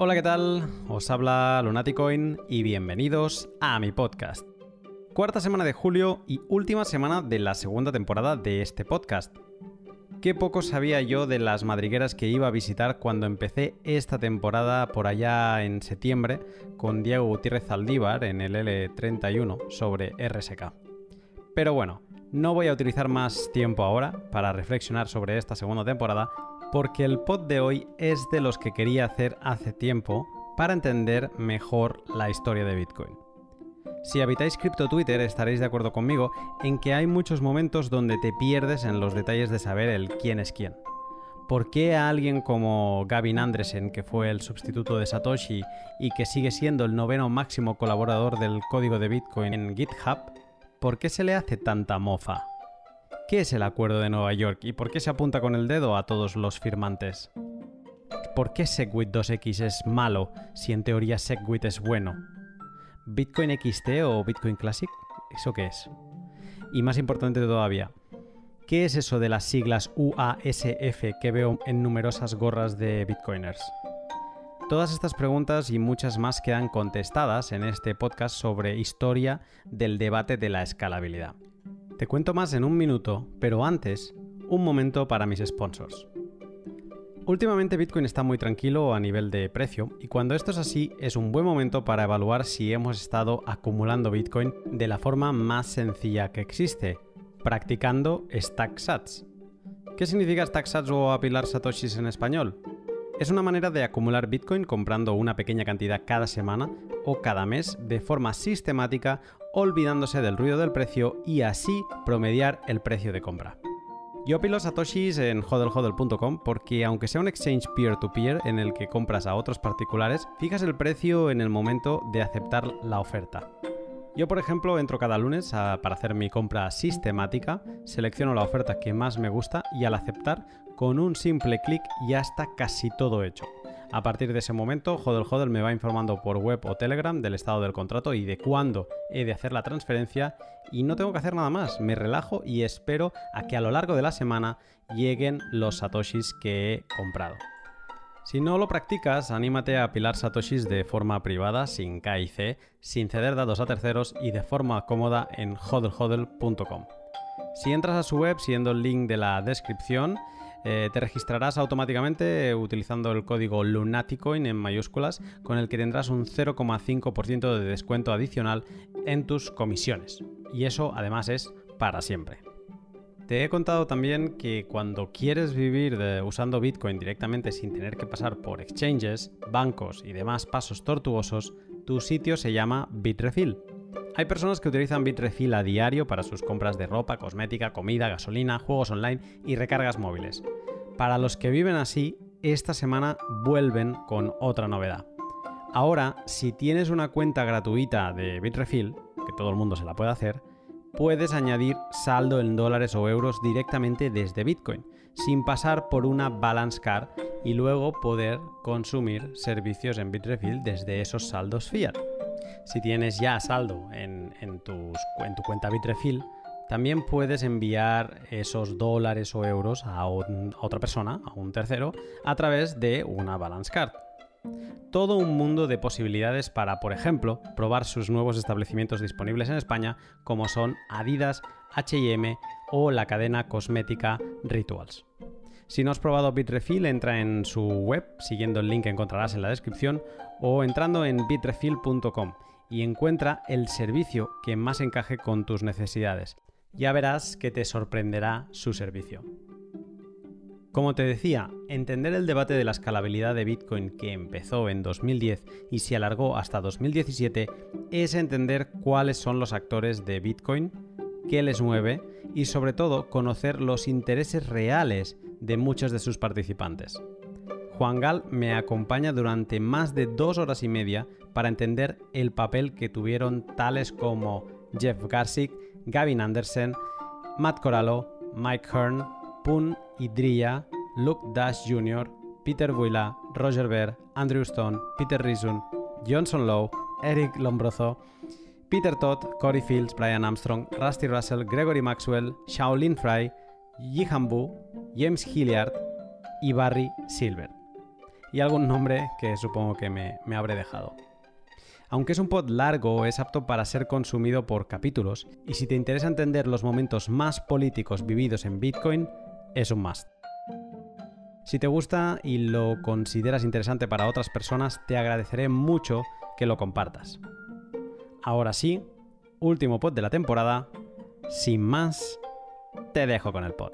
Hola, ¿qué tal? Os habla Lunaticoin y bienvenidos a mi podcast. Cuarta semana de julio y última semana de la segunda temporada de este podcast. Qué poco sabía yo de las madrigueras que iba a visitar cuando empecé esta temporada por allá en septiembre con Diego Gutiérrez Aldívar en el L31 sobre RSK. Pero bueno, no voy a utilizar más tiempo ahora para reflexionar sobre esta segunda temporada porque el pod de hoy es de los que quería hacer hace tiempo para entender mejor la historia de Bitcoin. Si habitáis cripto Twitter estaréis de acuerdo conmigo en que hay muchos momentos donde te pierdes en los detalles de saber el quién es quién. ¿Por qué a alguien como Gavin Andresen, que fue el sustituto de Satoshi y que sigue siendo el noveno máximo colaborador del código de Bitcoin en GitHub, por qué se le hace tanta mofa? ¿Qué es el Acuerdo de Nueva York y por qué se apunta con el dedo a todos los firmantes? ¿Por qué SegWit 2x es malo si en teoría SegWit es bueno? ¿Bitcoin XT o Bitcoin Classic? ¿Eso qué es? Y más importante todavía, ¿qué es eso de las siglas UASF que veo en numerosas gorras de Bitcoiners? Todas estas preguntas y muchas más quedan contestadas en este podcast sobre historia del debate de la escalabilidad. Te cuento más en un minuto, pero antes, un momento para mis sponsors. Últimamente Bitcoin está muy tranquilo a nivel de precio y cuando esto es así es un buen momento para evaluar si hemos estado acumulando Bitcoin de la forma más sencilla que existe, practicando stack sats. ¿Qué significa stack sats o apilar satoshis en español? Es una manera de acumular Bitcoin comprando una pequeña cantidad cada semana o cada mes de forma sistemática olvidándose del ruido del precio y así promediar el precio de compra. Yo pilo satoshis en hodlhodl.com porque aunque sea un exchange peer-to-peer en el que compras a otros particulares, fijas el precio en el momento de aceptar la oferta. Yo, por ejemplo, entro cada lunes para hacer mi compra sistemática, selecciono la oferta que más me gusta y al aceptar, con un simple clic ya está casi todo hecho. A partir de ese momento, Hodel Hodel me va informando por web o Telegram del estado del contrato y de cuándo he de hacer la transferencia y no tengo que hacer nada más, me relajo y espero a que a lo largo de la semana lleguen los satoshis que he comprado. Si no lo practicas, anímate a pilar satoshis de forma privada, sin K y C, sin ceder datos a terceros y de forma cómoda en hodlhodl.com. Si entras a su web siguiendo el link de la descripción, eh, te registrarás automáticamente utilizando el código Lunaticoin en mayúsculas, con el que tendrás un 0,5% de descuento adicional en tus comisiones. Y eso además es para siempre. Te he contado también que cuando quieres vivir usando Bitcoin directamente sin tener que pasar por exchanges, bancos y demás pasos tortuosos, tu sitio se llama Bitrefill. Hay personas que utilizan Bitrefill a diario para sus compras de ropa, cosmética, comida, gasolina, juegos online y recargas móviles. Para los que viven así, esta semana vuelven con otra novedad. Ahora, si tienes una cuenta gratuita de Bitrefill, que todo el mundo se la puede hacer, puedes añadir saldo en dólares o euros directamente desde Bitcoin, sin pasar por una balance card y luego poder consumir servicios en Bitrefill desde esos saldos fiat. Si tienes ya saldo en, tu cuenta Bitrefill, también puedes enviar esos dólares o euros a, otra persona, a un tercero, a través de una balance card. Todo un mundo de posibilidades para, por ejemplo, probar sus nuevos establecimientos disponibles en España, como son Adidas, HM o la cadena cosmética Rituals. Si no has probado Bitrefill, entra en su web, siguiendo el link que encontrarás en la descripción, o entrando en bitrefill.com y encuentra el servicio que más encaje con tus necesidades. Ya verás que te sorprenderá su servicio. Como te decía, entender el debate de la escalabilidad de Bitcoin que empezó en 2010 y se alargó hasta 2017 es entender cuáles son los actores de Bitcoin, qué les mueve y sobre todo conocer los intereses reales de muchos de sus participantes. Juan Gal me acompaña durante más de dos horas y media para entender el papel que tuvieron tales como Jeff Garsick, Gavin Anderson, Matt Corallo, Mike Hearn, Poon Idria, Luke Dash Jr., Peter Buila, Roger Ver, Andrew Stone, Peter Rizun, Johnson Lowe, Eric Lombroso, Peter Todd, Corey Fields, Brian Armstrong, Rusty Russell, Gregory Maxwell, Shaolin Fry, Yi Bu, James Hilliard y Barry Silver. y algún nombre que supongo que me habré dejado. Aunque es un pod largo, es apto para ser consumido por capítulos, y si te interesa entender los momentos más políticos vividos en Bitcoin, es un must. Si te gusta y lo consideras interesante para otras personas, te agradeceré mucho que lo compartas. Ahora sí, último pod de la temporada. Sin más, te dejo con el pod.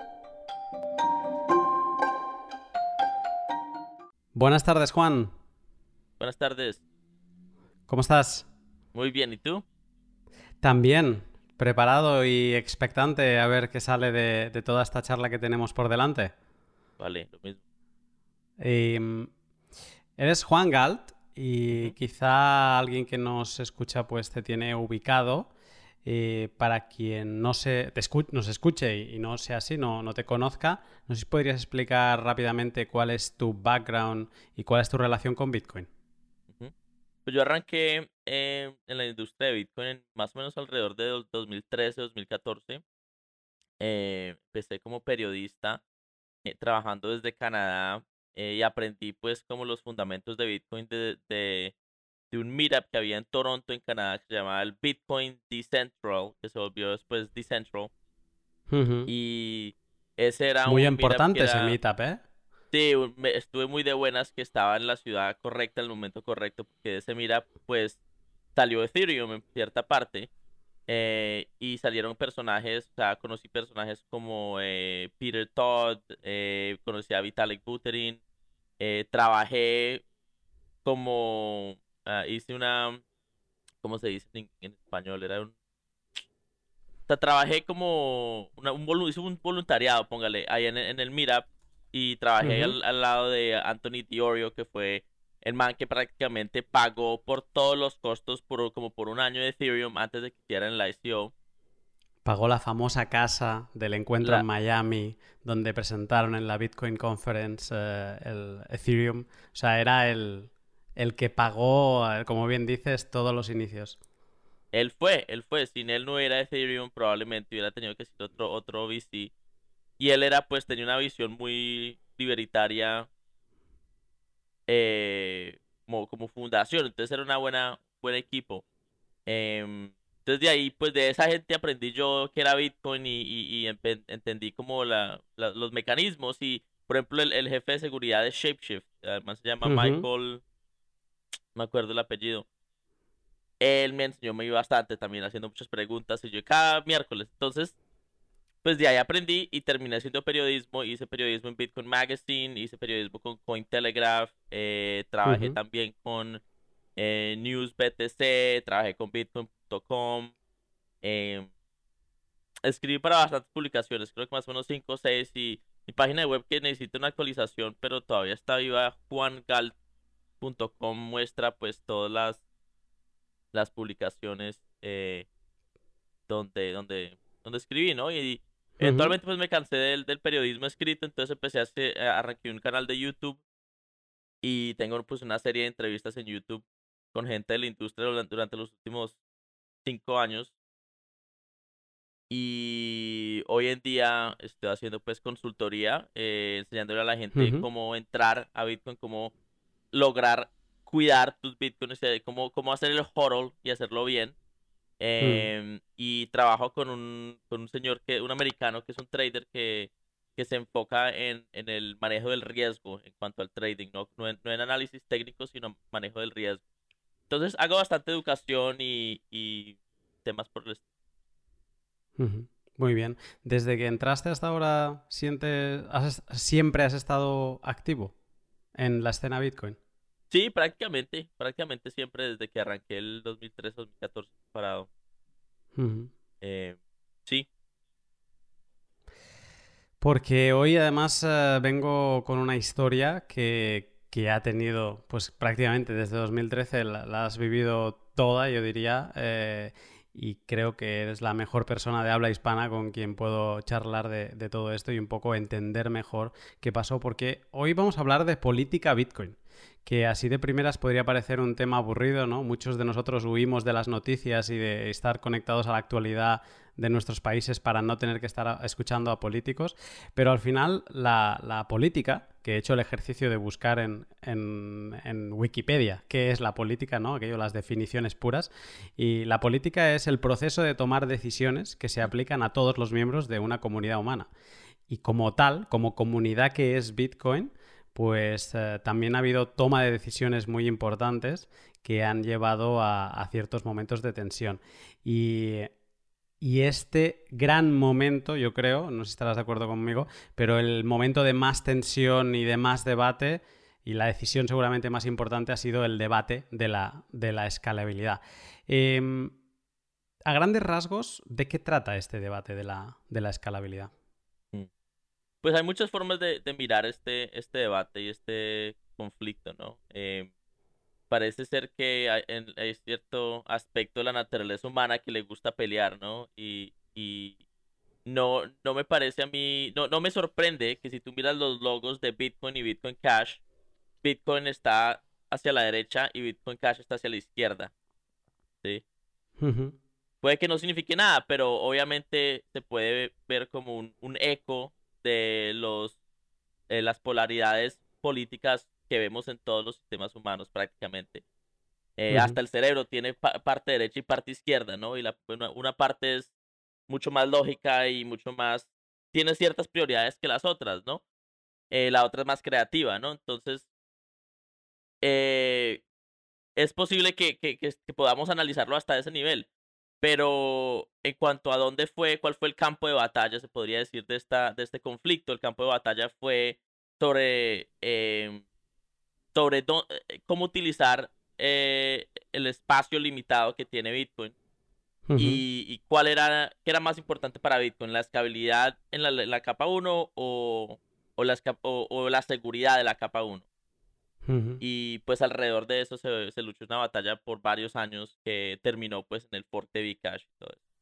Buenas tardes, Juan. Buenas tardes. ¿Cómo estás? Muy bien, ¿y tú? También, preparado y expectante a ver qué sale de, toda esta charla que tenemos por delante. Vale, lo mismo. Em, eres Juan Galt y quizá alguien que nos escucha pues te tiene ubicado. Eh, para quien no se, nos escuche y, no sea así, no, no te conozca, no sé si podrías explicar rápidamente cuál es tu background y cuál es tu relación con Bitcoin. Pues yo arranqué eh, en la industria de Bitcoin más o menos alrededor de 2013, 2014. Eh, empecé como periodista eh, trabajando desde Canadá y aprendí pues como los fundamentos de Bitcoin de, de, un meetup que había en Toronto, en Canadá, que se llamaba el Bitcoin Decentral, que se volvió después Decentral. Y ese era Muy importante ese meetup, ¿eh? Sí, estuve muy de buenas que estaba en la ciudad correcta, en el momento correcto, porque ese mira, pues salió Ethereum en cierta parte. Eh, y salieron personajes, o sea, conocí personajes como eh, Peter Todd, eh, conocí a Vitalik Buterin, trabajé como, ah, hice una, ¿cómo se dice en, español? Era o sea, trabajé como, una, un, hice un voluntariado, póngale, ahí en, en el Meetup y trabajé al, lado de Anthony Diorio, que fue el man que prácticamente pagó por todos los costos por como por un año de Ethereum antes de que hicieran la ICO. Pagó la famosa casa del encuentro en Miami, donde presentaron en la Bitcoin Conference eh, el Ethereum. O sea, era el, el que pagó, eh, como bien dices, todos los inicios. Él fue, él fue. Sin él no era Ethereum, probablemente hubiera tenido que ser otro, otro VC. Y él era, pues, tenía una visión muy libertaria eh, como, fundación. Entonces era una buena, buen equipo. Em, entonces de ahí, pues de esa gente aprendí yo que era Bitcoin y, entendí como la, los mecanismos. Y, por ejemplo, el, jefe de seguridad de Shapeshift, además se llama Michael, me acuerdo el apellido. Él me enseñó muy bastante también, haciendo muchas preguntas. Y yo cada miércoles. Entonces, pues de ahí aprendí y terminé haciendo periodismo. Hice periodismo en Bitcoin Magazine, hice periodismo con Cointelegraph, eh, trabajé también con eh, News BTC, trabajé con Bitcoin.com. Eh, escribí para bastantes publicaciones, creo que más o menos 5 o 6. Y mi página de web que necesita una actualización, pero todavía está viva, juangal.com muestra pues todas las, las publicaciones eh, donde, donde, donde escribí, ¿no? Y, Eventualmente pues me cansé del, del, periodismo escrito, entonces empecé a hacer, eh, arranqué un canal de YouTube y tengo pues una serie de entrevistas en YouTube con gente de la industria durante los últimos cinco años. Y hoy en día estoy haciendo pues consultoría, eh, enseñándole a la gente cómo entrar a Bitcoin, cómo lograr cuidar tus Bitcoins, cómo, cómo hacer el hodl y hacerlo bien. Mm. Em, y trabajo con un, con un señor, que un americano que es un trader que, que se enfoca en, en, el manejo del riesgo en cuanto al trading, no, no, en, análisis técnico, sino manejo del riesgo. Entonces hago bastante educación y, y temas por el estilo. Muy bien. Desde que entraste hasta ahora, ¿sientes, ¿siempre has estado activo en la escena Bitcoin? Sí, prácticamente, prácticamente siempre desde que arranqué el 2013-2014 parado. Eh, sí. Porque hoy además eh, vengo con una historia que, que, ha tenido, pues prácticamente desde 2013 la, has vivido toda, yo diría, eh, y creo que eres la mejor persona de habla hispana con quien puedo charlar de, de todo esto y un poco entender mejor qué pasó, porque hoy vamos a hablar de política Bitcoin que así de primeras podría parecer un tema aburrido, ¿no? Muchos de nosotros huimos de las noticias y de estar conectados a la actualidad de nuestros países para no tener que estar escuchando a políticos, pero al final la, política que he hecho el ejercicio de buscar en, en, Wikipedia qué es la política, ¿no? Aquello, las definiciones puras. Y la política es el proceso de tomar decisiones que se aplican a todos los miembros de una comunidad humana. Y como tal, como comunidad que es Bitcoin, pues eh, también ha habido toma de decisiones muy importantes que han llevado a, ciertos momentos de tensión. Y, este gran momento, yo creo, no sé si estarás de acuerdo conmigo, pero el momento de más tensión y de más debate y la decisión seguramente más importante ha sido el debate de la, de la escalabilidad. Em, a grandes rasgos, ¿de qué trata este debate de la, de la escalabilidad? Pues hay muchas formas de, mirar este, este debate y este conflicto, ¿no? Em, parece ser que hay, cierto aspecto de la naturaleza humana que le gusta pelear, ¿no? Y, no, no me parece a mí, no, no me sorprende que si tú miras los logos de Bitcoin y Bitcoin Cash, Bitcoin está hacia la derecha y Bitcoin Cash está hacia la izquierda. ¿Sí? Puede que no signifique nada, pero obviamente se puede ver como un, un eco de los eh, las polaridades políticas que vemos en todos los sistemas humanos prácticamente. Eh, hasta el cerebro tiene parte derecha y parte izquierda, ¿no? Y la, una, parte es mucho más lógica y mucho más... tiene ciertas prioridades que las otras, ¿no? Eh, la otra es más creativa, ¿no? Entonces, eh, es posible que, que, que, podamos analizarlo hasta ese nivel. Pero en cuanto a dónde fue, cuál fue el campo de batalla, se podría decir, de, esta, de este conflicto, el campo de batalla fue sobre em, sobre eh, cómo utilizar eh, el espacio limitado que tiene Bitcoin. y, cuál era, qué era más importante para Bitcoin, la escalabilidad en la, capa 1 o, o, la, o, la seguridad de la capa 1. Y pues alrededor de eso se, se, luchó una batalla por varios años que terminó pues en el fork de Bcash y todo eso.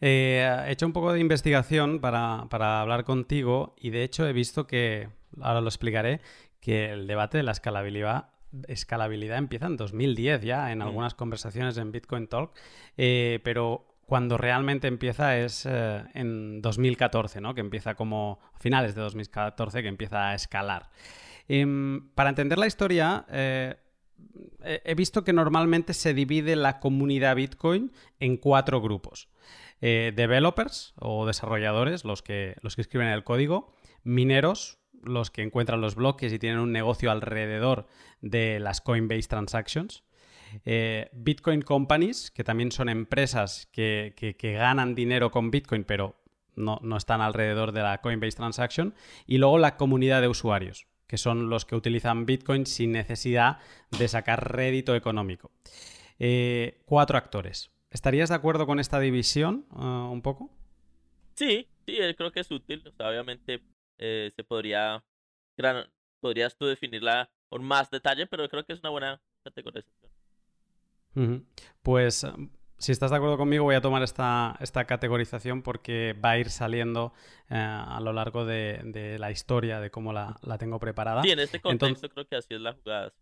Eh, he hecho un poco de investigación para, para, hablar contigo y de hecho he visto que, ahora lo explicaré, que el debate de la escalabilidad, escalabilidad empieza en 2010 ya, en algunas conversaciones en Bitcoin Talk, eh, pero cuando realmente empieza es eh, en 2014, ¿no? Que empieza como a finales de 2014 que empieza a escalar. Em, para entender la historia, eh, he visto que normalmente se divide la comunidad Bitcoin en cuatro grupos. developers o desarrolladores, los que, los que escriben el código, mineros, los que encuentran los bloques y tienen un negocio alrededor de las Coinbase Transactions. Eh, Bitcoin Companies, que también son empresas que, ganan dinero con Bitcoin, pero no, están alrededor de la Coinbase Transaction. Y luego la comunidad de usuarios, que son los que utilizan Bitcoin sin necesidad de sacar rédito económico. Eh, cuatro actores. ¿Estarías de acuerdo con esta división uh, un poco? Sí, sí, creo que es útil. obviamente eh, se podría, gran, podrías tú definirla con más detalle, pero creo que es una buena categorización. Pues si estás de acuerdo conmigo, voy a tomar esta, esta categorización porque va a ir saliendo eh, a lo largo de, la historia de cómo la, tengo preparada. Sí, en este contexto creo que así es la jugada.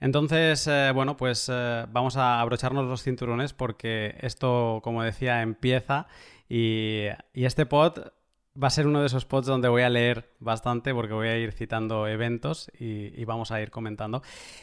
Entonces, eh, bueno, pues vamos a abrocharnos los cinturones porque esto, como decía, empieza y, y este pod va a ser uno de esos pods donde voy a leer bastante porque voy a ir citando eventos y, vamos a ir comentando.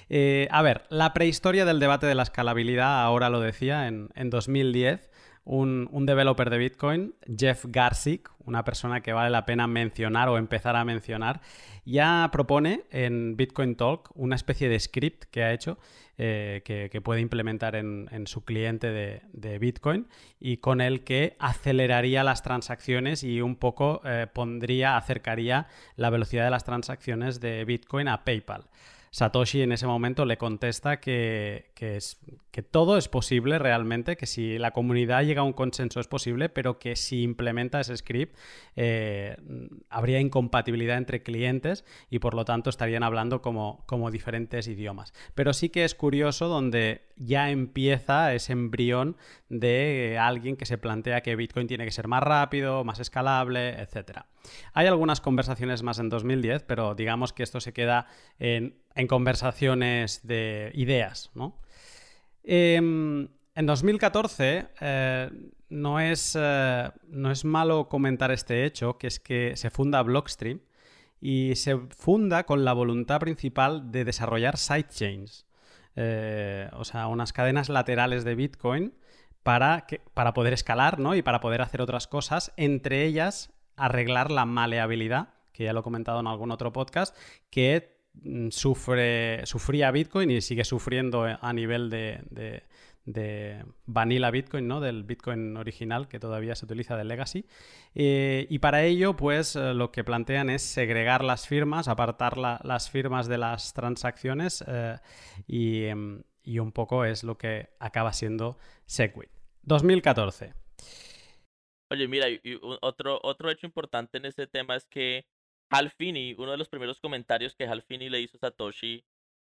Eh, a ver, la prehistoria del debate de la escalabilidad, ahora lo decía, en, en 2010 un, developer de Bitcoin, Jeff Garzik, una persona que vale la pena mencionar o empezar a mencionar, ya propone en Bitcoin Talk una especie de script que ha hecho eh, que, puede implementar en, su cliente de, Bitcoin y con el que aceleraría las transacciones y un poco eh, pondría, acercaría la velocidad de las transacciones de Bitcoin a PayPal. Satoshi en ese momento le contesta que, es, que todo es posible realmente, que si la comunidad llega a un consenso es posible, pero que si implementa ese script eh, habría incompatibilidad entre clientes y por lo tanto estarían hablando como, como diferentes idiomas. Pero sí que es curioso donde ya empieza ese embrión de alguien que se plantea que Bitcoin tiene que ser más rápido, más escalable, etc. Hay algunas conversaciones más en 2010, pero digamos que esto se queda en, conversaciones de ideas. ¿no? Em, en 2014, eh, no es, eh, no es malo comentar este hecho, que es que se funda Blockstream y se funda con la voluntad principal de desarrollar sidechains, eh, o sea, unas cadenas laterales de Bitcoin para, que, para poder escalar ¿no? y para poder hacer otras cosas, entre ellas arreglar la maleabilidad, que ya lo he comentado en algún otro podcast, que mm, sufre, sufría Bitcoin y sigue sufriendo a nivel de de Vanilla Bitcoin, ¿no? Del Bitcoin original que todavía se utiliza de Legacy. Eh, y para ello, pues eh, lo que plantean es segregar las firmas, apartar las firmas de las transacciones eh, em, y, un poco es lo que acaba siendo Segwit. 2014. Oye, mira, otro, otro hecho importante en este tema es que Hal Finney, uno de los primeros comentarios que Hal Finney le hizo a Satoshi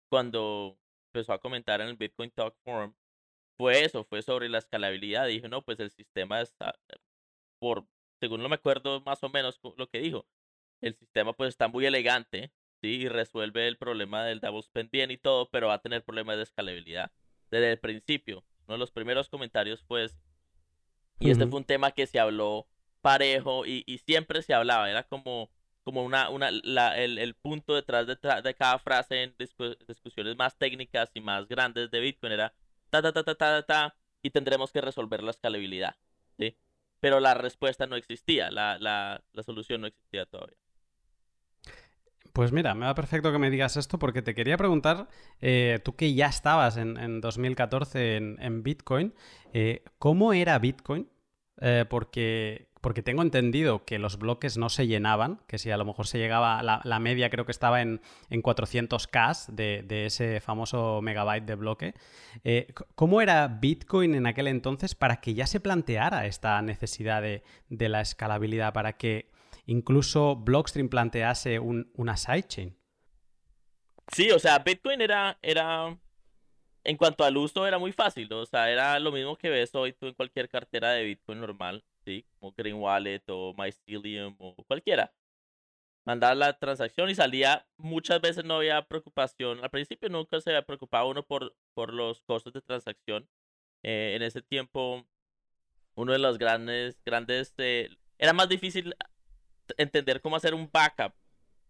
cuando empezó a comentar en el Bitcoin Talk Forum, fue eso, fue sobre la escalabilidad. Dije, no, pues el sistema está, por, según no me acuerdo más o menos lo que dijo, el sistema pues está muy elegante, sí, y resuelve el problema del double spend bien y todo, pero va a tener problemas de escalabilidad. Desde el principio, uno de los primeros comentarios pues, y este fue un tema que se habló parejo y, y siempre se hablaba, era como, como una, una, la, el, el, punto detrás de, de cada frase en discusiones más técnicas y más grandes de Bitcoin era ta, ta, ta, ta, ta, ta, y tendremos que resolver la escalabilidad, ¿sí? Pero la respuesta no existía, la, la, la solución no existía todavía. Pues mira, me va perfecto que me digas esto porque te quería preguntar, eh, tú que ya estabas en, en 2014 en, en Bitcoin, eh, ¿cómo era Bitcoin? Eh, porque porque tengo entendido que los bloques no se llenaban, que si a lo mejor se llegaba, la, la media creo que estaba en, en 400K de, ese famoso megabyte de bloque. ¿Cómo era Bitcoin en aquel entonces para que ya se planteara esta necesidad de, la escalabilidad, para que incluso Blockstream plantease una sidechain? Sí, o sea, Bitcoin era, era, en cuanto al uso, era muy fácil. O sea, era lo mismo que ves hoy tú en cualquier cartera de Bitcoin normal. Como Green Wallet o MyCelium o cualquiera. Mandar la transacción y salía, muchas veces no había preocupación. Al principio nunca se había preocupado uno por, por los costos de transacción. Eh, en ese tiempo, uno de los grandes, grandes, eh, era más difícil entender cómo hacer un backup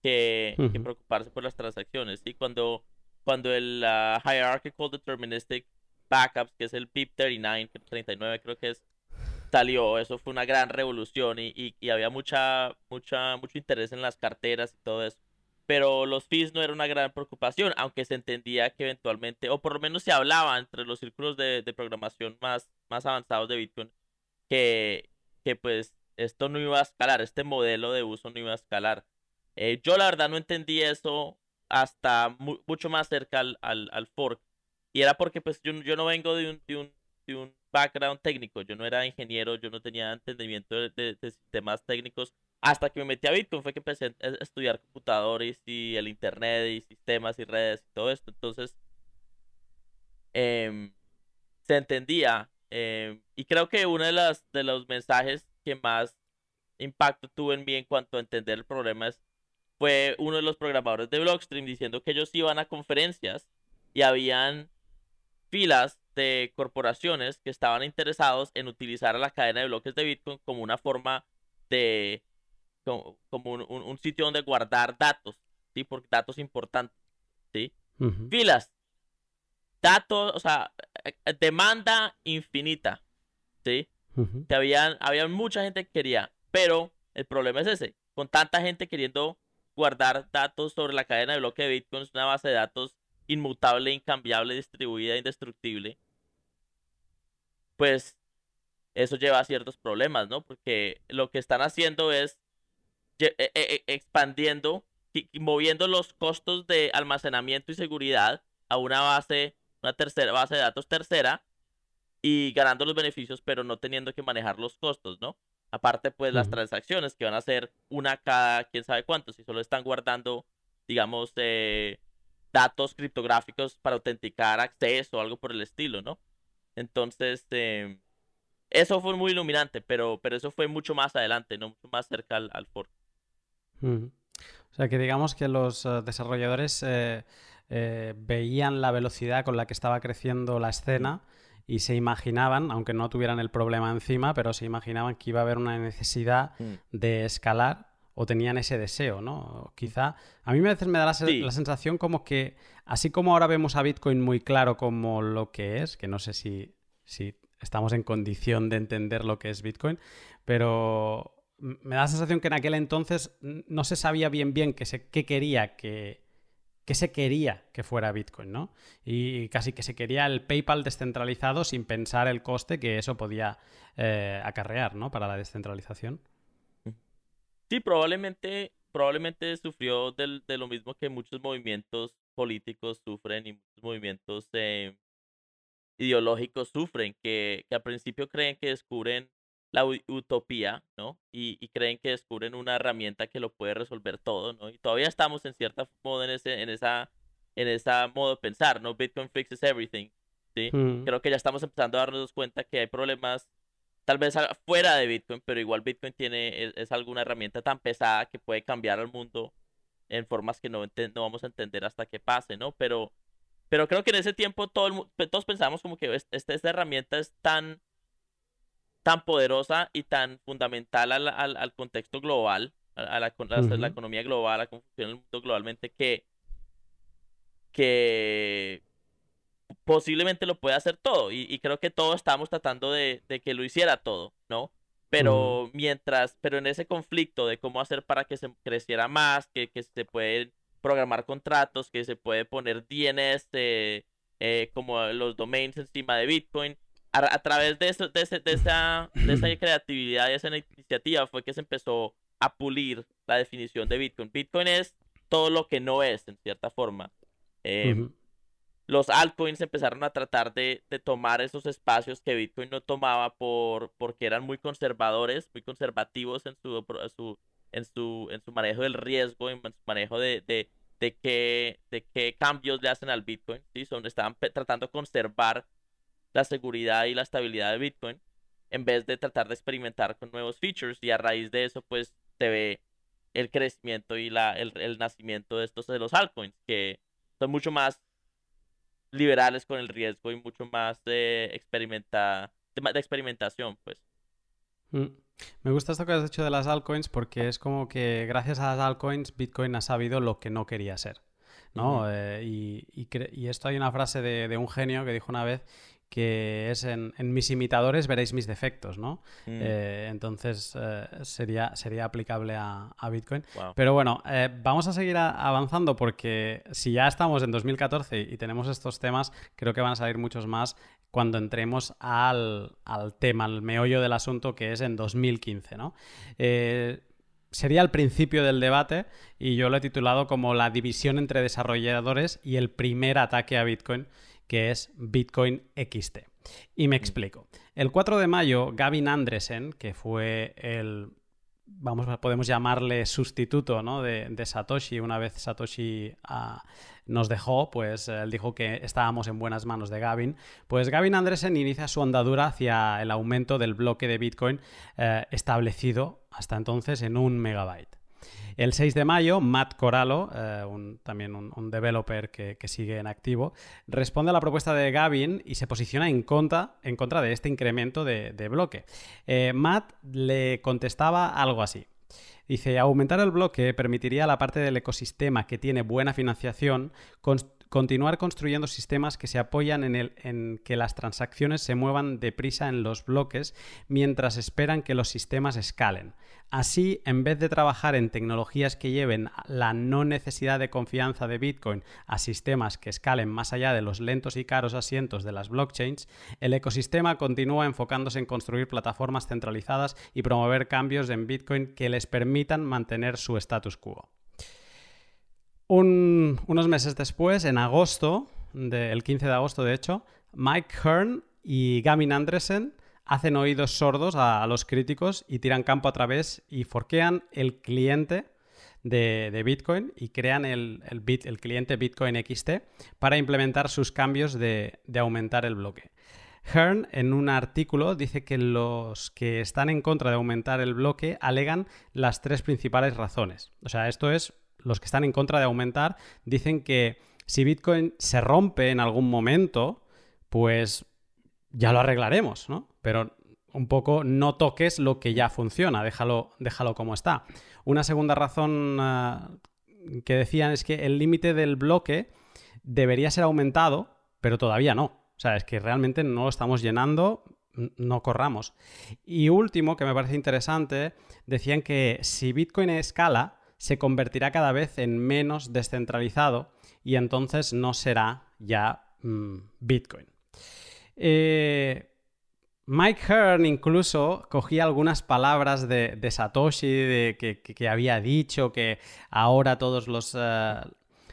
que, preocuparse por las transacciones. Y cuando, cuando el uh, Hierarchical Deterministic Backups, que es el PIP 39, 39 creo que es, salió, eso fue una gran revolución y, había mucha, mucha, mucho interés en las carteras y todo eso. Pero los fees no era una gran preocupación, aunque se entendía que eventualmente, o por lo menos se hablaba entre los círculos de, programación más, más avanzados de Bitcoin, que, que pues esto no iba a escalar, este modelo de uso no iba a escalar. Eh, yo la verdad no entendí eso hasta mucho más cerca al, al, fork. Y era porque pues yo, yo no vengo de un, de un, de un background técnico, yo no era ingeniero, yo no tenía entendimiento de, sistemas técnicos. Hasta que me metí a Bitcoin fue que empecé a estudiar computadores y el internet y sistemas y redes y todo esto. Entonces, em, se entendía. Em, y creo que uno de, las, de los mensajes que más impacto tuvo en mí en cuanto a entender el problema es, fue uno de los programadores de Blockstream diciendo que ellos iban a conferencias y habían filas de corporaciones que estaban interesados en utilizar la cadena de bloques de Bitcoin como una forma de, como, un, sitio donde guardar datos, ¿sí? Por datos importantes, ¿sí? Filas, datos, o sea, eh, eh, demanda infinita, ¿sí? Habían, había mucha gente que quería, pero el problema es ese, con tanta gente queriendo guardar datos sobre la cadena de bloque de Bitcoin, es una base de datos inmutable, incambiable, distribuida, indestructible, pues eso lleva a ciertos problemas, ¿no? Porque lo que están haciendo es e, e, e, expandiendo moviendo los costos de almacenamiento y seguridad a una base, una tercera base de datos tercera y ganando los beneficios, pero no teniendo que manejar los costos, ¿no? Aparte, pues las transacciones que van a ser una cada quién sabe cuánto, si solo están guardando, digamos, eh, datos criptográficos para autenticar acceso o algo por el estilo, ¿no? Entonces, em, eso fue muy iluminante, pero, pero eso fue mucho más adelante, ¿no? Mucho más cerca al, al fork. O sea, que digamos que los eh, desarrolladores eh, eh, veían la velocidad con la que estaba creciendo la escena y se imaginaban, aunque no tuvieran el problema encima, pero se imaginaban que iba a haber una necesidad Mm. de escalar o tenían ese deseo, ¿no? Quizá a mí a veces me da la, se- Sí. la sensación como que, así como ahora vemos a Bitcoin muy claro como lo que es, que no sé si, si estamos en condición de entender lo que es Bitcoin, pero me da la sensación que en aquel entonces no se sabía bien bien qué, se, qué quería que, qué se quería que fuera Bitcoin, ¿no? Y casi que se quería el PayPal descentralizado sin pensar el coste que eso podía eh, acarrear, ¿no? Para la descentralización. Sí, probablemente, probablemente sufrió de lo mismo que muchos movimientos políticos sufren y muchos movimientos eh, ideológicos sufren, que, que al principio creen que descubren la utopía, ¿no? Y, y creen que descubren una herramienta que lo puede resolver todo, ¿no? Y todavía estamos en cierta modo en ese, en esa, en esa modo de pensar, ¿no? Bitcoin fixes everything, ¿sí? Mm. Creo que ya estamos empezando a darnos cuenta que hay problemas tal vez fuera de Bitcoin, pero igual Bitcoin tiene, es, es alguna herramienta tan pesada que puede cambiar al mundo en formas que no, no vamos a entender hasta que pase, ¿no? Pero, pero creo que en ese tiempo todo el todos pensamos como que es- esta, esta herramienta es tan, tan poderosa y tan fundamental al, al, al contexto global, a, a la, con- a la economía global, a cómo funciona el mundo globalmente, que, que posiblemente lo puede hacer todo. Y, y creo que todos estábamos tratando de, de que lo hiciera todo, ¿no? Pero mientras, pero en ese conflicto de cómo hacer para que se creciera más, que, que se pueden programar contratos, que se puede poner DNS eh, eh, como los domains encima de Bitcoin, a, a través de, eso, de, ese- de esa, de esa creatividad y esa iniciativa fue que se empezó a pulir la definición de Bitcoin. Bitcoin es todo lo que no es, en cierta forma. Eh, los altcoins empezaron a tratar de, de tomar esos espacios que Bitcoin no tomaba por, porque eran muy conservadores, muy conservativos en su, en su, en su manejo del riesgo, en su manejo de, de, de qué, de qué cambios le hacen al Bitcoin, ¿sí? Son, estaban tratando de conservar la seguridad y la estabilidad de Bitcoin en vez de tratar de experimentar con nuevos features y a raíz de eso pues se ve el crecimiento y la, el, el nacimiento de estos de los altcoins que son mucho más liberales con el riesgo y mucho más de, experimenta, de, de experimentación, pues. Mm. Me gusta esto que has dicho de las altcoins porque es como que gracias a las altcoins Bitcoin ha sabido lo que no quería ser. ¿no? Eh, y, y y esto hay una frase de, de un genio que dijo una vez que es en, en mis imitadores veréis mis defectos, ¿no? Mm, Eh, entonces eh, sería, sería aplicable a, a Bitcoin. wow. Pero bueno, eh, vamos a seguir a- avanzando porque si ya estamos en 2014 y tenemos estos temas, creo que van a salir muchos más cuando entremos al, al tema, al meollo del asunto que es en 2015, ¿no? Sería el principio del debate y yo lo he titulado como la división entre desarrolladores y el primer ataque a Bitcoin, que es Bitcoin XT. Y me explico. El 4 de mayo, Gavin Andresen, que fue el, vamos, podemos llamarle sustituto ¿no? de, de Satoshi, una vez Satoshi ah, nos dejó, pues él dijo que estábamos en buenas manos de Gavin. Pues Gavin Andresen inicia su andadura hacia el aumento del bloque de Bitcoin eh, establecido hasta entonces en un megabyte. El 6 de mayo, Matt Corallo, eh, también un, developer que, sigue en activo, responde a la propuesta de Gavin y se posiciona en contra, de este incremento de, bloque. Eh, Matt le contestaba algo así. Dice, aumentar el bloque permitiría a la parte del ecosistema que tiene buena financiación cons- continuar construyendo sistemas que se apoyan en, el, en que las transacciones se muevan deprisa en los bloques mientras esperan que los sistemas escalen. Así, en vez de trabajar en tecnologías que lleven la no necesidad de confianza de Bitcoin a sistemas que escalen más allá de los lentos y caros asientos de las blockchains, el ecosistema continúa enfocándose en construir plataformas centralizadas y promover cambios en Bitcoin que les permitan mantener su status quo. Un- unos meses después, en agosto, de- el 15 de agosto de hecho, Mike Hearn y Gavin Andresen hacen oídos sordos a, los críticos y tiran campo a través y forquean el cliente de, de Bitcoin y crean el cliente Bitcoin XT para implementar sus cambios de, de aumentar el bloque. Hearn, en un artículo, dice que los que están en contra de aumentar el bloque alegan las tres principales razones. O sea, esto es, los que están en contra de aumentar dicen que si Bitcoin se rompe en algún momento, pues ya lo arreglaremos, ¿no? Pero un poco no toques lo que ya funciona, déjalo, déjalo como está. Una segunda razón eh, que decían es que el límite del bloque debería ser aumentado, pero todavía no. O sea, es que realmente no lo estamos llenando, no corramos. Y último, que me parece interesante, decían que si Bitcoin escala, se convertirá cada vez en menos descentralizado y entonces no será ya mm, Bitcoin. Eh, Mike Hearn incluso cogía algunas palabras de, Satoshi de, que, había dicho que ahora todos los, eh,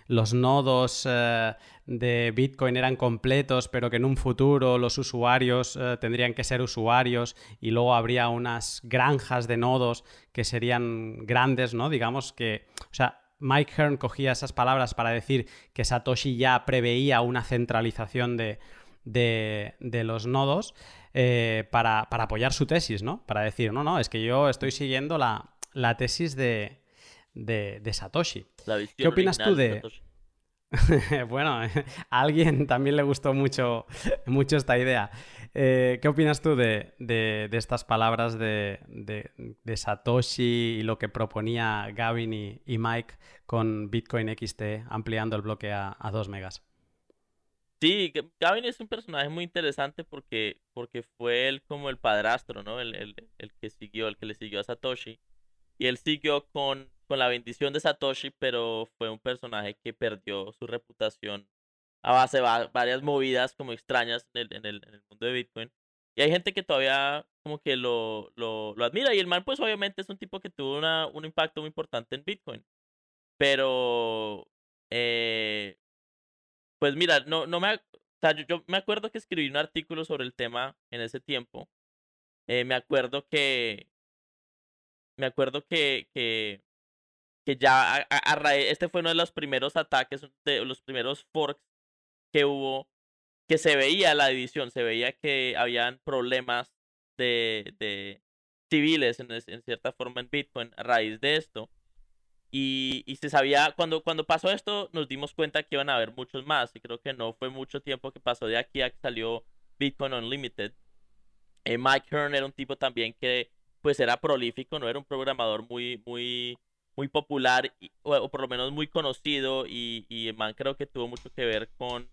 los nodos eh, de Bitcoin eran completos, pero que en un futuro los usuarios eh, tendrían que ser usuarios y luego habría unas granjas de nodos que serían grandes, ¿no? Digamos que, o sea, Mike Hearn cogía esas palabras para decir que Satoshi ya preveía una centralización de, de los nodos. Eh, para, apoyar su tesis, ¿no? Para decir, no, no, es que yo estoy siguiendo la, tesis de, Satoshi. ¿Qué opinas tú de... bueno, a alguien también le gustó mucho, mucho esta idea. Eh, ¿Qué opinas tú de, estas palabras de, Satoshi y lo que proponía Gavin y, Mike con Bitcoin XT ampliando el bloque a, a 2 megas? Sí, Gavin es un personaje muy interesante porque, porque fue él como el padrastro, ¿no? El, el, el que siguió, el que le siguió a Satoshi. Y él siguió con, con la bendición de Satoshi, pero fue un personaje que perdió su reputación a base de varias movidas como extrañas en el, mundo de Bitcoin. Y hay gente que todavía como que lo, admira. Y el man, pues obviamente es un tipo que tuvo un impacto muy importante en Bitcoin. Pero eh, pues mira, no, me, yo, me acuerdo que escribí un artículo sobre el tema en ese tiempo. Eh, me acuerdo que, me acuerdo que, que ya a, este fue uno de los primeros ataques, de los primeros forks que hubo, que se veía la división, se veía que habían problemas de, de civiles en, en cierta forma en Bitcoin a raíz de esto. Y, y, se sabía, cuando, cuando pasó esto, nos dimos cuenta que iban a haber muchos más. Y creo que no fue mucho tiempo que pasó de aquí a que salió Bitcoin Unlimited. Eh, Mike Hearn era un tipo también que pues era prolífico, no era un programador muy, muy, muy popular o, por lo menos muy conocido. Y, y man creo que tuvo mucho que ver con,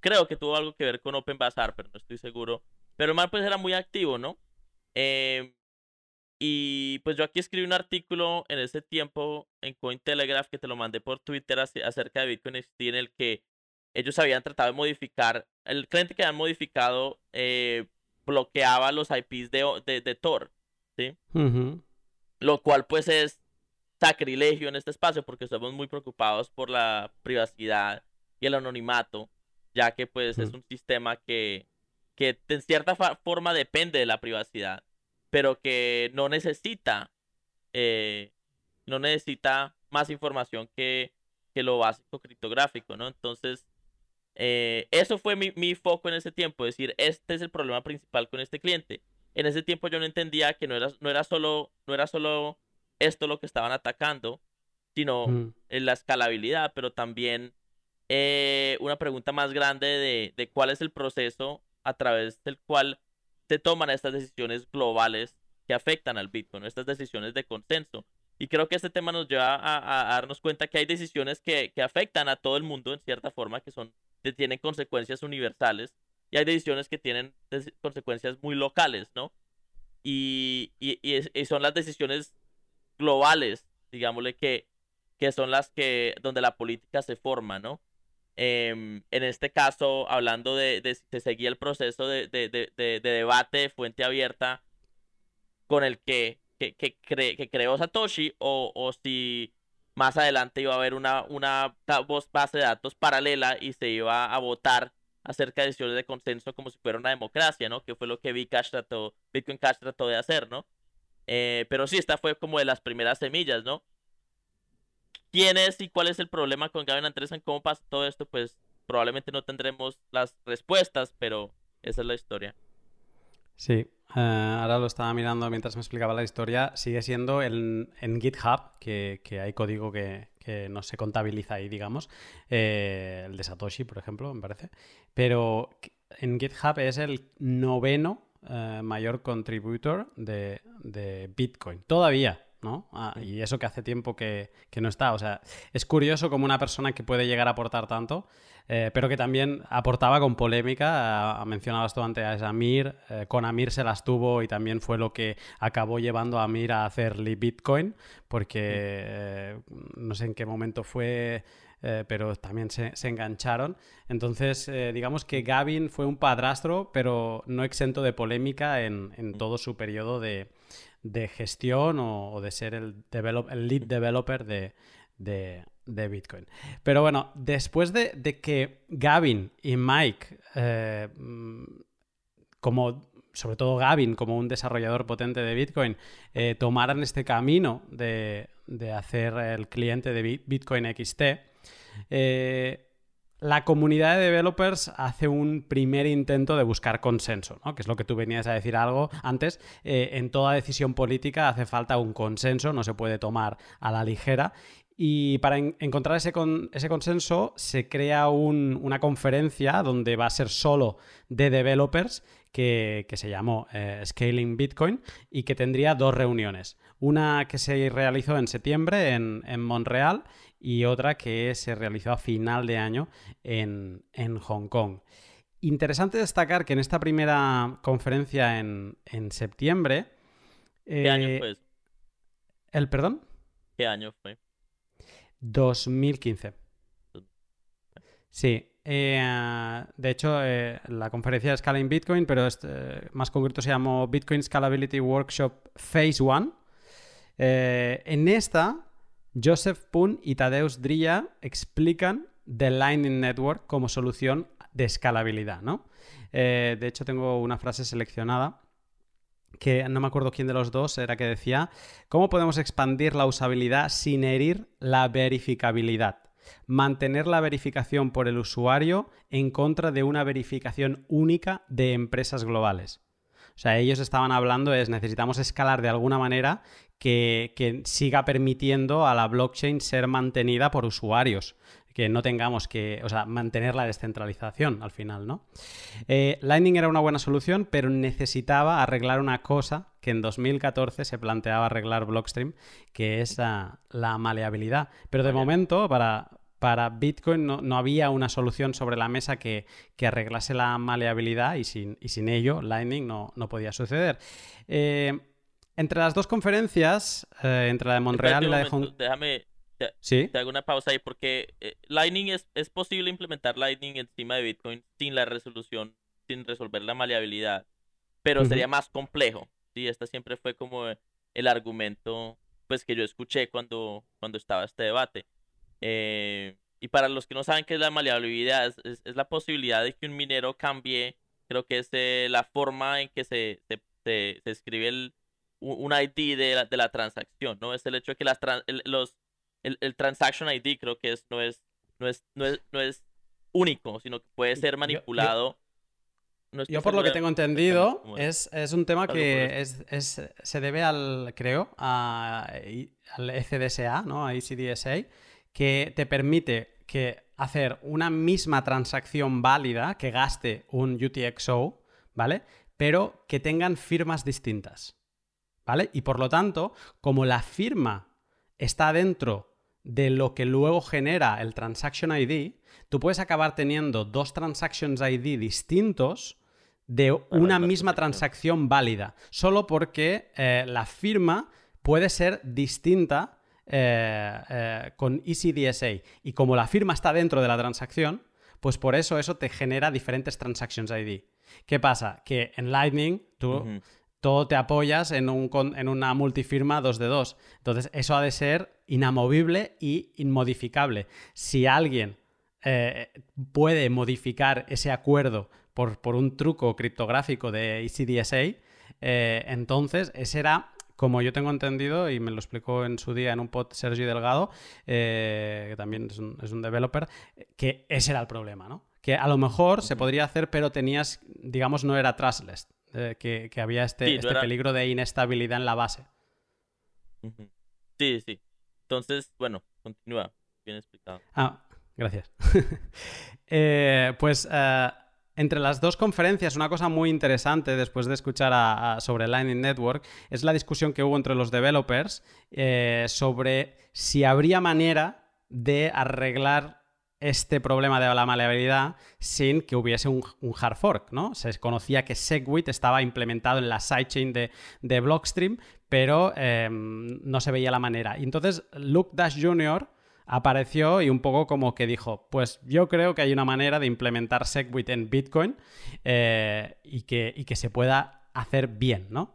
creo que tuvo algo que ver con Open Bazaar, pero no estoy seguro. Pero el man pues era muy activo, ¿no? Eh, y pues yo aquí escribí un artículo en ese tiempo en Cointelegraph que te lo mandé por Twitter acerca de Bitcoin XT en el que ellos habían tratado de modificar, el cliente que habían modificado eh, bloqueaba los IPs de, de, de Tor, ¿sí? Lo cual pues es sacrilegio en este espacio porque estamos muy preocupados por la privacidad y el anonimato, ya que pues es un sistema que, que en cierta forma depende de la privacidad pero que no necesita, eh, no necesita más información que, que, lo básico criptográfico, ¿no? Entonces, eh, eso fue mi, mi, foco en ese tiempo, es decir, este es el problema principal con este cliente. En ese tiempo yo no entendía que no era, no era, solo, no era solo esto lo que estaban atacando, sino mm. la escalabilidad, pero también eh, una pregunta más grande de, de cuál es el proceso a través del cual se toman estas decisiones globales que afectan al Bitcoin, estas decisiones de consenso. Y creo que este tema nos lleva a, darnos cuenta que hay decisiones que, que, afectan a todo el mundo en cierta forma, que son que tienen consecuencias universales, y hay decisiones que tienen consecuencias muy locales, ¿no? Y, y, y, son las decisiones globales, digámosle, que, que son las que, donde la política se forma, ¿no? Em, en este caso, hablando de, de, de seguir el proceso de, de, debate de fuente abierta con el que, que, que, que creó Satoshi, o, o, si más adelante iba a haber una, una base de datos paralela y se iba a votar acerca de decisiones de consenso como si fuera una democracia, ¿no? Que fue lo que Bitcoin trató, Bitcoin Cash trató de hacer, ¿no? Eh, pero sí, esta fue como de las primeras semillas, ¿no? quién es y cuál es el problema con Gavin Andresen, cómo pasa todo esto, pues probablemente no tendremos las respuestas, pero esa es la historia. Sí, eh, ahora lo estaba mirando mientras me explicaba la historia. Sigue siendo en, GitHub, que, hay código que, no se contabiliza ahí, digamos. Eh, el de Satoshi, por ejemplo, me parece. Pero en GitHub es el noveno mayor contributor de, Bitcoin. Todavía, ¿no? Ah, y eso que hace tiempo que, que, no está. O sea, es curioso como una persona que puede llegar a aportar tanto eh, pero que también aportaba con polémica. mencionabas tú antes a Amir, eh, con Amir se las tuvo y también fue lo que acabó llevando a Amir a hacer Bitcoin, porque eh, no sé en qué momento fue. Pero también se, engancharon. Entonces, digamos que Gavin fue un padrastro, pero no exento de polémica en, todo su periodo de, gestión o, de ser el, el lead developer de, de Bitcoin. Pero bueno, después de, que Gavin y Mike, eh, como sobre todo Gavin, como un desarrollador potente de Bitcoin, eh, tomaran este camino de, hacer el cliente de Bitcoin XT, eh, la comunidad de developers hace un primer intento de buscar consenso, ¿no? que es lo que tú venías a decir algo antes. en toda decisión política hace falta un consenso, no se puede tomar a la ligera. Y para encontrar ese, consenso se crea una conferencia donde va a ser solo de developers que, se llamó eh, Scaling Bitcoin y que tendría dos reuniones. Una que se realizó en septiembre en, Montreal y otra que se realizó a final de año en, Hong Kong. Interesante destacar que en esta primera conferencia en, septiembre... ¿Qué año eh, fue? ¿El perdón? ¿Qué año fue? 2015. Sí. Eh, de hecho, eh, la conferencia de Scaling Bitcoin, pero este, más concreto se llamó Bitcoin Scalability Workshop Phase 1. Eh, en esta, Joseph Poon y Tadeusz Drilla explican The Lightning Network como solución de escalabilidad, ¿no? de hecho, tengo una frase seleccionada que no me acuerdo quién de los dos era que decía, ¿cómo podemos expandir la usabilidad sin herir la verificabilidad? Mantener la verificación por el usuario en contra de una verificación única de empresas globales. O sea, ellos estaban hablando es necesitamos escalar de alguna manera que, que, siga permitiendo a la blockchain ser mantenida por usuarios que no tengamos que, o sea, mantener la descentralización al final, ¿no? Eh, Lightning era una buena solución, pero necesitaba arreglar una cosa que en 2014 se planteaba arreglar Blockstream, que es la, maleabilidad. Pero de momento, para, para Bitcoin no, había una solución sobre la mesa que, arreglase la maleabilidad y sin, y sin ello Lightning no, podía suceder. Eh, entre las dos conferencias, eh, entre la de Montreal y la de Hong Déjame ¿Sí? Te hago una pausa ahí porque eh, Lightning es, es posible implementar Lightning encima de Bitcoin sin la resolución, sin resolver la maleabilidad, pero sería más complejo. Sí, esta siempre fue como el argumento pues que yo escuché cuando, cuando estaba este debate. Eh, y para los que no saben qué es la maleabilidad, es, es, la posibilidad de que un minero cambie, creo que es eh, la forma en que se, se, se, escribe el, un ID de la, de la transacción, ¿no? Es el hecho de que las los, el, transaction ID creo que es, no, es, no, es, no, es, único, sino que puede ser manipulado. Yo, por lo que tengo entendido, es, un tema que es, se debe al, creo, a, al ECDSA, ¿no? A ECDSA, que te permite que hacer una misma transacción válida que gaste un UTXO, ¿vale? Pero que tengan firmas distintas, ¿vale? Y por lo tanto, como la firma está dentro de lo que luego genera el Transaction ID, tú puedes acabar teniendo dos Transactions ID distintos de una misma transacción válida, solo porque eh, la firma puede ser distinta eh, eh, con ECDSA. Y como la firma está dentro de la transacción, pues por eso eso te genera diferentes Transactions ID. ¿Qué pasa? Que en Lightning tú todo te apoyas en, un, en una multifirma 2 de 2. Entonces, eso ha de ser inamovible y inmodificable. Si alguien eh, puede modificar ese acuerdo por, por, un truco criptográfico de ECDSA, eh, entonces ese era, como yo tengo entendido, y me lo explicó en su día en un pod Sergio Delgado, eh, que también es un, es un, developer, que ese era el problema, ¿no? Que a lo mejor se podría hacer, pero tenías, digamos, no era trustless. Eh, que, había este, este peligro de inestabilidad en la base. Sí, sí. Entonces, bueno, continúa. Bien explicado. Ah, gracias. Eh, pues eh, entre las dos conferencias, una cosa muy interesante después de escuchar a, sobre Lightning Network es la discusión que hubo entre los developers eh, sobre si habría manera de arreglar este problema de la maleabilidad sin que hubiese un, hard fork, ¿no? Se conocía que Segwit estaba implementado en la sidechain de, de Blockstream, pero em, no se veía la manera. Y entonces Luke Dash Jr., apareció y un poco como que dijo, pues yo creo que hay una manera de implementar SegWit en Bitcoin eh, y, que, que, se pueda hacer bien, ¿no?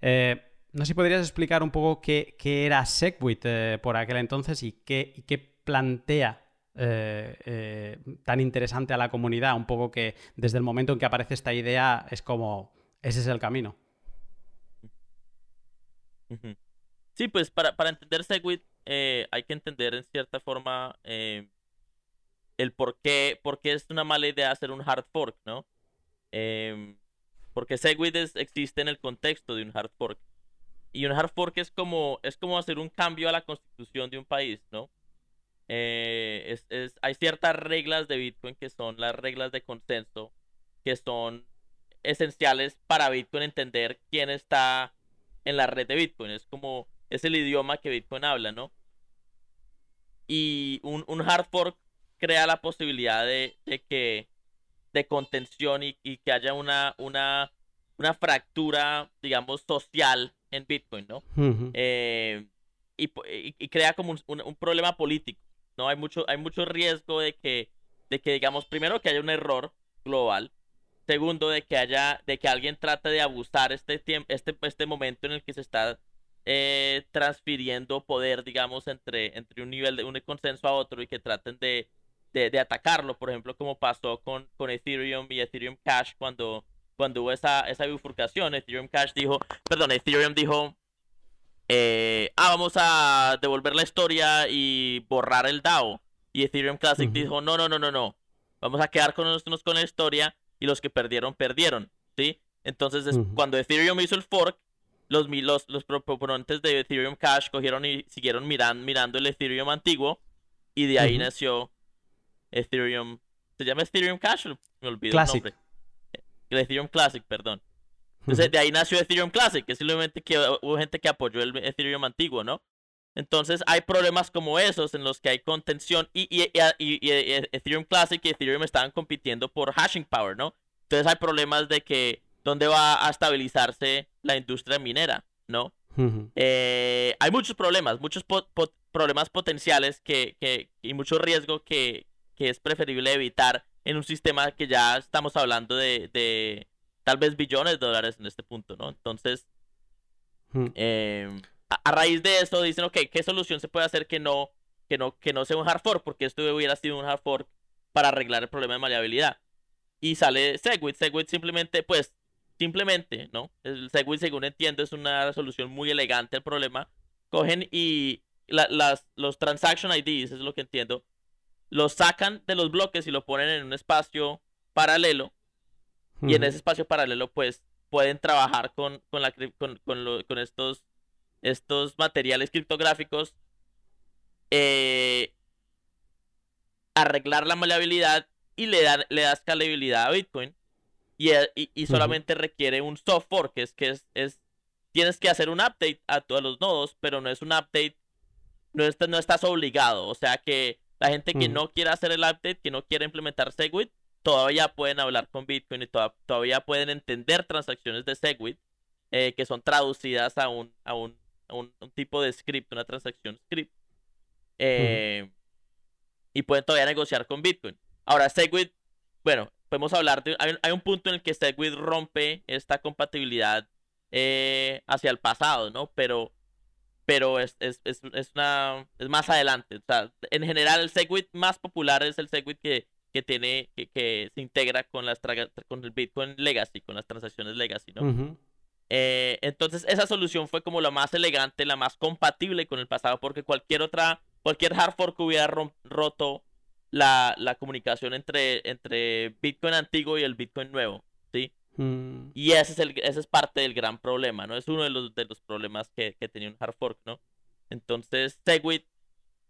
Eh, no sé si podrías explicar un poco qué, era SegWit eh, por aquel entonces y qué, qué plantea tan interesante a la comunidad, un poco que desde el momento en que aparece esta idea es como, ese es el camino. Sí, pues para, para entender Segwit eh, hay que entender en cierta forma eh, el por qué, es una mala idea hacer un hard fork, ¿no? Em, porque Segwit existe en el contexto de un hard fork. Y un hard fork es como, es como hacer un cambio a la constitución de un país, ¿no? Eh, es, hay ciertas reglas de Bitcoin que son las reglas de consenso, que son esenciales para Bitcoin entender quién está en la red de Bitcoin. Es como, es el idioma que Bitcoin habla, ¿no? y un, un hard fork crea la posibilidad de, que de contención y, que haya una, una, una fractura, digamos, social en Bitcoin, ¿no? Eh, y, crea como un, problema político, ¿no? Hay mucho, hay mucho riesgo de que, de que, digamos, primero que haya un error global, segundo de que haya, de que alguien trate de abusar este tiempo, este, este momento en el que se está eh, transfiriendo poder, digamos, entre, entre un nivel de un consenso a otro y que traten de, de, atacarlo, por ejemplo, como pasó con, con Ethereum y Ethereum Cash cuando, cuando hubo esa, esa bifurcación. Ethereum Cash dijo, perdón, Ethereum dijo, eh, ah, vamos a devolver la historia y borrar el DAO. Y Ethereum Classic dijo, no, no, no, no, no. Vamos a quedar con nosotros con la historia y los que perdieron, perdieron. ¿Sí? Entonces, cuando Ethereum hizo el fork, los, los, los proponentes de Ethereum Cash cogieron y siguieron mirando el Ethereum antiguo y de ahí nació Ethereum. ¿Se llama Ethereum Cash? Me olvidé el nombre. El Ethereum Classic, perdón. Entonces, de ahí nació Ethereum Classic, que simplemente que hubo gente que apoyó el Ethereum antiguo, ¿no? Entonces, hay problemas como esos en los que hay contención y, y, y, Ethereum Classic y Ethereum estaban compitiendo por hashing power, ¿no? Entonces, hay problemas de que dónde va a estabilizarse la industria minera, ¿no? Eh, hay muchos problemas, muchos problemas potenciales que, y mucho riesgo que, es preferible evitar en un sistema que ya estamos hablando de, tal vez billones de dólares en este punto, ¿no? Entonces, em, a, raíz de eso dicen, ok, ¿qué solución se puede hacer que no, que no, que no sea un hard fork? Porque esto hubiera sido un hard fork para arreglar el problema de maleabilidad. Y sale Segwit. Segwit simplemente, pues, Simplemente, ¿no? El Segwit, según entiendo, es una solución muy elegante al problema. Cogen y las, los transaction IDs, es lo que entiendo, los sacan de los bloques y lo ponen en un espacio paralelo. Y en ese espacio paralelo, pues, pueden trabajar con, con, la, con, con, estos, estos materiales criptográficos, eh, arreglar la maleabilidad y le da, le da escalabilidad a Bitcoin. Eh, y, solamente requiere un soft fork, que es que es, tienes que hacer un update a todos los nodos, pero no es un update, no, no estás obligado. O sea que la gente que no quiere hacer el update, que no quiere implementar Segwit, todavía pueden hablar con Bitcoin y todavía pueden entender transacciones de Segwit eh, que son traducidas a un, a un, un, tipo de script, una transacción script. Eh, y pueden todavía negociar con Bitcoin. Ahora, Segwit, bueno, podemos hablar de... Hay, un punto en el que Segwit rompe esta compatibilidad eh, hacia el pasado, ¿no? Pero, pero es, es, es, es, una, es más adelante. O sea, en general el Segwit más popular es el Segwit que, que tiene, que, que se integra con, las con el Bitcoin Legacy, con las transacciones Legacy, ¿no? Eh, entonces esa solución fue como la más elegante, la más compatible con el pasado, porque cualquier otra, cualquier hard fork hubiera roto la, la comunicación entre, entre Bitcoin antiguo y el Bitcoin nuevo, ¿sí? Mm. Y ese es, el, ese es parte del gran problema, ¿no? Es uno de los, de los problemas que, que tenía un hard fork, ¿no? Entonces, Segwit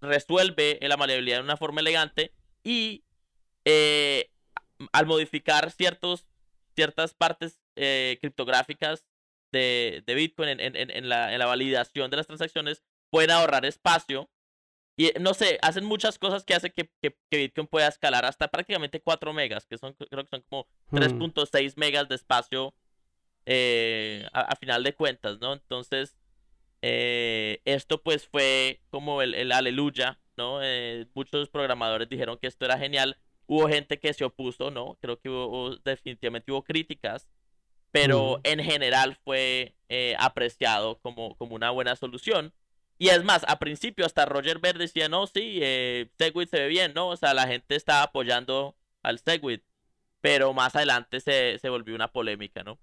resuelve la maleabilidad de una forma elegante y eh, al modificar ciertos, ciertas partes eh, criptográficas de, de Bitcoin en, en, en, la, en la validación de las transacciones, pueden ahorrar espacio y no sé, hacen muchas cosas que hacen que, que, Bitcoin pueda escalar hasta prácticamente 4 megas, que son creo que son como 3.6 hmm. megas de espacio eh, a, final de cuentas, ¿no? Entonces, eh, esto pues fue como el, el aleluya, ¿no? Eh, muchos programadores dijeron que esto era genial. Hubo gente que se opuso, ¿no? Creo que hubo, definitivamente hubo críticas, pero hmm. en general fue apreciado como, como una buena solución. Y es más, a principio hasta Roger Ver decía, no, sí, eh, Segwit se ve bien, ¿no? O sea, la gente estaba apoyando al Segwit. Pero más adelante se, volvió una polémica, ¿no?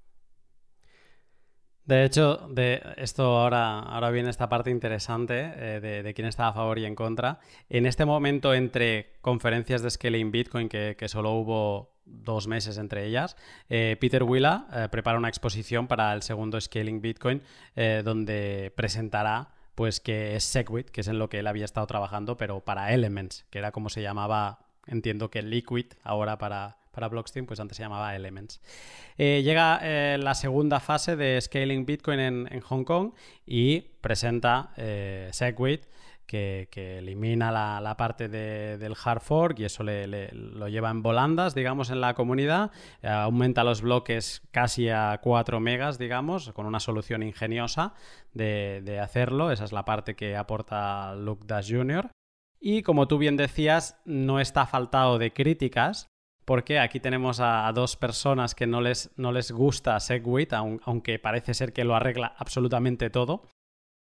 De hecho, de esto ahora, ahora viene esta parte interesante eh, de, quién está a favor y en contra. En este momento, entre conferencias de Scaling Bitcoin, que, solo hubo dos meses entre ellas, eh, Peter Willa prepara una exposición para el segundo Scaling Bitcoin, donde presentará pues que es Segwit, que es en lo que él había estado trabajando, pero para Elements, que era como se llamaba, entiendo que Liquid ahora para, para Blockstream, pues antes se llamaba Elements. Eh, llega eh, la segunda fase de Scaling Bitcoin en, Hong Kong y presenta eh, Segwit que, elimina la, parte del hard fork y eso lo lleva en volandas, digamos, en la comunidad. Aumenta los bloques casi a 4 megas, digamos, con una solución ingeniosa de, hacerlo. Esa es la parte que aporta Luke Dash Jr. Y como tú bien decías, no está faltado de críticas, porque aquí tenemos a, dos personas que no les, no les gusta Segwit, aunque parece ser que lo arregla absolutamente todo.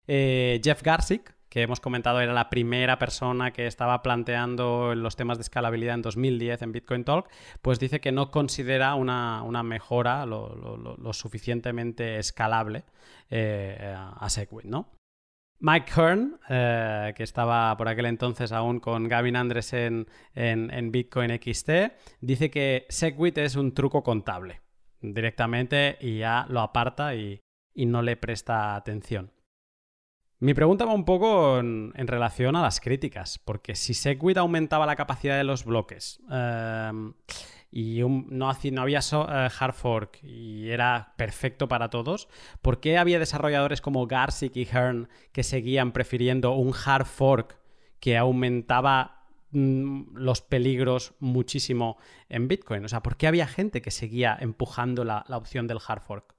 Eh, Jeff Garsick, que hemos comentado era la primera persona que estaba planteando los temas de escalabilidad en 2010 en Bitcoin Talk, pues dice que no considera una, mejora lo, suficientemente escalable eh, a Segwit, ¿no? Mike Hearn, eh, que estaba por aquel entonces aún con Gavin Andresen en, en, Bitcoin XT, dice que Segwit es un truco contable directamente y ya lo aparta y no le presta atención. Mi pregunta va un poco en, relación a las críticas, porque si Segwit aumentaba la capacidad de los bloques em, y no, había eh, hard fork y era perfecto para todos, ¿por qué había desarrolladores como Garsic y Hearn que seguían prefiriendo un hard fork que aumentaba mm, los peligros muchísimo en Bitcoin? O sea, ¿por qué había gente que seguía empujando la, opción del hard fork?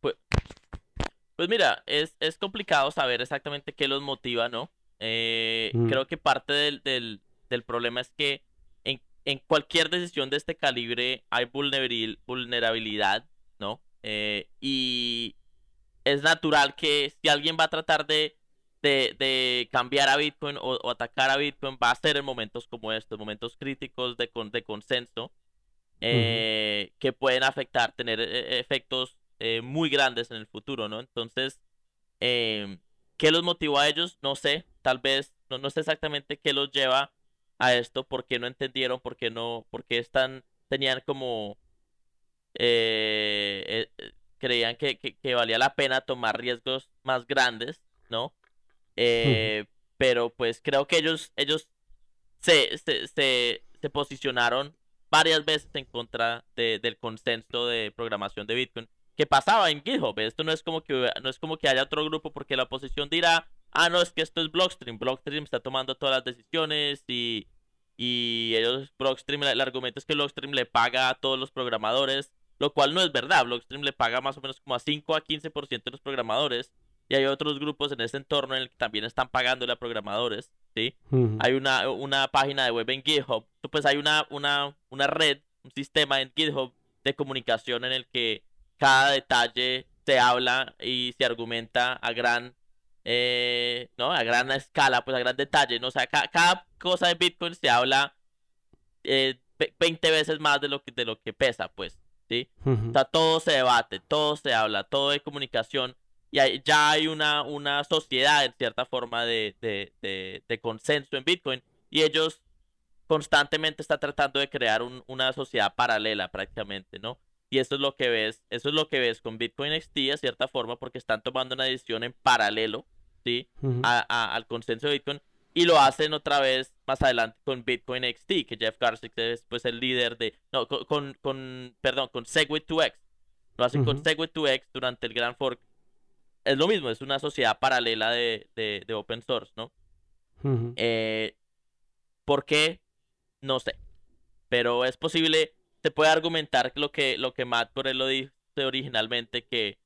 Pues pues mira, es, es complicado saber exactamente qué los motiva, ¿no? Eh, mm. Creo que parte del, del, del, problema es que en, en, cualquier decisión de este calibre hay vulnerabilidad, ¿no? Eh, y es natural que si alguien va a tratar de, de, de cambiar a Bitcoin o, atacar a Bitcoin, va a ser en momentos como estos, momentos críticos de, de consenso, eh, que pueden afectar, tener efectos eh, muy grandes en el futuro, ¿no? Entonces, em, ¿qué los motivó a ellos? No sé, tal vez, no, no sé exactamente qué los lleva a esto, por qué no entendieron, por qué no, por qué están, tenían como, eh, eh, creían que, que, valía la pena tomar riesgos más grandes, ¿no? pero pues creo que ellos, ellos se, se, se, se posicionaron varias veces en contra de, del consenso de programación de Bitcoin que pasaba en GitHub. Esto no es como que no es como que haya otro grupo porque la oposición dirá, ah, no, es que esto es Blockstream. Blockstream está tomando todas las decisiones y, y ellos, Blockstream, el argumento es que Blockstream le paga a todos los programadores, lo cual no es verdad. Blockstream le paga más o menos como a 5 a 15% de los programadores. Y hay otros grupos en ese entorno en el que también están pagándole a programadores, ¿sí? Hay una, una página de web en GitHub. Pues hay una, una, una red, un sistema en GitHub de comunicación en el que cada detalle se habla y se argumenta a gran, eh, ¿no? A gran escala, pues a gran detalle, ¿no? O sea, cada cosa de Bitcoin se habla eh, 20 veces más de lo que, de lo que pesa, pues, ¿sí? O sea, todo se debate, todo se habla, todo de comunicación y ya hay una, una sociedad, en cierta forma, de, de, de, consenso en Bitcoin y ellos constantemente están tratando de crear una sociedad paralela prácticamente, ¿no? Y eso es lo que ves, eso es lo que ves con Bitcoin XT de cierta forma, porque están tomando una decisión en paralelo, ¿sí? al consenso de Bitcoin. Y lo hacen otra vez más adelante con Bitcoin XT, que Jeff Garcic es pues el líder de... No, con, con, perdón, con Segwit 2X. Lo hacen con Segwit 2X durante el Grand Fork. Es lo mismo, es una sociedad paralela de, de, open source, ¿no? eh, ¿Por qué? No sé. Pero es posible, se puede argumentar lo que, lo que Matt lo dijo originalmente, que,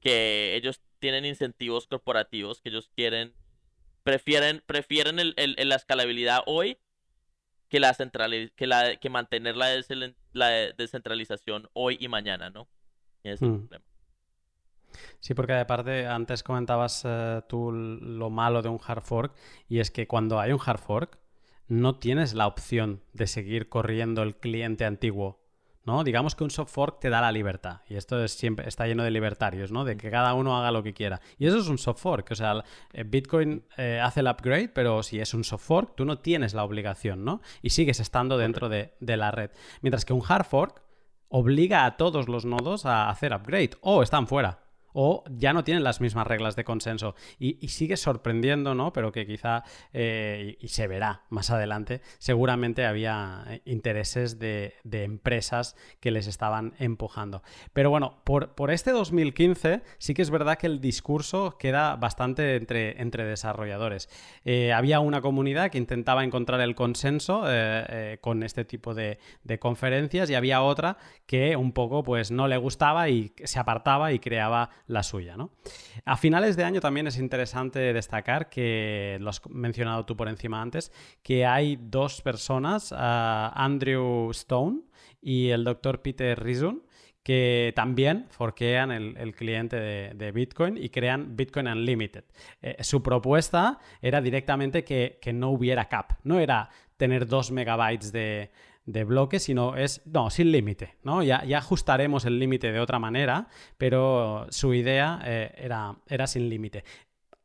que ellos tienen incentivos corporativos, que ellos quieren prefieren, prefieren el, el, la escalabilidad hoy que la, que, la que mantener la, la descentralización hoy y mañana, ¿no? es el hmm. problema. Sí, porque aparte antes comentabas eh, tú lo malo de un hard fork y es que cuando hay un hard fork no tienes la opción de seguir corriendo el cliente antiguo ¿no? Digamos que un soft fork te da la libertad. Y esto es siempre, está lleno de libertarios, ¿no? De que cada uno haga lo que quiera. Y eso es un soft fork. O sea, eh, Bitcoin eh, hace el upgrade, pero si es un soft fork, tú no tienes la obligación, ¿no? Y sigues estando dentro de, de la red. Mientras que un hard fork obliga a todos los nodos a hacer upgrade o están fuera o ya no tienen las mismas reglas de consenso. Y, sigue sorprendiendo, ¿no? Pero que quizá, eh, y, se verá más adelante, seguramente había eh, intereses de, empresas que les estaban empujando. Pero bueno, por, por, este 2015 sí que es verdad que el discurso queda bastante entre, entre desarrolladores. Eh, había una comunidad que intentaba encontrar el consenso con este tipo de, de conferencias y había otra que un poco pues no le gustaba y se apartaba y creaba la suya. ¿no? A finales de año también es interesante destacar que, lo has mencionado tú por encima antes, que hay dos personas, Andrew Stone y el doctor Peter Rizun, que también forquean el, cliente de, Bitcoin y crean Bitcoin Unlimited. Eh, su propuesta era directamente que, no hubiera cap, no era tener dos megabytes de, de bloques, sino es, no, sin límite, ¿no? Ya, ya ajustaremos el límite de otra manera, pero su idea eh, era, era sin límite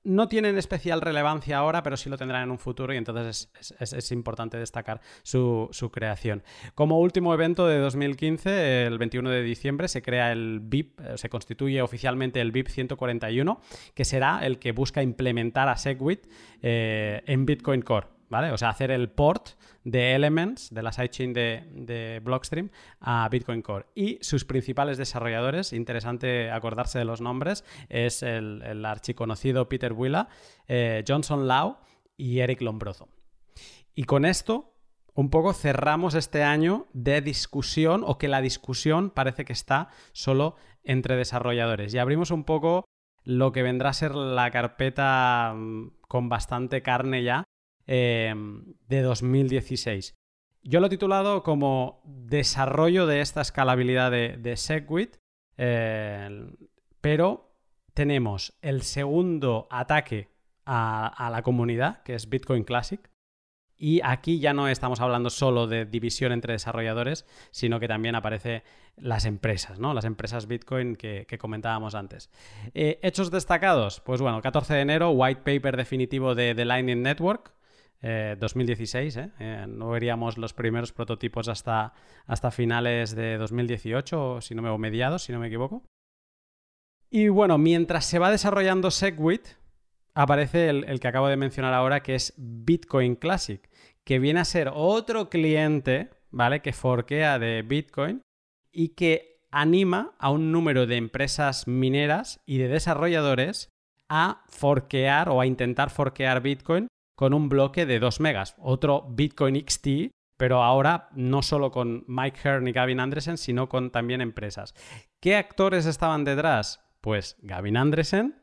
no tienen especial relevancia ahora, pero sí lo tendrán en un futuro y entonces es, importante destacar su, creación. Como último evento de 2015, el 21 de diciembre, se crea el BIP, eh, se constituye oficialmente el BIP 141, que será el que busca implementar a Segwit eh, en Bitcoin Core. ¿Vale? O sea, hacer el port de Elements, de la sidechain de, de Blockstream, a Bitcoin Core. Y sus principales desarrolladores, interesante acordarse de los nombres, es el, archiconocido Peter Willa, eh, Johnson Lau y Eric Lombroso. Y con esto, un poco cerramos este año de discusión, o que la discusión parece que está solo entre desarrolladores. Y abrimos un poco lo que vendrá a ser la carpeta mm, con bastante carne ya Em, de 2016. Yo lo he titulado como desarrollo de esta escalabilidad de, Segwit, eh, pero tenemos el segundo ataque a, la comunidad, que es Bitcoin Classic, y aquí ya no estamos hablando solo de división entre desarrolladores, sino que también aparece las empresas, ¿no? Las empresas Bitcoin que, comentábamos antes. Eh, hechos destacados, pues bueno, el 14 de enero, white paper definitivo de The Lightning Network, 2016, eh, ¿eh? no veríamos los primeros prototipos hasta, hasta finales de 2018, si no me, o mediados, si no me equivoco. Y bueno, mientras se va desarrollando Segwit, aparece el, que acabo de mencionar ahora, que es Bitcoin Classic, que viene a ser otro cliente, ¿vale? Que forquea de Bitcoin y que anima a un número de empresas mineras y de desarrolladores a forquear o a intentar forquear Bitcoin con un bloque de 2 megas, otro Bitcoin XT, pero ahora no solo con Mike Hearn y Gavin Andresen, sino con también empresas. ¿Qué actores estaban detrás? Pues Gavin Andresen,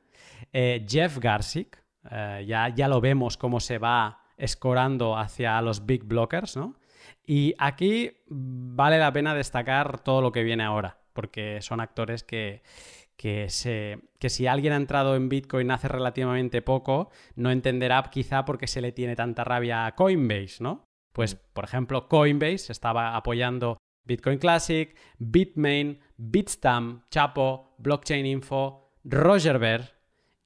eh, Jeff Garcic, eh, ya, ya lo vemos cómo se va escorando hacia los big blockers, ¿no? Y aquí vale la pena destacar todo lo que viene ahora, porque son actores que, que, si alguien ha entrado en Bitcoin hace relativamente poco, no entenderá quizá por qué se le tiene tanta rabia a Coinbase, ¿no? Pues, mm. por ejemplo, Coinbase estaba apoyando Bitcoin Classic, Bitmain, Bitstamp, Chapo, Blockchain Info, Roger Ver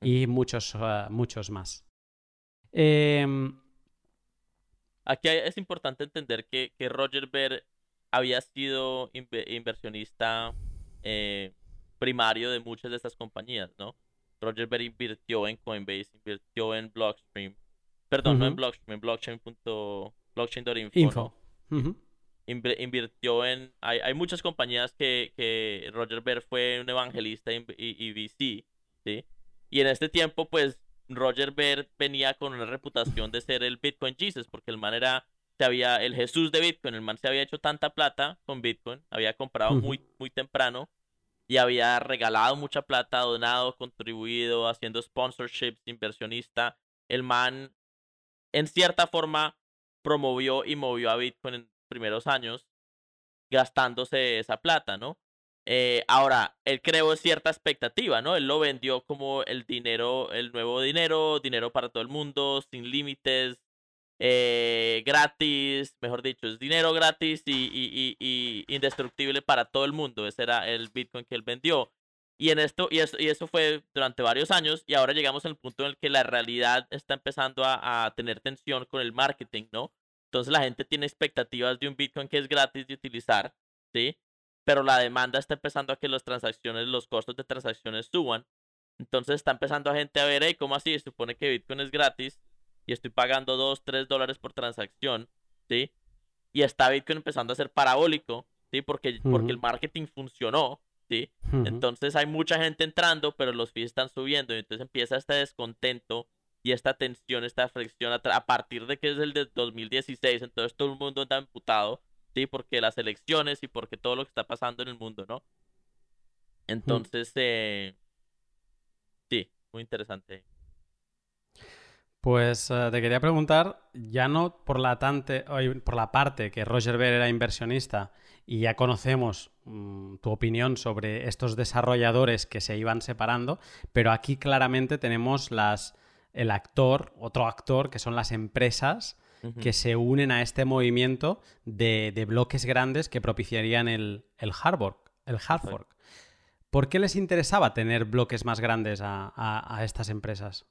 y muchos, uh, muchos más. Em, Aquí es importante entender que, Roger Ver había sido inversionista eh, primario de muchas de estas compañías, ¿no? Roger Ver invirtió en Coinbase, invirtió en Blockstream, Perdón, no en blockchain, en blockchain.info, Info. ¿no? Inv- invirtió en... Hay, hay muchas compañías que, que Roger Ver fue un evangelista y, y- VC, ¿sí? Y en este tiempo, pues, Roger Ver venía con una reputación de ser el Bitcoin Jesus, porque el man era... Se había, el Jesús de Bitcoin, el man se había hecho tanta plata con Bitcoin, había comprado muy, muy temprano y había regalado mucha plata, donado, contribuido, haciendo sponsorships, inversionista. El man, en cierta forma, promovió y movió a Bitcoin en los primeros años, gastándose esa plata, ¿no? Eh, ahora, él creó cierta expectativa, ¿no? Él lo vendió como el dinero, el nuevo dinero, dinero para todo el mundo, sin límites, eh, gratis, mejor dicho, es dinero gratis y, indestructible para todo el mundo. Ese era el Bitcoin que él vendió. Y en esto, y eso, fue durante varios años, y ahora llegamos al punto en el que la realidad está empezando a, a tener tensión con el marketing, ¿no? Entonces la gente tiene expectativas de un Bitcoin que es gratis de utilizar, ¿sí? Pero la demanda está empezando a que las transacciones, los costos de transacciones suban. Entonces está empezando a gente a ver, hey, ¿cómo así? Se supone que Bitcoin es gratis y estoy pagando 2, 3 dólares por transacción, ¿sí? Y está Bitcoin empezando a ser parabólico, ¿sí? Porque, porque el marketing funcionó, ¿sí? Entonces hay mucha gente entrando, pero los fees están subiendo. Y entonces empieza este descontento y esta tensión, esta fricción a partir de que es el de 2016. Entonces todo el mundo está emputado, ¿sí? Porque las elecciones y porque todo lo que está pasando en el mundo, ¿no? Entonces, eh, sí, muy interesante. Pues eh, te quería preguntar, ya no por la, tante, por la parte que Roger Ver era inversionista y ya conocemos mm, tu opinión sobre estos desarrolladores que se iban separando, pero aquí claramente tenemos las, el actor, otro actor, que son las empresas que se unen a este movimiento de, de bloques grandes que propiciarían el, el hard fork, el hard fork. ¿Por qué les interesaba tener bloques más grandes a- a- a estas empresas?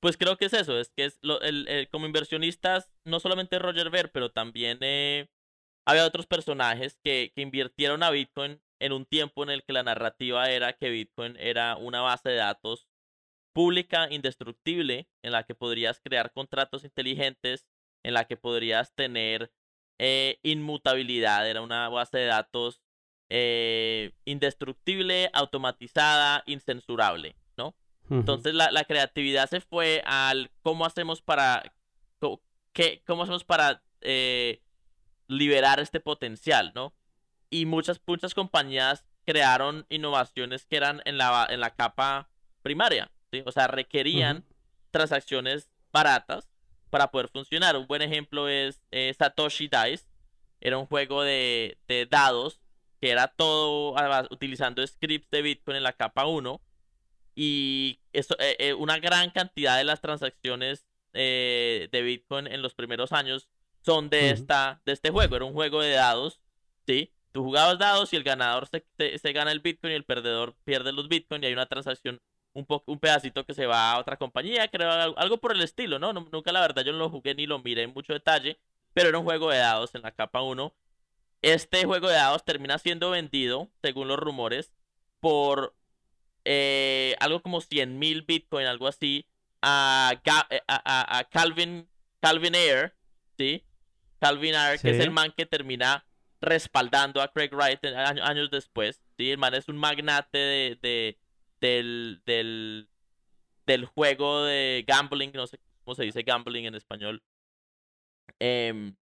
Pues creo que es eso, es que es lo, el, como inversionistas, no solamente Roger Ver, pero también eh, había otros personajes que, que invirtieron a Bitcoin en un tiempo en el que la narrativa era que Bitcoin era una base de datos pública, indestructible, en la que podrías crear contratos inteligentes, en la que podrías tener eh, inmutabilidad, era una base de datos eh, indestructible, automatizada, incensurable, Entonces la, la creatividad se fue al cómo hacemos para qué, cómo hacemos para eh, liberar este potencial, ¿no? Y muchas, muchas compañías crearon innovaciones que eran en la, en la capa primaria, ¿sí? O sea, requerían transacciones baratas para poder funcionar. Un buen ejemplo es eh, Satoshi Dice. Era un juego de, de dados que era todo además, utilizando scripts de Bitcoin en la capa 1 y eso, eh, eh, una gran cantidad de las transacciones eh, de Bitcoin en los primeros años son de, esta, de este juego. Era un juego de dados, ¿sí? Tú jugabas dados y el ganador se, se- se gana el Bitcoin y el perdedor pierde los Bitcoin y hay una transacción, un, po- un pedacito que se va a otra compañía, creo, al- algo por el estilo, ¿no? Nu- Nunca la verdad yo no lo jugué ni lo miré en mucho detalle, pero era un juego de dados en la capa 1. Este juego de dados termina siendo vendido, según los rumores, por eh, algo como 100 mil Bitcoin, algo así, a, eh, a, a- a Calvin, Calvin Air, ¿sí? Calvin Air, que es el man que termina respaldando a Craig Wright años después, ¿sí? El man es un magnate de, de- del, del, del juego de gambling, no sé cómo se dice gambling en español. Em,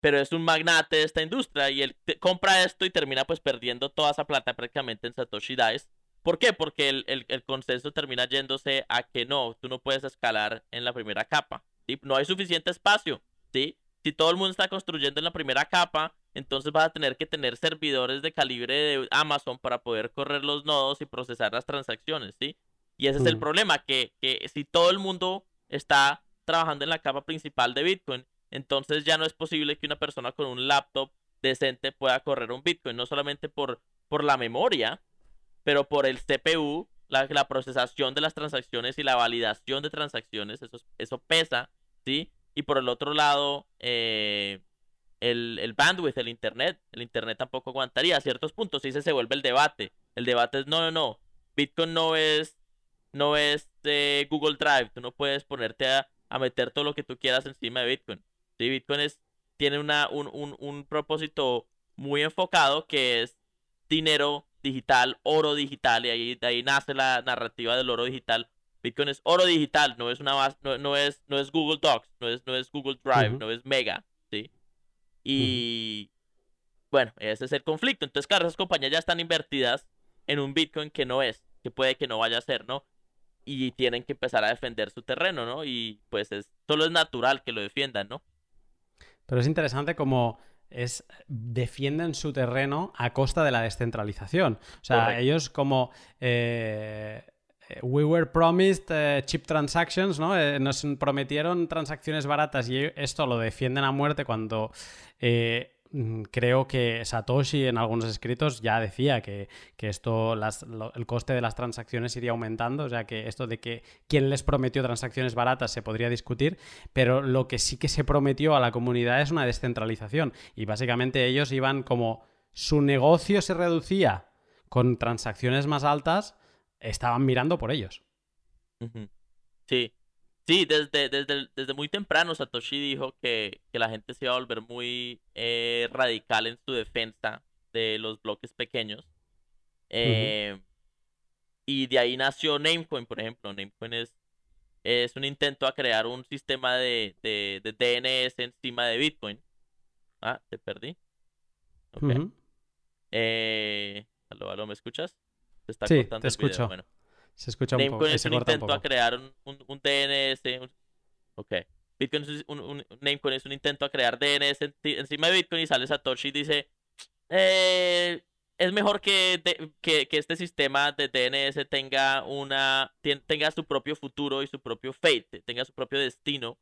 pero es un magnate de esta industria y él compra esto y termina pues perdiendo toda esa plata prácticamente en Satoshi Dice. ¿Por qué? Porque el, el, el consenso termina yéndose a que no, tú no puedes escalar en la primera capa. ¿sí? No hay suficiente espacio. ¿sí? Si todo el mundo está construyendo en la primera capa, entonces vas a tener que tener servidores de calibre de Amazon para poder correr los nodos y procesar las transacciones. ¿sí? Y ese es el problema, que, que si todo el mundo está trabajando en la capa principal de Bitcoin, entonces ya no es posible que una persona con un laptop decente pueda correr un Bitcoin, no solamente por, por la memoria, pero por el CPU, la, procesación de las transacciones y la validación de transacciones, eso, eso pesa, ¿sí? Y por el otro lado, eh, el, el bandwidth, el internet, el internet tampoco aguantaría a ciertos puntos, y ese se vuelve el debate. El debate es, no, no, no, Bitcoin no es, no es eh, Google Drive, tú no puedes ponerte a, a meter todo lo que tú quieras encima de Bitcoin. ¿sí? Bitcoin es, tiene una, un, un, un propósito muy enfocado que es dinero digital, oro digital, y ahí, de ahí nace la narrativa del oro digital. Bitcoin es oro digital, no es una no, no es, no es Google Docs, no es, no es Google Drive, no es Mega, ¿sí? Y bueno, ese es el conflicto. Entonces, claro, esas compañías ya están invertidas en un Bitcoin que no es, que puede que no vaya a ser, ¿no? Y tienen que empezar a defender su terreno, ¿no? Y pues es, solo es natural que lo defiendan, ¿no? Pero es interesante como es defienden su terreno a costa de la descentralización. O sea, ellos como eh, we were promised eh, cheap transactions, ¿no? Eh, nos prometieron transacciones baratas y esto lo defienden a muerte cuando creo que Satoshi en algunos escritos ya decía que, esto, el coste de las transacciones iría aumentando, o sea que esto de que quién les prometió transacciones baratas se podría discutir, pero lo que sí que se prometió a la comunidad es una descentralización. Y básicamente ellos iban como su negocio se reducía con transacciones más altas, estaban mirando por ellos. Sí, Sí, desde, desde, desde muy temprano Satoshi dijo que, la gente se iba a volver muy eh, radical en su defensa de los bloques pequeños. Eh, y de ahí nació Namecoin, por ejemplo. Namecoin es, es un intento a crear un sistema de, de, DNS encima de Bitcoin. Ah, te perdí. Ok. Eh, aló, ¿me escuchas? Te está sí, te escucho. Bueno. Se escucha un poco. es un intento a crear un, un, DNS. Ok. Bitcoin es un, Namecoin es un intento a crear DNS encima de Bitcoin y sale Satoshi y dice, eh, es mejor que, que, que, este sistema de DNS tenga una tenga su propio futuro y su propio fate, tenga su propio destino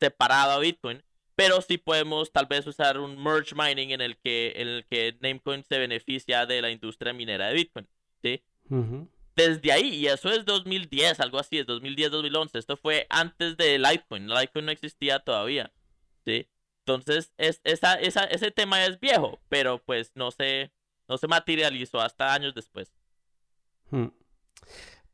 separado a Bitcoin, pero sí podemos tal vez usar un merge mining en el que, en el que Namecoin se beneficia de la industria minera de Bitcoin, ¿sí? Desde ahí, y eso es 2010, algo así, es 2010-2011. Esto fue antes de Litecoin. Litecoin no existía todavía. ¿sí? Entonces, es, esa, ese tema es viejo, pero pues no se, no se materializó hasta años después. Hmm.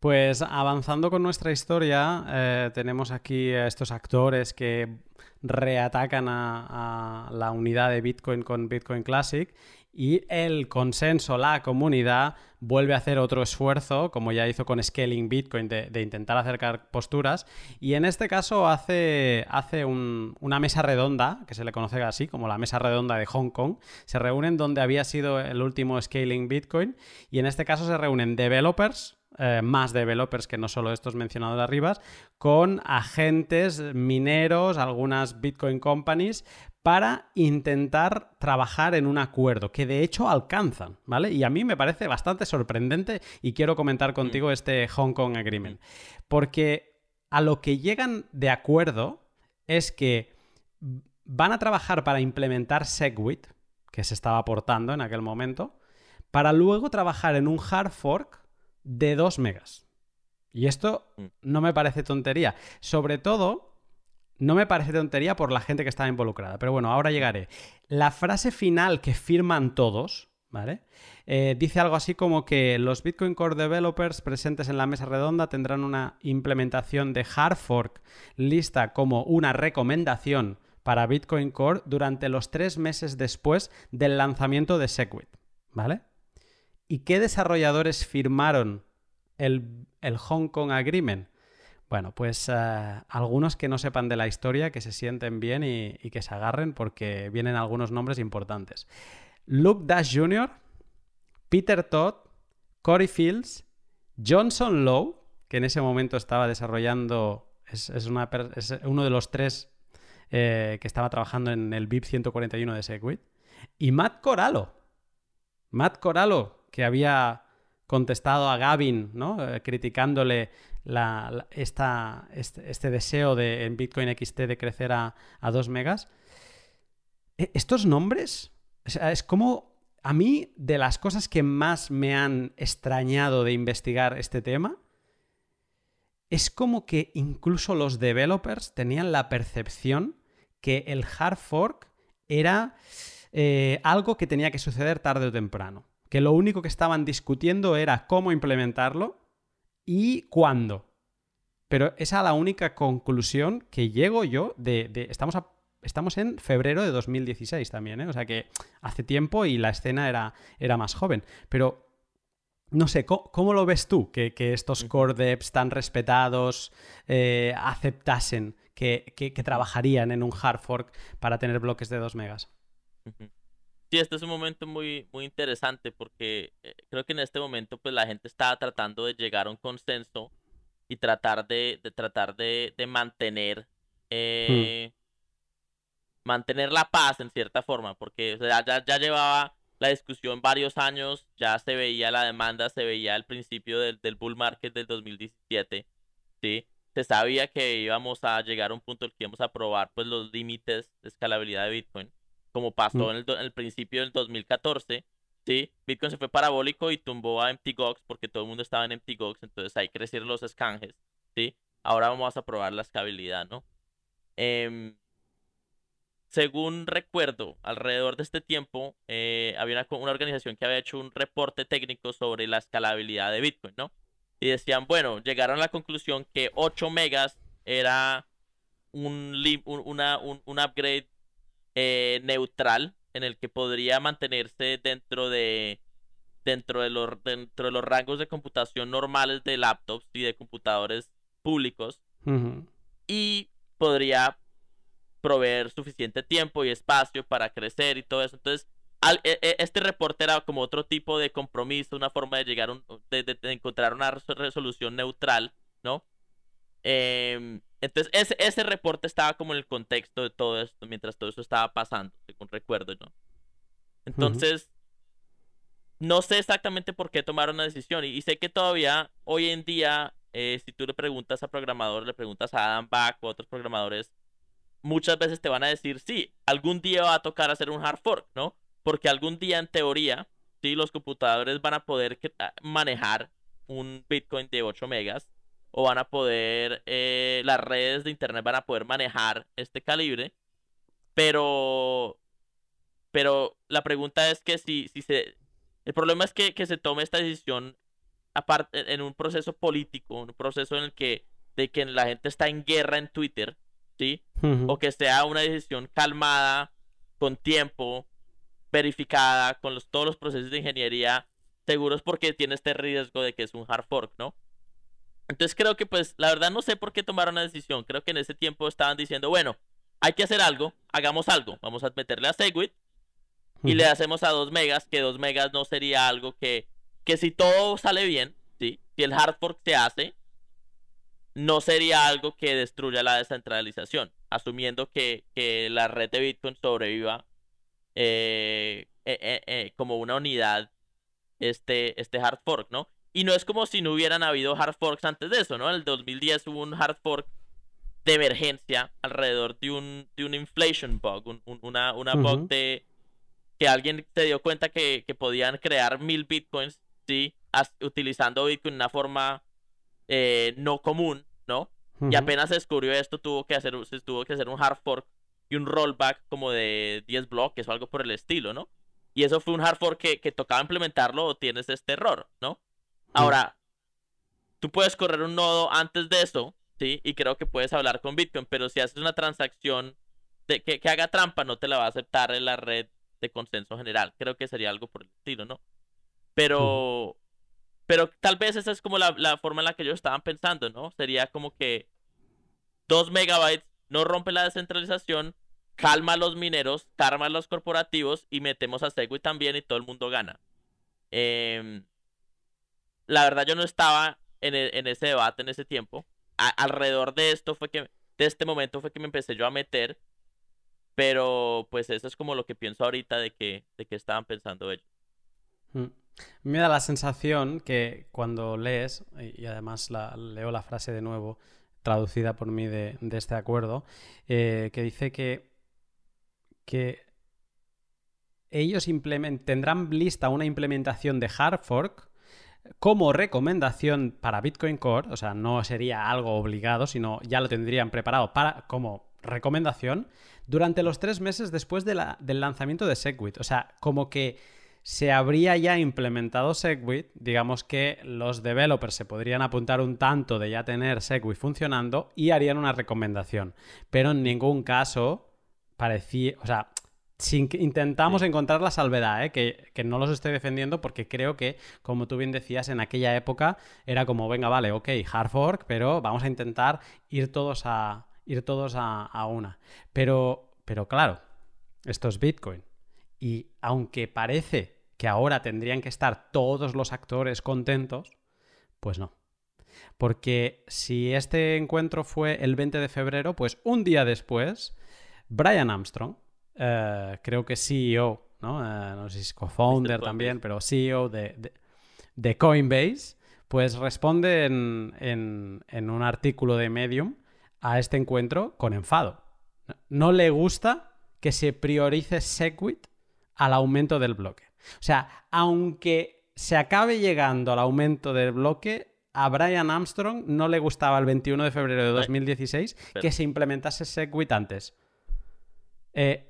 Pues avanzando con nuestra historia, eh, tenemos aquí a estos actores que reatacan a, la unidad de Bitcoin con Bitcoin Classic y el consenso, la comunidad, vuelve a hacer otro esfuerzo, como ya hizo con Scaling Bitcoin, de, intentar acercar posturas. Y en este caso hace, hace una mesa redonda, que se le conoce así, como la mesa redonda de Hong Kong. Se reúnen donde había sido el último Scaling Bitcoin. Y en este caso se reúnen developers, eh, más developers que no solo estos mencionados arriba, con agentes mineros, algunas Bitcoin companies, para intentar trabajar en un acuerdo que de hecho alcanzan, ¿vale? Y a mí me parece bastante sorprendente y quiero comentar contigo mm. este Hong Kong Agreement. Porque a lo que llegan de acuerdo es que van a trabajar para implementar Segwit, que se estaba aportando en aquel momento, para luego trabajar en un hard fork de 2 megas. Y esto mm. no me parece tontería. Sobre todo no me parece tontería por la gente que está involucrada, pero bueno, ahora llegaré. La frase final que firman todos, ¿vale? Eh, dice algo así como que los Bitcoin Core Developers presentes en la mesa redonda tendrán una implementación de hard fork lista como una recomendación para Bitcoin Core durante los tres meses después del lanzamiento de Segwit, ¿vale? ¿Y qué desarrolladores firmaron el Hong Kong Agreement? Bueno, pues eh, algunos que no sepan de la historia, que se sienten bien y, que se agarren porque vienen algunos nombres importantes. Luke Dash Jr., Peter Todd, Corey Fields, Johnson Lowe, que en ese momento estaba desarrollando, es, uno de los tres eh, que estaba trabajando en el VIP 141 de Segwit, y Matt Corallo. Matt Corallo, que había contestado a Gavin, ¿no? Eh, criticándole esta, este, este, deseo de, en Bitcoin XT de crecer a, a 2 megas. E, estos nombres, es como a mí de las cosas que más me han extrañado de investigar este tema, es como que incluso los developers tenían la percepción que el hard fork era eh, algo que tenía que suceder tarde o temprano. Que lo único que estaban discutiendo era cómo implementarlo y cuándo. pero es a la única conclusión que llego yo de... de estamos, estamos en febrero de 2016 también, ¿eh? O sea que hace tiempo y la escena era, era más joven. Pero no sé, ¿cómo, lo ves tú que, estos core devs tan respetados eh, aceptasen que, trabajarían en un hard fork para tener bloques de 2 megas? Sí, este es un momento muy, muy interesante porque eh, creo que en este momento pues la gente está tratando de llegar a un consenso y tratar de, tratar de, mantener hmm. eh, mantener la paz en cierta forma porque ya, ya llevaba la discusión varios años, ya se veía la demanda, se veía el principio del, del bull market del 2017, ¿sí? Se sabía que íbamos a llegar a un punto en el que íbamos a probar pues, los límites de escalabilidad de Bitcoin, como pasó mm. en, el, principio del 2014, ¿sí? Bitcoin se fue parabólico y tumbó a MTGOX porque todo el mundo estaba en MTGOX, entonces ahí crecieron los escanjes, ¿sí? Ahora vamos a probar la escalabilidad, ¿no? Eh, según recuerdo, alrededor de este tiempo eh, había una, organización que había hecho un reporte técnico sobre la escalabilidad de Bitcoin, ¿no? Y decían, bueno, llegaron a la conclusión que 8 megas era un, un, upgrade eh, neutral en el que podría mantenerse dentro de dentro de los dentro de los rangos de computación normales de laptops y de computadores públicos y podría proveer suficiente tiempo y espacio para crecer y todo eso. Entonces, e, e, este reporte era como otro tipo de compromiso, una forma de llegar, un, de, encontrar una resolución neutral, ¿no? Em, entonces, ese, ese reporte estaba como en el contexto de todo esto, mientras todo eso estaba pasando, según recuerdo, ¿no? Entonces, no sé exactamente por qué tomaron la decisión y, sé que todavía hoy en día, eh, si tú le preguntas a programadores, le preguntas a Adam Back o a otros programadores, muchas veces te van a decir, sí, algún día va a tocar hacer un hard fork, ¿no? Porque algún día, en teoría, sí, los computadores van a poder manejar un Bitcoin de 8 megas o van a poder, eh, las redes de Internet van a poder manejar este calibre, pero, pero la pregunta es que si, si se, el problema es que, que se tome esta decisión aparte, en un proceso político, un proceso en el que, de que la gente está en guerra en Twitter, ¿sí? O que sea una decisión calmada, con tiempo, verificada, con los, todos los procesos de ingeniería seguros porque tiene este riesgo de que es un hard fork, ¿no? Entonces creo que pues la verdad no sé por qué tomaron la decisión. Creo que en ese tiempo estaban diciendo, bueno, hay que hacer algo, hagamos algo. Vamos a meterle a Segwit y le hacemos a 2 megas, que 2 megas no sería algo que, que si todo sale bien, ¿sí? Si el hard fork se hace, no sería algo que destruya la descentralización, asumiendo que, la red de Bitcoin sobreviva eh, eh, eh, como una unidad este, este hard fork, ¿no? Y no es como si no hubieran habido hard forks antes de eso, ¿no? En el 2010 hubo un hard fork de emergencia alrededor de un, de un inflation bug, una, una bug de que alguien se dio cuenta que, podían crear mil bitcoins, ¿sí? utilizando Bitcoin de una forma no común ¿no? Y apenas se descubrió esto, tuvo que hacer, se tuvo que hacer un hard fork y un rollback como de 10 bloques o algo por el estilo, ¿no? Y eso fue un hard fork que, que tocaba implementarlo o tienes este error, ¿no? Ahora, tú puedes correr un nodo antes de eso, ¿sí? Y creo que puedes hablar con Bitcoin, pero si haces una transacción de, que, que haga trampa, no te la va a aceptar en la red de consenso general. Creo que sería algo por el estilo, ¿no? Pero, pero tal vez esa es como la, forma en la que ellos estaban pensando, ¿no? Sería como que 2 megabytes no rompe la descentralización, calma a los mineros, calma a los corporativos y metemos a Segwit también y todo el mundo gana. Em, la verdad yo no estaba en, e, ese debate en ese tiempo. alrededor de esto fue que, de este momento fue que me empecé yo a meter. Pero pues eso es como lo que pienso ahorita de que, de que estaban pensando ellos. Mm. Me da la sensación que cuando lees, y además leo la frase de nuevo, traducida por mí de, este acuerdo, eh, que dice que, que ellos tendrán lista una implementación de hard fork como recomendación para Bitcoin Core, o sea, no sería algo obligado, sino ya lo tendrían preparado para, como recomendación durante los tres meses después del lanzamiento de Segwit. O sea, como que se habría ya implementado Segwit, digamos que los developers se podrían apuntar un tanto de ya tener Segwit funcionando y harían una recomendación. Pero en ningún caso parecía, o sea, sin que intentamos encontrar la salvedad, ¿eh? que, que, no los estoy defendiendo porque creo que, como tú bien decías, en aquella época era como, venga, vale, ok, hard fork, pero vamos a intentar ir todos a, ir todos a, a una. Pero, pero claro, esto es Bitcoin. Y aunque parece que ahora tendrían que estar todos los actores contentos, pues no. Porque si este encuentro fue el 20 de febrero, pues un día después, Brian Armstrong, eh, creo que CEO, ¿no? Eh, no sé si es co-founder también, pero CEO de, de, Coinbase, pues responde en, en, un artículo de Medium a este encuentro con enfado. No le gusta que se priorice Segwit al aumento del bloque. O sea, aunque se acabe llegando al aumento del bloque, a Brian Armstrong no le gustaba el 21 de febrero de 2016 que se implementase Segwit antes. Eh,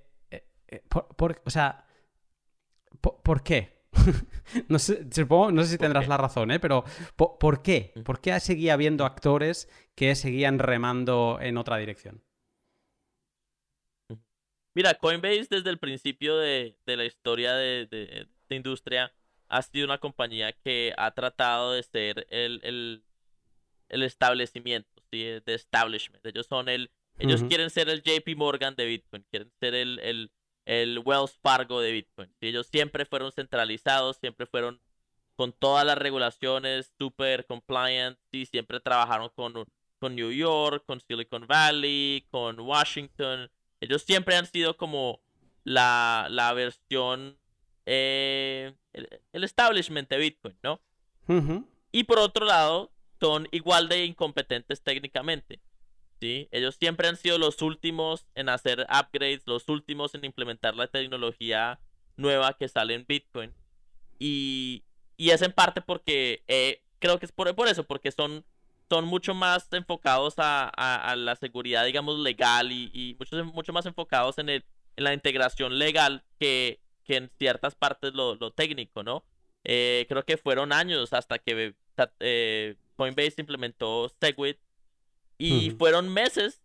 eh, eh, por, o sea, por, qué? no, sé, no sé si tendrás la razón, ¿eh? pero ¿por, qué? ¿Por qué seguía habiendo actores que seguían remando en otra dirección? Mira, Coinbase desde el principio de, la historia de, de, industria ha sido una compañía que ha tratado de ser el, el, establecimiento, ¿sí? de establishment. Ellos son el, ellos quieren ser el JP Morgan de Bitcoin, quieren ser el, el, el Wells Fargo de Bitcoin. Ellos siempre fueron centralizados, siempre fueron con todas las regulaciones, super compliant, ¿sí? siempre trabajaron con, con New York, con Silicon Valley, con Washington. Ellos siempre han sido como la, la versión, eh, el, establishment de Bitcoin, ¿no? Y por otro lado, son igual de incompetentes técnicamente. ¿Sí? Ellos siempre han sido los últimos en hacer upgrades, los últimos en implementar la tecnología nueva que sale en Bitcoin. Y, y es en parte porque eh, creo que es por, por eso, porque son son mucho más enfocados a, la seguridad, digamos, legal y, y mucho, mucho más enfocados en, el, en la integración legal que, que en ciertas partes lo, lo técnico, ¿no? Eh, creo que fueron años hasta que eh, Coinbase implementó Segwit y fueron meses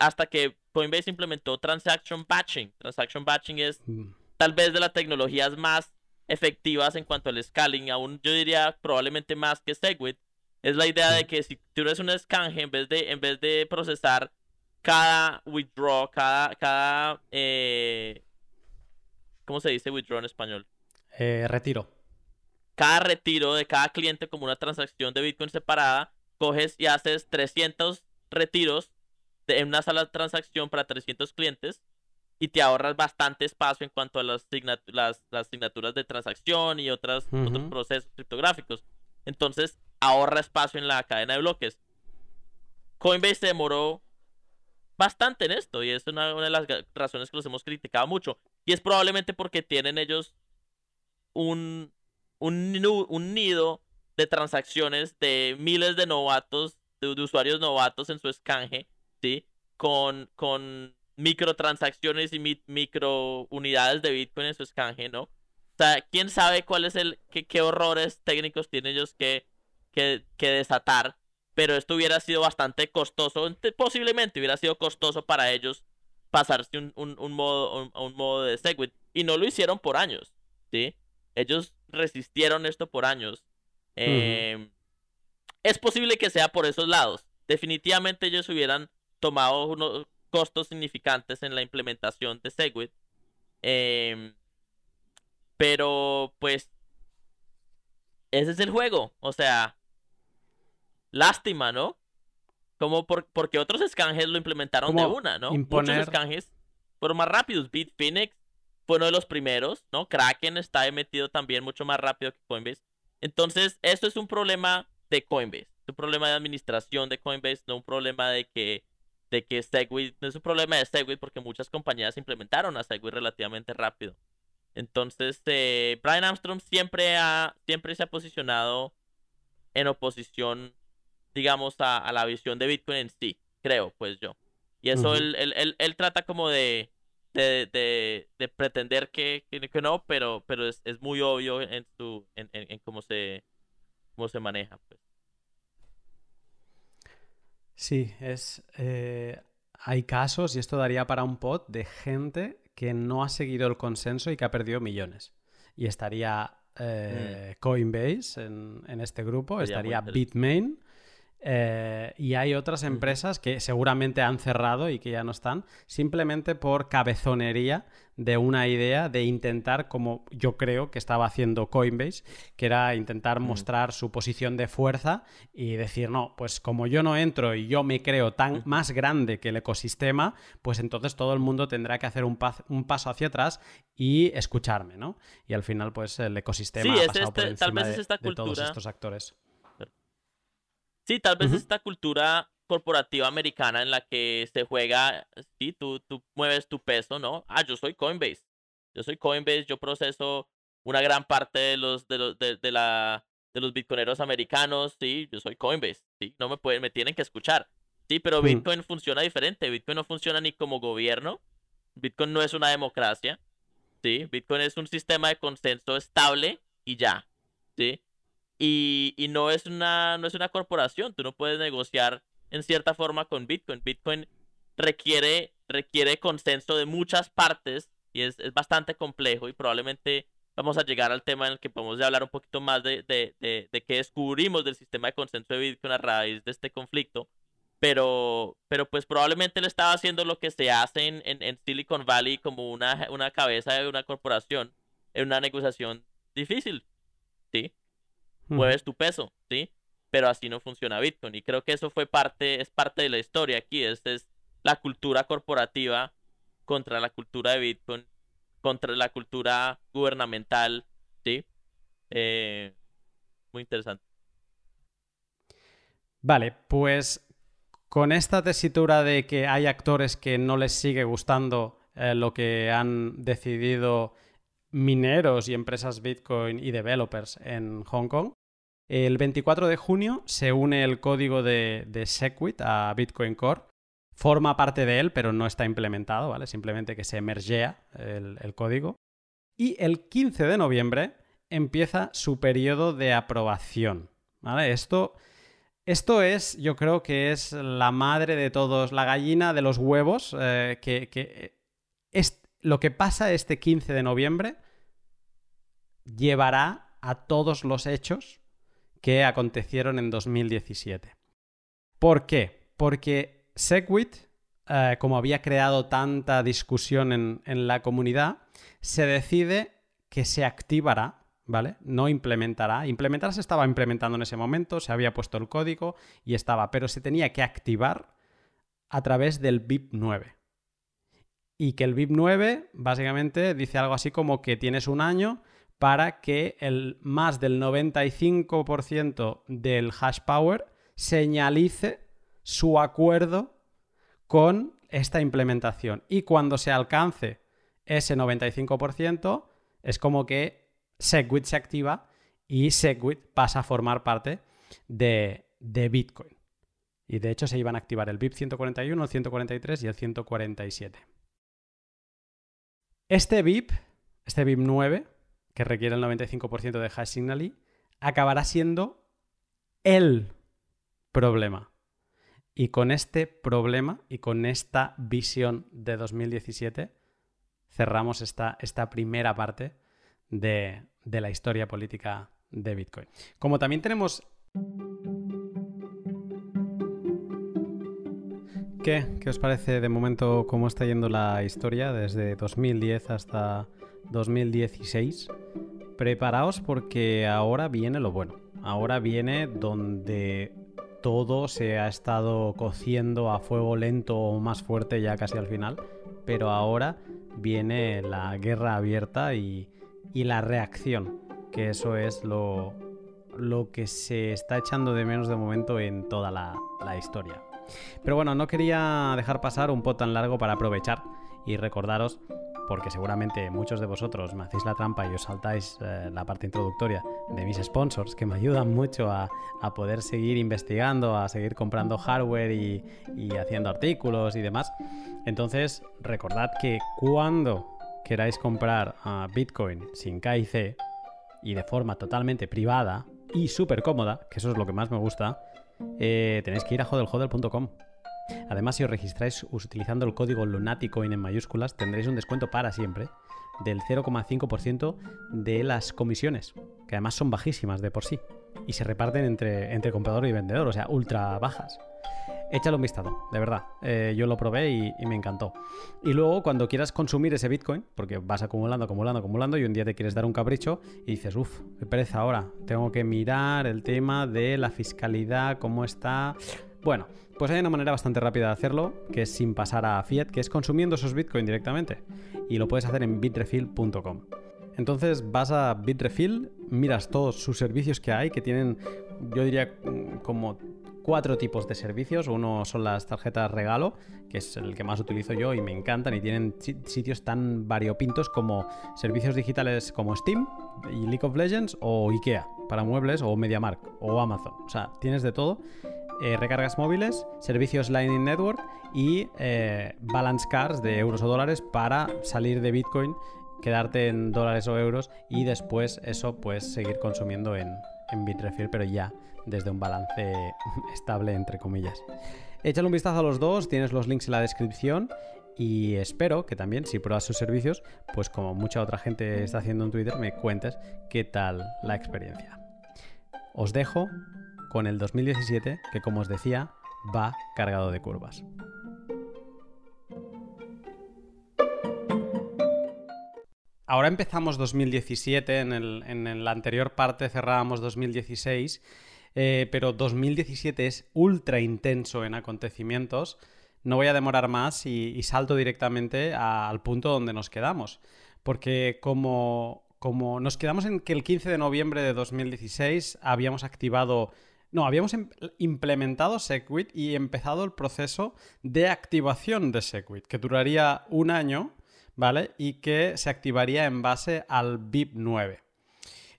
hasta que Coinbase implementó Transaction Batching. Transaction Batching es mm. tal vez de las tecnologías más efectivas en cuanto al scaling, aún yo diría probablemente más que Segwit, es la idea de que si tú eres un escanje, en vez de, en vez de procesar cada withdraw, cada, cada eh, ¿cómo se dice withdraw en español? Eh, retiro. Cada retiro de cada cliente como una transacción de Bitcoin separada, coges y haces 300 retiros en una sola transacción para 300 clientes y te ahorras bastante espacio en cuanto a las, las, asignaturas de transacción y otras, otros procesos criptográficos. Entonces, ahorra espacio en la cadena de bloques. Coinbase se demoró bastante en esto y es una, de las razones que los hemos criticado mucho. Y es probablemente porque tienen ellos un, un, nido de transacciones de miles de novatos, de, usuarios novatos en su escanje, ¿sí? Con, con microtransacciones y micro unidades de Bitcoin en su escanje, ¿no? O sea, quién sabe cuál es el, qué, qué horrores técnicos tienen ellos que, que, que, desatar. Pero esto hubiera sido bastante costoso. Posiblemente hubiera sido costoso para ellos pasarse un, un, un modo, un, modo de Segwit. Y no lo hicieron por años. ¿sí? Ellos resistieron esto por años. Em, es posible que sea por esos lados. Definitivamente ellos hubieran tomado unos costos significantes en la implementación de Segwit. Eh, pero, pues, ese es el juego. O sea, lástima, ¿no? Como por, porque otros escanjes lo implementaron de una, ¿no? Muchos escanjes fueron más rápidos. Bitfinex fue uno de los primeros, ¿no? Kraken está metido también mucho más rápido que Coinbase. Entonces, esto es un problema de Coinbase. Es un problema de administración de Coinbase, no un problema de que de que Segwit, no es un problema de Segwit porque muchas compañías implementaron a Segwit relativamente rápido. Entonces, eh, Brian Armstrong siempre, ha, siempre se ha posicionado en oposición, digamos, a, a, la visión de Bitcoin en sí, creo, pues yo. Y eso él, él, él, trata como de, de, de, pretender que, que, no, pero, pero es, es, muy obvio en, su, en, en, cómo, se, cómo se maneja. Pues. Sí, es, eh, hay casos, y esto daría para un pod, de gente que no ha seguido el consenso y que ha perdido millones. Y estaría eh, mm. Coinbase en, en, este grupo, estaría Bitmain eh, y hay otras empresas que seguramente han cerrado y que ya no están, simplemente por cabezonería de una idea de intentar, como yo creo que estaba haciendo Coinbase, que era intentar mostrar su posición de fuerza y decir, no, pues como yo no entro y yo me creo tan más grande que el ecosistema, pues entonces todo el mundo tendrá que hacer un, paso hacia atrás y escucharme, ¿no? Y al final, pues el ecosistema ha pasado por este, encima de todos estos actores. Sí, tal vez esta cultura corporativa americana en la que se juega, sí, tú, tú mueves tu peso, ¿no? Ah, yo soy Coinbase. Yo soy Coinbase, yo proceso una gran parte de los, de los, de, la, de los bitcoineros americanos, sí, yo soy Coinbase, sí, no me pueden, me tienen que escuchar. Sí, pero hmm. Bitcoin funciona diferente. Bitcoin no funciona ni como gobierno. Bitcoin no es una democracia. Sí, Bitcoin es un sistema de consenso estable y ya. Sí. Y, y, no, es una, no es una corporación, tú no puedes negociar en cierta forma con Bitcoin. Bitcoin requiere, requiere consenso de muchas partes y es, es, bastante complejo y probablemente vamos a llegar al tema en el que podemos hablar un poquito más de, de, de, qué descubrimos del sistema de consenso de Bitcoin a raíz de este conflicto. Pero, pero pues probablemente él estaba haciendo lo que se hace en, en, en Silicon Valley como una, una cabeza de una corporación en una negociación difícil. ¿sí? Mueves tu peso, ¿sí? Pero así no funciona Bitcoin. Y creo que eso fue parte, es parte de la historia aquí. Esta es la cultura corporativa contra la cultura de Bitcoin, contra la cultura gubernamental, ¿sí? Eh, muy interesante. Vale, pues con esta tesitura de que hay actores que no les sigue gustando eh, lo que han decidido mineros y empresas Bitcoin y developers en Hong Kong. El 24 de junio se une el código de, de Segwit a Bitcoin Core. Forma parte de él, pero no está implementado, ¿vale? Simplemente que se emergea el, código. Y el 15 de noviembre empieza su periodo de aprobación. ¿vale? Esto, esto es, yo creo que es la madre de todos, la gallina de los huevos, eh, que, que es, lo que pasa este 15 de noviembre llevará a todos los hechos que acontecieron en 2017. ¿Por qué? Porque Segwit, eh, como había creado tanta discusión en, en la comunidad, se decide que se activará ¿vale? No implementará. Implementar se estaba implementando en ese momento, se había puesto el código y estaba, pero se tenía que activar a través del BIP 9 y que el VIP 9 básicamente dice algo así como que tienes un año para que el más del 95% del hash power señalice su acuerdo con esta implementación. Y cuando se alcance ese 95%, es como que Segwit se activa y Segwit pasa a formar parte de, de Bitcoin. Y de hecho se iban a activar el BIP 141, el 143 y el 147. Este VIP, este VIP 9, que requiere el 95% de hash signaling, acabará siendo el problema. Y con este problema y con esta visión de 2017 cerramos esta, esta primera parte de, de la historia política de Bitcoin. Como también tenemos ¿Qué? os parece de momento cómo está yendo la historia desde 2010 hasta 2016? Preparaos porque ahora viene lo bueno. Ahora viene donde todo se ha estado cociendo a fuego lento o más fuerte ya casi al final. Pero ahora viene la guerra abierta y, la reacción. Que eso es lo, que se está echando de menos de momento en toda la historia. Pero bueno, no quería dejar pasar un pot tan largo para aprovechar y recordaros, porque seguramente muchos de vosotros me hacéis la trampa y os saltáis eh, la parte introductoria de mis sponsors, que me ayudan mucho a, poder seguir investigando, a seguir comprando hardware y, haciendo artículos y demás. Entonces, recordad que cuando queráis comprar Bitcoin sin KIC y de forma totalmente privada y súper cómoda, que eso es lo que más me gusta, eh, tenéis que ir a hodelhodel.com. Además, si os registráis utilizando el código Lunaticoin en mayúsculas, tendréis un descuento para siempre del 0,5% de las comisiones, que además son bajísimas de por sí, y se reparten entre, entre comprador y vendedor, o sea, ultra bajas échale un vistazo, de verdad. Eh, yo lo probé y, me encantó. Y luego, cuando quieras consumir ese Bitcoin, porque vas acumulando, acumulando, acumulando, y un día te quieres dar un capricho y dices, uff, qué pereza ahora. Tengo que mirar el tema de la fiscalidad, cómo está. Bueno, pues hay una manera bastante rápida de hacerlo, que es sin pasar a Fiat, que es consumiendo esos Bitcoin directamente. Y lo puedes hacer en bitrefill.com. Entonces vas a Bitrefill, miras todos sus servicios que hay, que tienen, yo diría, como cuatro tipos de servicios. Uno son las tarjetas regalo, que es el que más utilizo yo y me encantan y tienen sitios tan variopintos como servicios digitales como Steam y League of Legends o IKEA para muebles o MediaMark o Amazon. O sea, tienes de todo. Eh, recargas móviles, servicios Lightning Network y eh, balance cards de euros o dólares para salir de Bitcoin, quedarte en dólares o euros y después eso pues seguir consumiendo en, en Bitrefill, pero ya desde un balance estable, entre comillas. Échale un vistazo a los dos, tienes los links en la descripción y espero que también, si pruebas sus servicios, pues como mucha otra gente está haciendo en Twitter, me cuentes qué tal la experiencia. Os dejo con el 2017, que como os decía, va cargado de curvas. Ahora empezamos 2017, en, el, en la anterior parte cerrábamos 2016 eh, pero 2017 es ultra intenso en acontecimientos. No voy a demorar más y, salto directamente al punto donde nos quedamos. Porque como, como nos quedamos en que el 15 de noviembre de 2016 habíamos activado no, habíamos em, implementado Segwit y empezado el proceso de activación de Segwit, que duraría un año, ¿vale? Y que se activaría en base al BIP 9.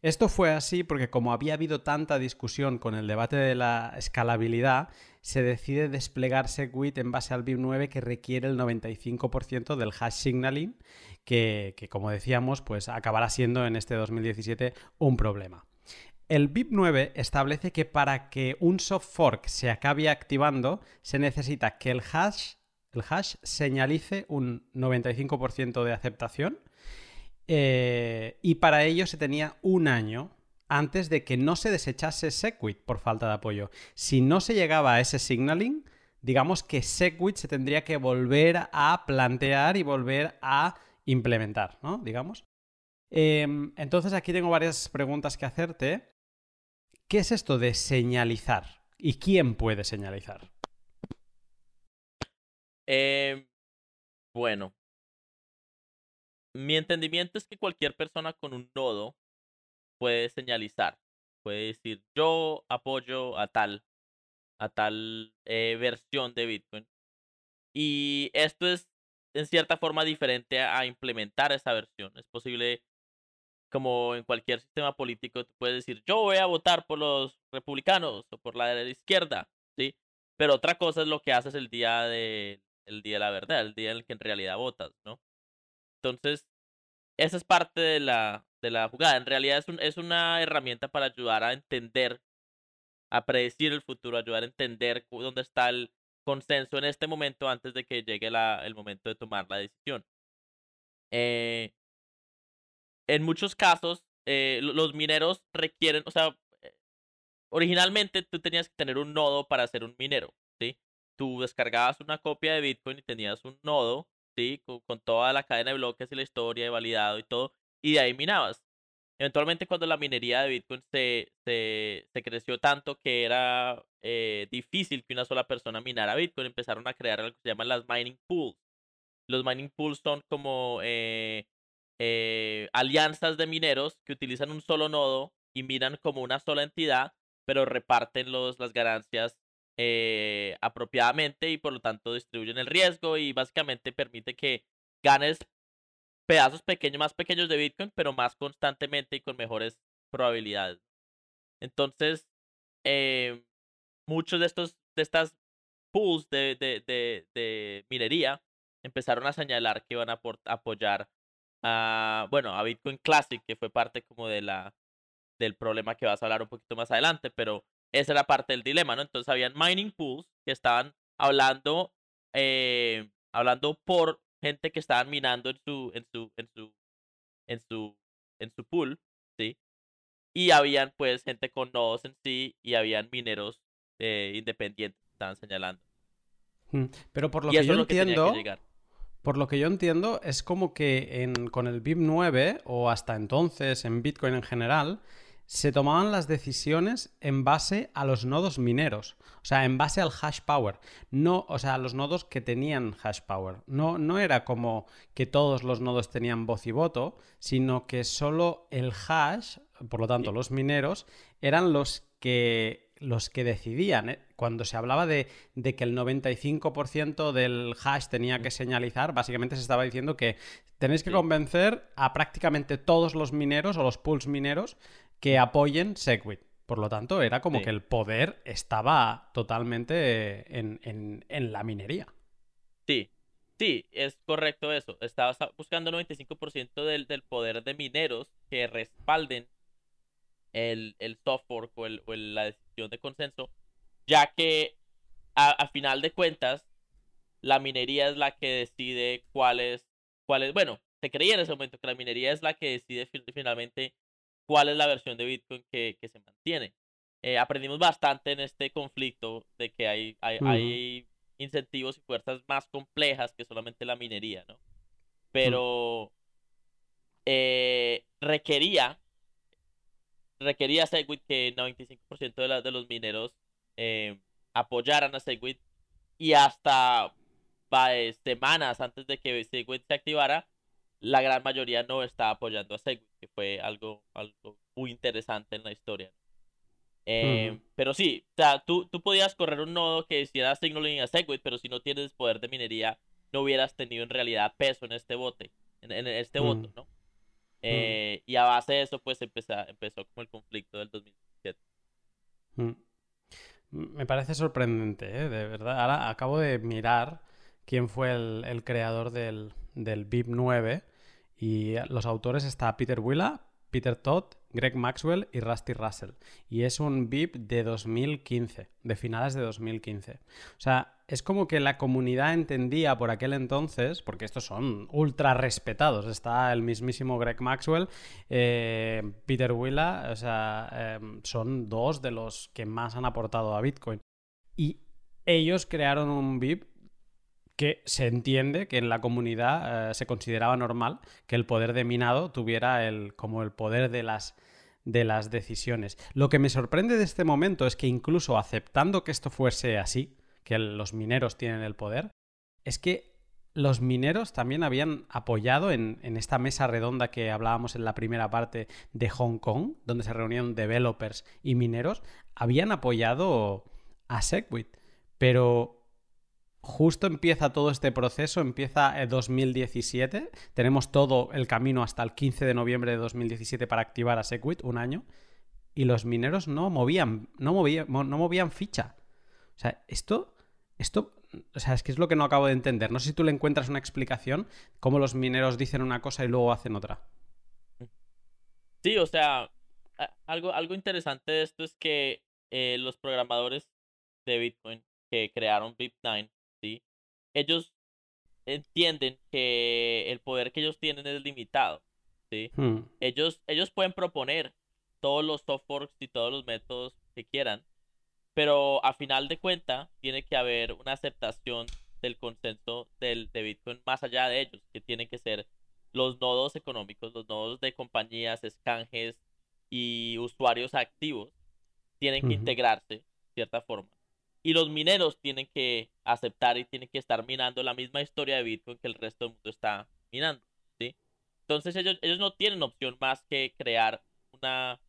Esto fue así porque como había habido tanta discusión con el debate de la escalabilidad, se decide desplegar Segwit en base al BIP9 que requiere el 95% del hash signaling, que, como decíamos, pues acabará siendo en este 2017 un problema. El BIP9 establece que para que un soft fork se acabe activando, se necesita que el hash, el hash señalice un 95% de aceptación eh, y para ello se tenía un año antes de que no se desechase Segwit por falta de apoyo. Si no se llegaba a ese signaling, digamos que Segwit se tendría que volver a plantear y volver a implementar, ¿no? Digamos. Em, entonces aquí tengo varias preguntas que hacerte. ¿Qué es esto de señalizar? ¿Y quién puede señalizar? Em, bueno, mi entendimiento es que cualquier persona con un nodo puede señalizar, puede decir yo apoyo a tal, a tal eh, versión de Bitcoin. Y esto es en cierta forma diferente a, implementar esa versión. Es posible, como en cualquier sistema político, tú puedes decir yo voy a votar por los republicanos o por la de la izquierda, ¿sí? Pero otra cosa es lo que haces el día de, el día de la verdad, el día en el que en realidad votas, ¿no? Entonces, esa es parte de la, de la jugada. En realidad es, un, es una herramienta para ayudar a entender, a predecir el futuro, ayudar a entender dónde está el consenso en este momento antes de que llegue la, el momento de tomar la decisión. Eh, en muchos casos, eh, los mineros requieren, o sea, eh, originalmente tú tenías que tener un nodo para ser un minero, ¿sí? Tú descargabas una copia de Bitcoin y tenías un nodo con, toda la cadena de bloques y la historia de validado y todo, y de ahí minabas. Eventualmente cuando la minería de Bitcoin se, se, creció tanto que era eh, difícil que una sola persona minara Bitcoin, empezaron a crear lo que se llaman las mining pools. Los mining pools son como eh, alianzas de mineros que utilizan un solo nodo y minan como una sola entidad, pero reparten los, las ganancias eh, apropiadamente y por lo tanto distribuyen el riesgo y básicamente permite que ganes pedazos pequeños, más pequeños de Bitcoin, pero más constantemente y con mejores probabilidades. Entonces, eh, muchos de estos de estas pools de, de, de, minería empezaron a señalar que iban a apoyar a, bueno, a Bitcoin Classic, que fue parte como de la del problema que vas a hablar un poquito más adelante, pero esa era parte del dilema, ¿no? Entonces habían mining pools que estaban hablando, eh, hablando por gente que estaban minando en su, en su, en su, en su, en su pool, ¿sí? Y habían pues gente con nodos en sí y habían mineros eh, independientes que estaban señalando. Pero por lo que yo entiendo, por lo que yo entiendo, es como que en, con el BIP 9 o hasta entonces en Bitcoin en general, se tomaban las decisiones en base a los nodos mineros, o sea, en base al hash power, no, o sea, los nodos que tenían hash power. No, no era como que todos los nodos tenían voz y voto, sino que solo el hash, por lo tanto, los mineros, eran los que los que decidían. ¿eh? Cuando se hablaba de, de, que el 95% del hash tenía que señalizar, básicamente se estaba diciendo que tenéis que convencer a prácticamente todos los mineros o los pools mineros que apoyen Segwit. Por lo tanto, era como que el poder estaba totalmente en, la minería. Sí, sí, es correcto eso. Estaba buscando el 95% del, del poder de mineros que respalden el, el software o, el, o la decisión de consenso, ya que a, final de cuentas, la minería es la que decide cuál es, cuál es, bueno, se creía en ese momento que la minería es la que decide finalmente cuál es la versión de Bitcoin que, se mantiene. Eh, aprendimos bastante en este conflicto de que hay, hay, incentivos y fuerzas más complejas que solamente la minería, ¿no? Pero eh, requería, requería Segwit que 95% de, de los mineros eh, apoyaran a Segwit y hasta semanas antes de que Segwit se activara, la gran mayoría no está apoyando a Segwit, que fue algo, algo muy interesante en la historia. Eh, pero sí, o sea, tú, tú podías correr un nodo que hiciera signaling a Segwit, pero si no tienes poder de minería, no hubieras tenido en realidad peso en este bote, en, este voto, ¿no? Eh, y a base de eso, pues empezó, empezó como el conflicto del 2017. Me parece sorprendente, ¿eh? de verdad. Ahora acabo de mirar quién fue el, creador del, del BIP 9 y los autores está Peter Willa, Peter Todd, Greg Maxwell y Rusty Russell. Y es un VIP de 2015, de finales de 2015. O sea, es como que la comunidad entendía por aquel entonces, porque estos son ultra respetados. Está el mismísimo Greg Maxwell, eh, Peter Willa, o sea, em, son dos de los que más han aportado a Bitcoin. Y ellos crearon un VIP que se entiende que en la comunidad eh, se consideraba normal que el poder de minado tuviera el, como el poder de las, de las decisiones. Lo que me sorprende de este momento es que incluso aceptando que esto fuese así, que los mineros tienen el poder, es que los mineros también habían apoyado en, en, esta mesa redonda que hablábamos en la primera parte de Hong Kong, donde se reunieron developers y mineros, habían apoyado a Segwit. Pero justo empieza todo este proceso, empieza el 2017, tenemos todo el camino hasta el 15 de noviembre de 2017 para activar a Segwit, un año, y los mineros no movían, no movían, no movían ficha. O sea, esto, esto, o sea, es que es lo que no acabo de entender. No sé si tú le encuentras una explicación, cómo los mineros dicen una cosa y luego hacen otra. Sí, o sea, algo, algo interesante de esto es que eh, los programadores de Bitcoin que crearon BIP9 ellos entienden que el poder que ellos tienen es limitado. ¿sí? Hmm. Ellos, ellos pueden proponer todos los softwares y todos los métodos que quieran, pero a final de cuenta tiene que haber una aceptación del consenso del, de Bitcoin más allá de ellos, que tienen que ser los nodos económicos, los nodos de compañías, escanjes y usuarios activos, tienen que integrarse de cierta forma. Y los mineros tienen que aceptar y tienen que estar minando la misma historia de Bitcoin que el resto del mundo está minando, ¿sí? Entonces ellos, ellos no tienen opción más que crear una,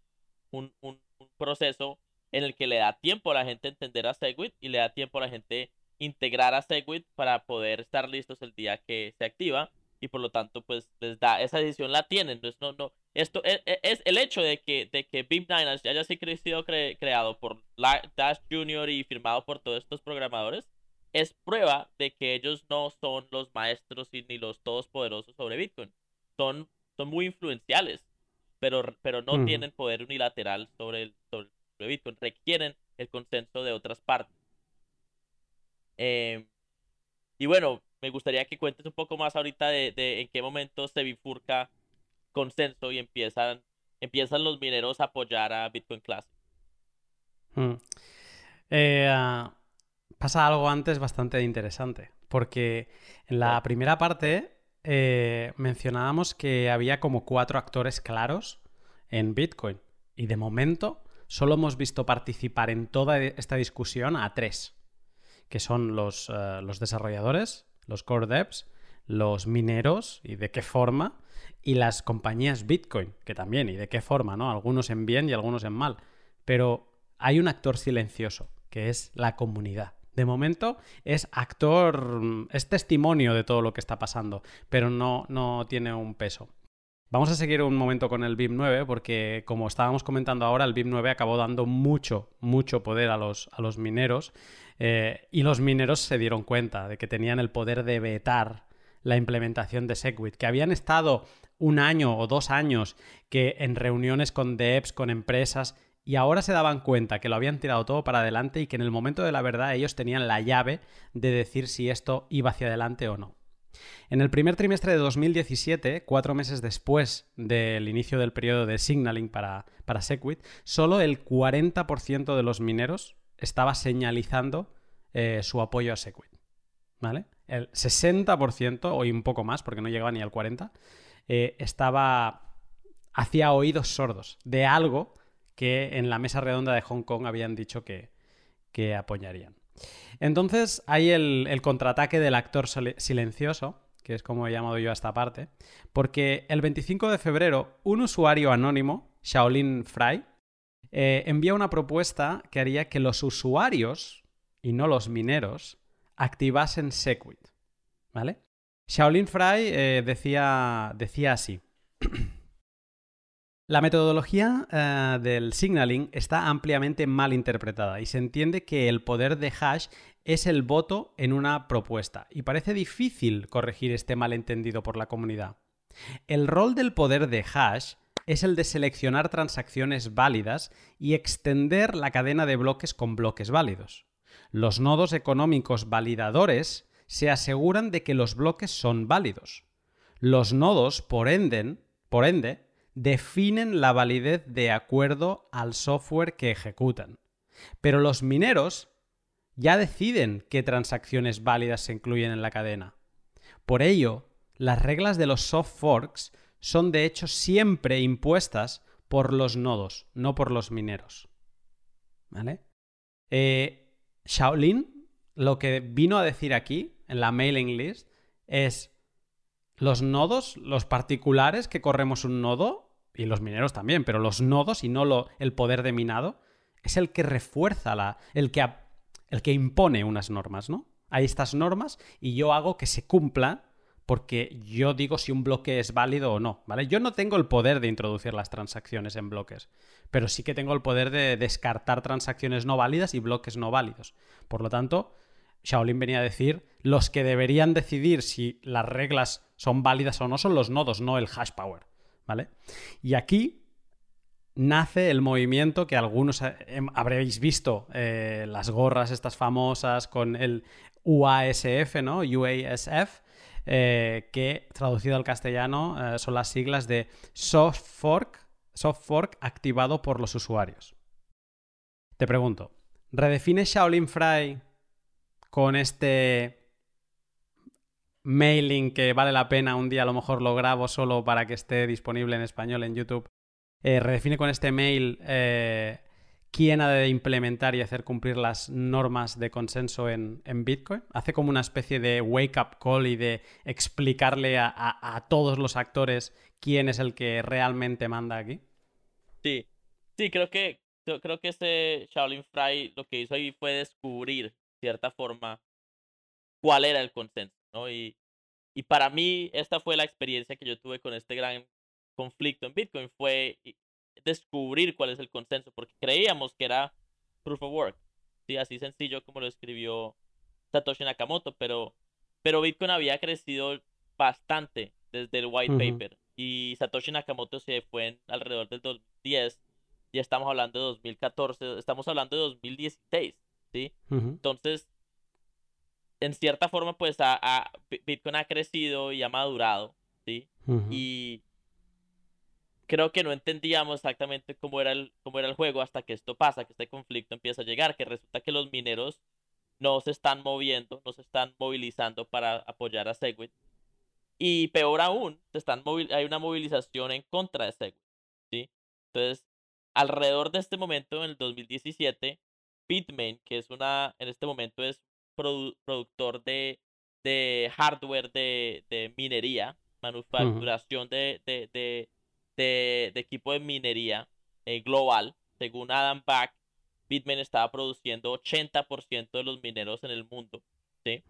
un, un, proceso en el que le da tiempo a la gente entender a Segwit y le da tiempo a la gente integrar a Segwit para poder estar listos el día que se activa y por lo tanto pues les da esa decisión la tienen entonces no no esto es, e, es el hecho de que de que BIP9 haya sido creado por Dash Junior y firmado por todos estos programadores es prueba de que ellos no son los maestros ni los todopoderosos sobre Bitcoin. Son son muy influenciales pero pero no tienen poder unilateral sobre el sobre Bitcoin requieren el consenso de otras partes. Eh, y bueno me gustaría que cuentes un poco más ahorita de, en qué momento se bifurca consenso y empiezan, empiezan los mineros a apoyar a Bitcoin Classic. Hmm. Eh, ah, pasa algo antes bastante interesante, porque en la primera parte eh, mencionábamos que había como cuatro actores claros en Bitcoin y de momento solo hemos visto participar en toda esta discusión a tres, que son los, eh, los desarrolladores, los core devs, los mineros y de qué forma, y las compañías Bitcoin, que también, y de qué forma, ¿no? Algunos en bien y algunos en mal. Pero hay un actor silencioso, que es la comunidad. De momento es actor, es testimonio de todo lo que está pasando, pero no, no tiene un peso. Vamos a seguir un momento con el BIP 9 porque, como estábamos comentando ahora, el BIP 9 acabó dando mucho, mucho poder a los, a los mineros eh, y los mineros se dieron cuenta de que tenían el poder de vetar la implementación de Segwit, que habían estado un año o dos años que en reuniones con devs, con empresas, y ahora se daban cuenta que lo habían tirado todo para adelante y que en el momento de la verdad ellos tenían la llave de decir si esto iba hacia adelante o no. En el primer trimestre de 2017, cuatro meses después del inicio del periodo de signaling para, para Segwit, solo el 40% de los mineros estaba señalizando eh, su apoyo a Segwit. ¿Vale? El 60%, o un poco más, porque no llegaba ni al 40%, eh, estaba. hacía oídos sordos de algo que en la mesa redonda de Hong Kong habían dicho que, que apoyarían. Entonces hay el, contraataque del actor silencioso, que es como he llamado yo a esta parte, porque el 25 de febrero un usuario anónimo, Shaolin Fry, eh, envía una propuesta que haría que los usuarios, y no los mineros, activasen Segwit. ¿Vale? Shaolin Fry eh, decía, decía así. La metodología eh, del signaling está ampliamente mal interpretada y se entiende que el poder de hash es el voto en una propuesta y parece difícil corregir este malentendido por la comunidad. El rol del poder de hash es el de seleccionar transacciones válidas y extender la cadena de bloques con bloques válidos. Los nodos económicos validadores se aseguran de que los bloques son válidos. Los nodos, por ende, por ende definen la validez de acuerdo al software que ejecutan. Pero los mineros ya deciden qué transacciones válidas se incluyen en la cadena. Por ello, las reglas de los soft forks son de hecho siempre impuestas por los nodos, no por los mineros. ¿Vale? Eh, Shaolin lo que vino a decir aquí, en la mailing list, es los nodos, los particulares que corremos un nodo, y los mineros también, pero los nodos y no el poder de minado, es el que refuerza la. el que, el que impone unas normas, ¿no? Hay estas normas y yo hago que se cumplan porque yo digo si un bloque es válido o no, ¿vale? Yo no tengo el poder de introducir las transacciones en bloques, pero sí que tengo el poder de descartar transacciones no válidas y bloques no válidos. Por lo tanto, Shaolin venía a decir, los que deberían decidir si las reglas son válidas o no son los nodos, no el hash power, ¿vale? Y aquí nace el movimiento que algunos eh, habréis visto, eh, las gorras estas famosas con el UASF, ¿no? UASF, eh, que traducido al castellano son las siglas de Soft Fork, Soft Fork activado por los usuarios. Te pregunto, ¿redefine Shaolin Fry con este mailing que vale la pena, un día a lo mejor lo grabo solo para que esté disponible en español en YouTube, eh, redefine con este mail eh, quién ha de implementar y hacer cumplir las normas de consenso en, Bitcoin. Hace como una especie de wake-up call y de explicarle a, todos los actores quién es el que realmente manda aquí. Sí, sí, creo que creo que ese Shaolin Fry lo que hizo ahí fue descubrir, cierta forma, cuál era el consenso, ¿no? Y, y para mí, esta fue la experiencia que yo tuve con este gran conflicto en Bitcoin, fue descubrir cuál es el consenso, porque creíamos que era proof of work, ¿sí? así sencillo como lo escribió Satoshi Nakamoto, pero, pero Bitcoin había crecido bastante desde el white paper y Satoshi Nakamoto se fue en alrededor del 2010 y estamos hablando de 2014, estamos hablando de 2016, ¿sí? Entonces, en cierta forma, pues a, Bitcoin ha crecido y ha madurado, ¿sí? Y creo que no entendíamos exactamente cómo era, el, cómo era el juego hasta que esto pasa, que este conflicto empieza a llegar, que resulta que los mineros no se están moviendo, no se están movilizando para apoyar a Segwit. Y peor aún, se están hay una movilización en contra de Segwit, ¿sí? Entonces, alrededor de este momento, en el 2017, Bitmain, que es una, en este momento es productor de, de hardware de, de minería, manufacturación de, de, de, de, equipo de minería eh, global, según Adam Back, Bitmain estaba produciendo 80% de los mineros en el mundo, ¿sí?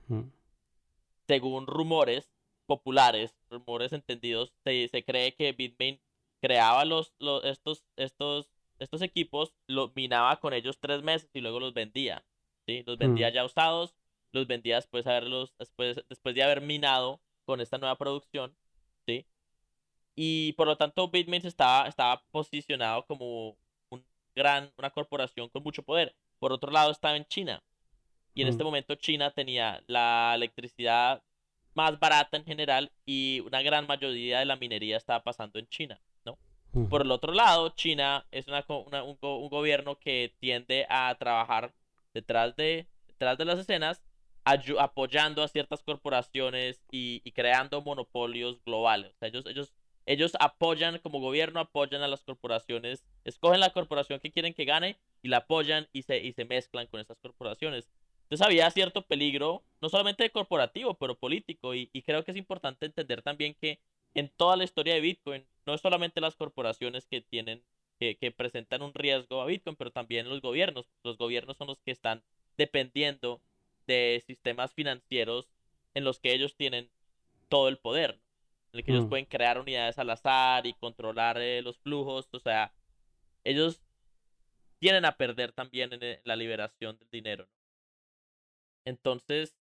Según rumores populares, rumores entendidos, se, se cree que Bitmain creaba los, los, estos, estos, estos equipos, los minaba con ellos tres meses y luego los vendía, ¿sí? Los vendía ya usados los vendía después, de haberlos, después, después de haber minado con esta nueva producción, ¿sí? Y por lo tanto Bitmain estaba, estaba posicionado como un gran, una corporación con mucho poder. Por otro lado estaba en China. Y en este mm. momento China tenía la electricidad más barata en general y una gran mayoría de la minería estaba pasando en China, ¿no? Por el otro lado, China es una, un, un, gobierno que tiende a trabajar detrás de, detrás de las escenas apoyando a ciertas corporaciones y, creando monopolios globales. ellos, ellos, ellos apoyan como gobierno, apoyan a las corporaciones, escogen la corporación que quieren que gane y la apoyan y se, y se mezclan con esas corporaciones. Entonces había cierto peligro, no solamente corporativo, pero político. Y, creo que es importante entender también que en toda la historia de Bitcoin, no es solamente las corporaciones que tienen, que presentan un riesgo a Bitcoin, pero también los gobiernos. Los gobiernos son los que están dependiendo de sistemas financieros en los que ellos tienen todo el poder, en el que ellos mm. pueden crear unidades al azar y controlar eh, los flujos, o sea, ellos tienen a perder también en eh, la liberación del dinero. Entonces,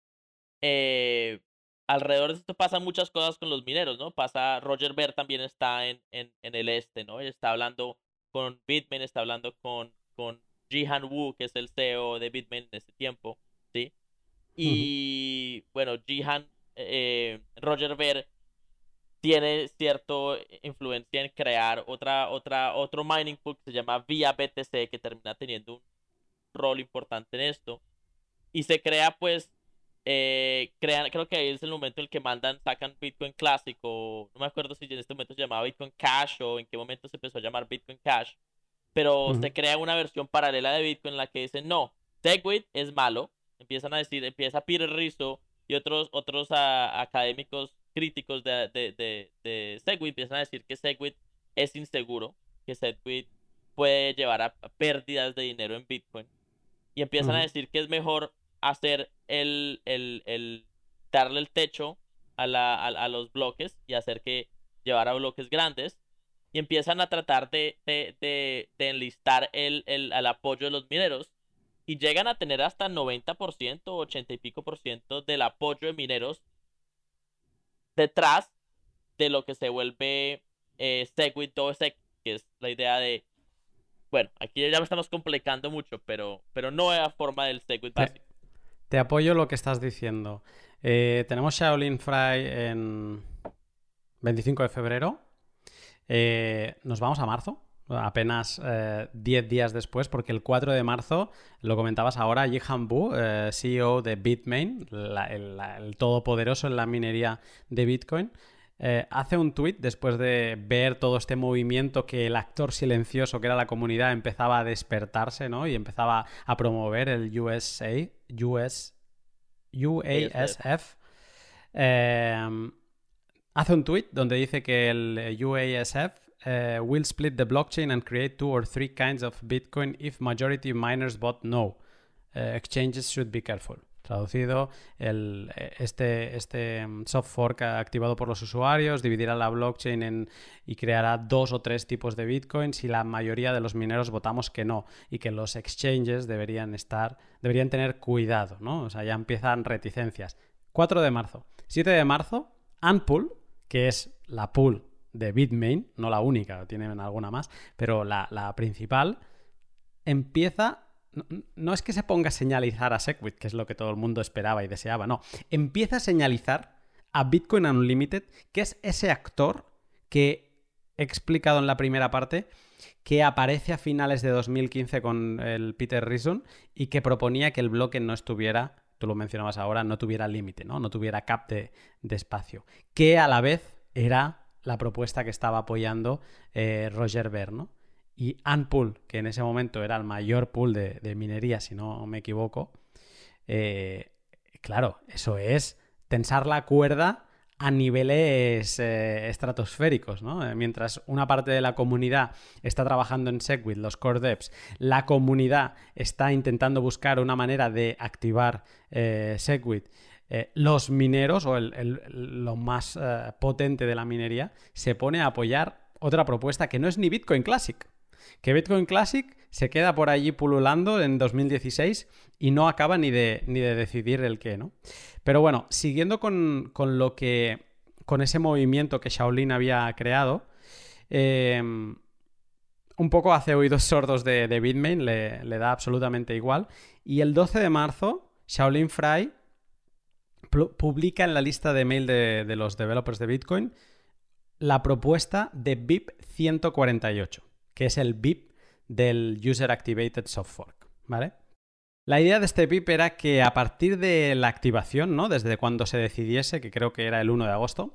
eh, alrededor de esto pasan muchas cosas con los mineros, ¿no? Pasa, Roger Ver también está en, en, en el este, ¿no? Él está hablando con Bitmain, está hablando con, con Jihan Wu, que es el CEO de Bitmain en ese tiempo, ¿sí? Y bueno, Jihan, eh, Roger Ver tiene cierta influencia en crear otra, otra, otro mining pool que se llama Via BTC, que termina teniendo un rol importante en esto. Y se crea, pues, eh, crean, creo que ahí es el momento en el que mandan, sacan Bitcoin clásico. No me acuerdo si en este momento se llamaba Bitcoin Cash o en qué momento se empezó a llamar Bitcoin Cash. Pero se crea una versión paralela de Bitcoin en la que dicen, no, Segwit es malo, empiezan a decir, empieza Peter Rizzo y otros, otros académicos críticos de, de, de, Segwit empiezan a decir que Segwit es inseguro, que Segwit puede llevar a pérdidas de dinero en Bitcoin. Y empiezan a decir que es mejor hacer el, el, el darle el techo a, la, a, los bloques y hacer que llevar a bloques grandes. Y empiezan a tratar de, de, de, de enlistar el, el, al apoyo de los mineros y llegan a tener hasta 90%, 80 y pico por ciento del apoyo de mineros detrás de lo que se vuelve eh, Segwit 2 que es la idea de, bueno, aquí ya me estamos complicando mucho, pero, pero no es la forma del Segwit básico. Te, apoyo lo que estás diciendo. Eh, tenemos Shaolin Fry en 25 de febrero. Eh, nos vamos a marzo apenas 10 eh, días después, porque el 4 de marzo, lo comentabas ahora, Jihan Bu, eh, CEO de Bitmain, el, todopoderoso en la minería de Bitcoin, eh, hace un tweet después de ver todo este movimiento que el actor silencioso que era la comunidad empezaba a despertarse, ¿no? Y empezaba a promover el USA, US, UASF. hace un tweet donde dice que el UASF uh, will split the blockchain and create two or three kinds of Bitcoin if majority miners vote no. Uh, exchanges should be careful. Traducido, el, eh, este, este mm, soft fork activado por los usuarios dividirá la blockchain en, y creará dos o tres tipos de Bitcoin si la mayoría de los mineros votamos que no y que los exchanges deberían estar, deberían tener cuidado, ¿no? O sea, ya empiezan reticencias. 4 de marzo. 7 de marzo, Unpool, que es la pool de Bitmain, no la única, tienen alguna más, pero la, la principal, empieza no, es que se ponga a señalizar a Segwit, que es lo que todo el mundo esperaba y deseaba, no. Empieza a señalizar a Bitcoin Unlimited, que es ese actor que he explicado en la primera parte, que aparece a finales de 2015 con el Peter Reason y que proponía que el bloque no estuviera, tú lo mencionabas ahora, no tuviera límite, ¿no? no tuviera cap de, espacio, que a la vez era la propuesta que estaba apoyando eh, Roger Ver, ¿no? y Unpool, que en ese momento era el mayor pool de, minería, si no me equivoco, eh, claro, eso es tensar la cuerda a niveles eh, estratosféricos, ¿no? Mientras una parte de la comunidad está trabajando en Segwit, los core devs, la comunidad está intentando buscar una manera de activar Segwit, los mineros o lo más potente de la minería se pone a apoyar otra propuesta que no es ni Bitcoin Classic, que Bitcoin Classic se queda por allí pululando en 2016 y no acaba ni de, ni de decidir el qué, ¿no? Pero bueno, siguiendo con, lo que. con ese movimiento que Shaolin había creado. Em, un poco hace oídos sordos de, Bitmain, le, da absolutamente igual. Y el 12 de marzo, Shaolin Fry publica en la lista de mail de, los developers de Bitcoin la propuesta de BIP 148 que es el BIP del User Activated Soft Fork, ¿vale? La idea de este BIP era que a partir de la activación, ¿no? Desde cuando se decidiese, que creo que era el 1 de agosto,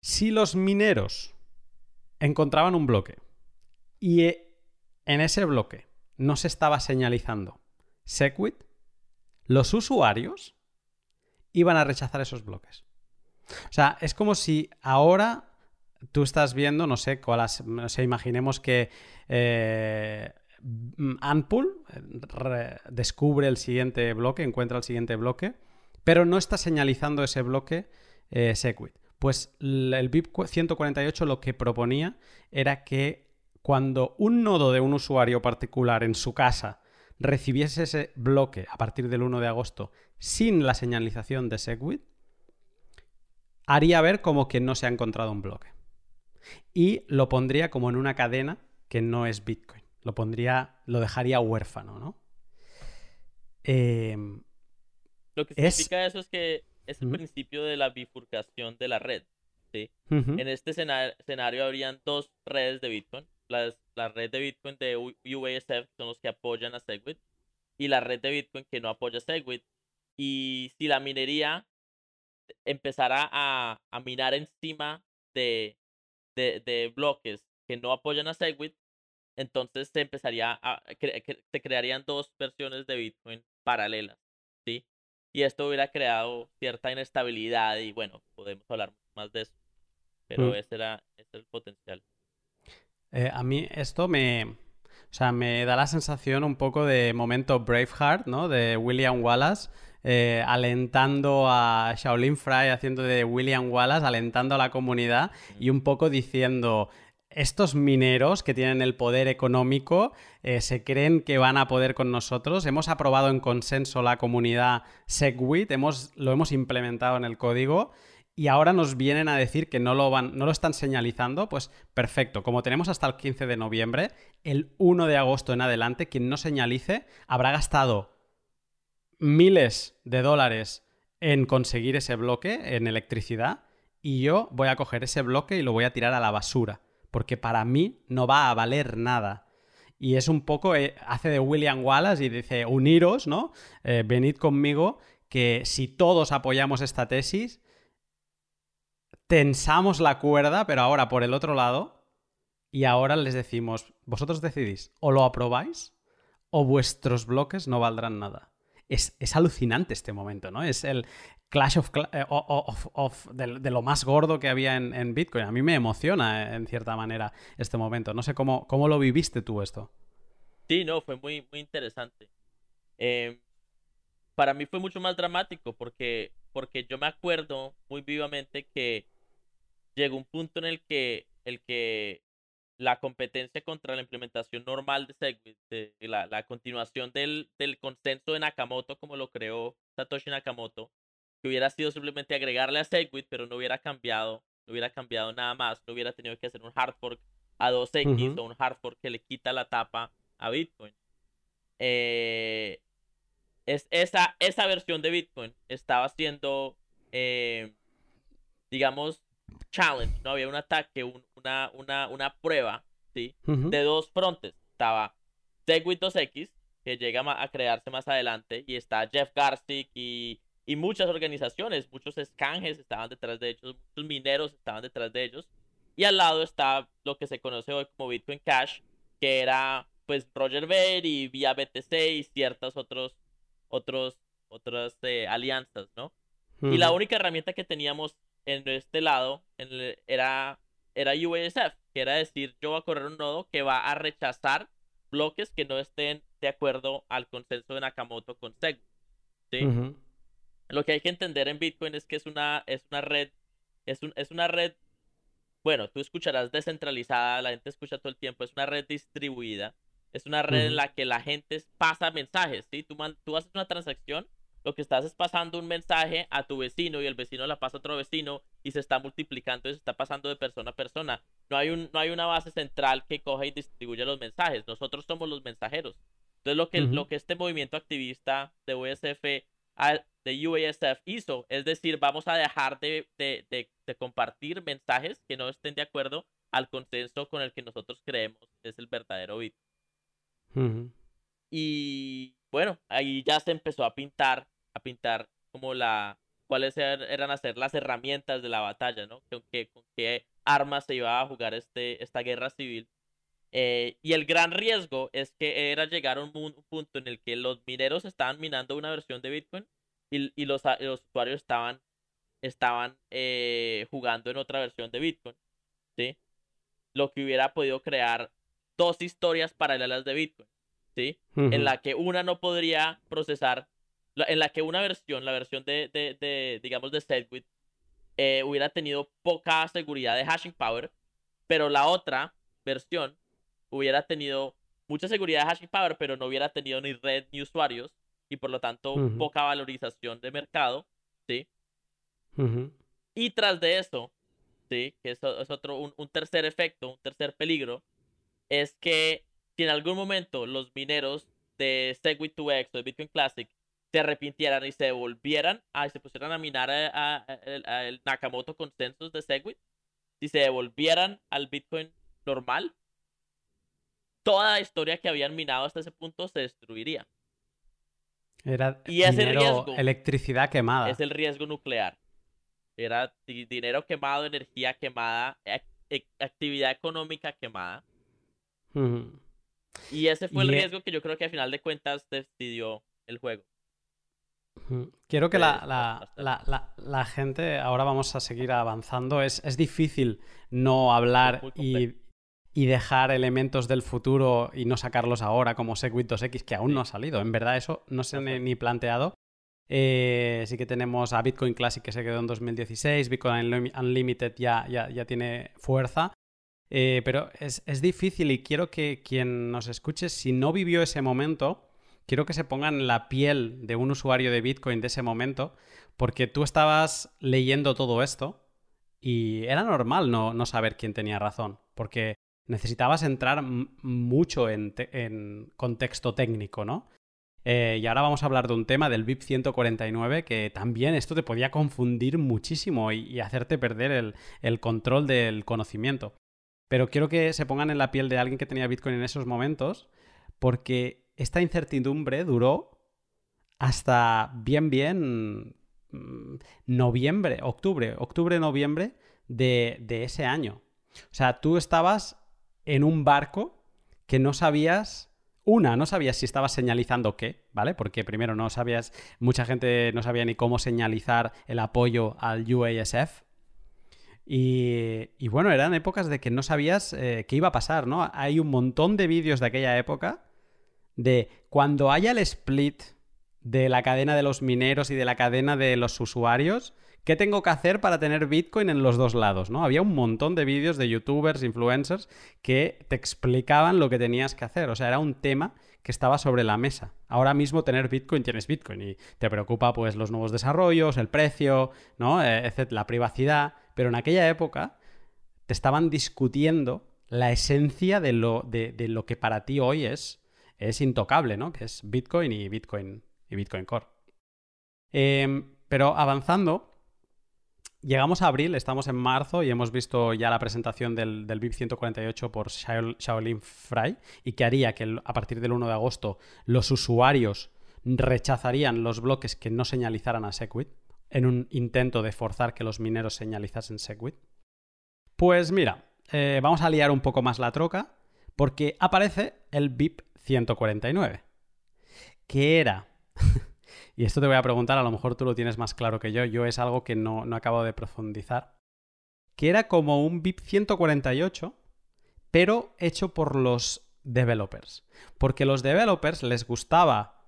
si los mineros encontraban un bloque y e, en ese bloque no se estaba señalizando Segwit, los usuarios iban a rechazar esos bloques. O sea, es como si ahora tú estás viendo, no sé, imaginemos que eh, descubre el siguiente bloque, encuentra el siguiente bloque, pero no está señalizando ese bloque eh, Segwit. Pues el BIP 148 lo que proponía era que cuando un nodo de un usuario particular en su casa recibiese ese bloque a partir del 1 de agosto sin la señalización de Segwit, haría ver como que no se ha encontrado un bloque y lo pondría como en una cadena que no es Bitcoin. Lo pondría, lo dejaría huérfano, ¿no? Em, lo que significa eso es que es el principio de la bifurcación de la red. ¿sí? En este escenario, habrían dos redes de Bitcoin. La red de Bitcoin de UASF son los que apoyan a Segwit y la red de Bitcoin que no apoya a Segwit. Y si la minería empezara a, a minar encima de, de, bloques que no apoyan a Segwit, entonces se empezaría a se crearían dos versiones de Bitcoin paralelas, ¿sí? Y esto hubiera creado cierta inestabilidad y bueno, podemos hablar más de eso, pero mm. ese era el potencial. Eh, a mí esto me, o sea, me da la sensación un poco de momento Braveheart, ¿no? De William Wallace, eh, alentando a Shaolin Fry, haciendo de William Wallace, alentando a la comunidad y un poco diciendo, estos mineros que tienen el poder económico eh, se creen que van a poder con nosotros. Hemos aprobado en consenso la comunidad SegWit, hemos, lo hemos implementado en el código y ahora nos vienen a decir que no lo, van, no lo están señalizando. Pues perfecto, como tenemos hasta el 15 de noviembre, el 1 de agosto en adelante, quien no señalice habrá gastado miles de dólares en conseguir ese bloque en electricidad y yo voy a coger ese bloque y lo voy a tirar a la basura, porque para mí no va a valer nada. Y es un poco, eh, hace de William Wallace y dice, uniros, ¿no? Eh, venid conmigo, que si todos apoyamos esta tesis, tensamos la cuerda, pero ahora por el otro lado, y ahora les decimos, vosotros decidís, o lo aprobáis, o vuestros bloques no valdrán nada es, alucinante este momento, ¿no? Es el clash of, eh, de, lo más gordo que había en, Bitcoin. A mí me emociona, eh, en cierta manera, este momento. No sé cómo, cómo lo viviste tú esto. Sí, no, fue muy, muy interesante. Em, para mí fue mucho más dramático porque, porque yo me acuerdo muy vivamente que llegó un punto en el que, el que la competencia contra la implementación normal de Segwit, la, la, continuación del, del consenso de Nakamoto como lo creó Satoshi Nakamoto, que hubiera sido simplemente agregarle a Segwit, pero no hubiera cambiado, no hubiera cambiado nada más, no hubiera tenido que hacer un hard fork a 2X o un hard fork que le quita la tapa a Bitcoin. Eh, es, esa, esa versión de Bitcoin estaba siendo, eh, digamos, challenge, ¿no? Había un ataque, una, una, una prueba, ¿sí? De dos frontes. Estaba Segwit 2X, que llega a crearse más adelante, y está Jeff Garstick y, y muchas organizaciones, muchos escanjes estaban detrás de ellos, muchos mineros estaban detrás de ellos. Y al lado está lo que se conoce hoy como Bitcoin Cash, que era pues Roger Ver y vía BTC y ciertas otros, otros, otras eh, alianzas, ¿no? Y la única herramienta que teníamos en este lado era, era UASF, que era decir, yo voy a correr un nodo que va a rechazar bloques que no estén de acuerdo al consenso de Nakamoto con SEG. ¿sí? Lo que hay que entender en Bitcoin es que es una, es una red, es, un, es una red, bueno, tú escucharás descentralizada, la gente escucha todo el tiempo, es una red distribuida, es una red en la que la gente pasa mensajes, ¿sí? Tú, tú haces una transacción lo que estás es pasando un mensaje a tu vecino y el vecino la pasa a otro vecino y se está multiplicando y se está pasando de persona a persona. No hay, un, no hay una base central que coja y distribuya los mensajes. Nosotros somos los mensajeros. Entonces lo que, lo que este movimiento activista de USF, de UASF hizo, es decir, vamos a dejar de, compartir mensajes que no estén de acuerdo al consenso con el que nosotros creemos es el verdadero bit. Y bueno, ahí ya se empezó a pintar a pintar como la cuáles er, eran hacer las herramientas de la batalla, ¿no? Con qué, con qué armas se iba a jugar este, esta guerra civil. Eh, y el gran riesgo es que era llegar a un, punto en el que los mineros estaban minando una versión de Bitcoin y, y los, los, usuarios estaban, estaban eh, jugando en otra versión de Bitcoin, ¿sí? Lo que hubiera podido crear dos historias paralelas de Bitcoin, ¿sí? En la que una no podría procesar en la que una versión, la versión de, de, de digamos, de Segwit, eh, hubiera tenido poca seguridad de hashing power, pero la otra versión hubiera tenido mucha seguridad de hashing power, pero no hubiera tenido ni red ni usuarios, y por lo tanto poca valorización de mercado, ¿sí? Y tras de eso, ¿sí? Que eso es otro, un, un tercer efecto, un tercer peligro, es que si en algún momento los mineros de Segwit 2X o de Bitcoin Classic se arrepintieran y se volvieran a se pusieran a minar a, el Nakamoto Consensus de Segwit, si se devolvieran al Bitcoin normal, toda la historia que habían minado hasta ese punto se destruiría. Era y riesgo, electricidad quemada. Es el riesgo nuclear. Era dinero quemado, energía quemada, actividad económica quemada. Y ese fue el e riesgo que yo creo que al final de cuentas decidió el juego. Quiero que la, la, gente, ahora vamos a seguir avanzando, es, es difícil no hablar y, y, dejar elementos del futuro y no sacarlos ahora como Segwit 2X, que aún no ha salido. En verdad eso no se ha ni planteado. Eh, sí que tenemos a Bitcoin Classic que se quedó en 2016, Bitcoin Unlimited ya, ya, ya tiene fuerza. Eh, pero es, es difícil y quiero que quien nos escuche, si no vivió ese momento, quiero que se pongan en la piel de un usuario de Bitcoin de ese momento, porque tú estabas leyendo todo esto y era normal no, saber quién tenía razón, porque necesitabas entrar mucho en, contexto técnico, ¿no? Eh, y ahora vamos a hablar de un tema del BIP 149 que también esto te podía confundir muchísimo y, hacerte perder el, el, control del conocimiento. Pero quiero que se pongan en la piel de alguien que tenía Bitcoin en esos momentos porque esta incertidumbre duró hasta bien, bien mm, noviembre, octubre, octubre, noviembre de, de, ese año. O sea, tú estabas en un barco que no sabías una, no sabías si estabas señalizando qué, ¿vale? Porque primero no sabías, mucha gente no sabía ni cómo señalizar el apoyo al UASF. Y, bueno, eran épocas de que no sabías eh, qué iba a pasar, ¿no? Hay un montón de vídeos de aquella época de cuando haya el split de la cadena de los mineros y de la cadena de los usuarios, ¿qué tengo que hacer para tener Bitcoin en los dos lados? ¿no? Había un montón de vídeos de youtubers, influencers, que te explicaban lo que tenías que hacer. O sea, era un tema que estaba sobre la mesa. Ahora mismo tener Bitcoin tienes Bitcoin y te preocupa pues los nuevos desarrollos, el precio, ¿no? Eh, la privacidad. Pero en aquella época te estaban discutiendo la esencia de lo, de, lo que para ti hoy es, es intocable, ¿no? Que es Bitcoin y Bitcoin y Bitcoin Core. Em, pero avanzando, llegamos a abril, estamos en marzo y hemos visto ya la presentación del, del BIP 148 por Shaolin Fry y que haría que a partir del 1 de agosto los usuarios rechazarían los bloques que no señalizaran a Segwit en un intento de forzar que los mineros señalizasen Segwit. Pues mira, eh, vamos a liar un poco más la troca porque aparece el BIP 149, que era y esto te voy a preguntar, a lo mejor tú lo tienes más claro que yo, yo es algo que no, no acabo de profundizar, que era como un BIP 148, pero hecho por los developers. Porque los developers les gustaba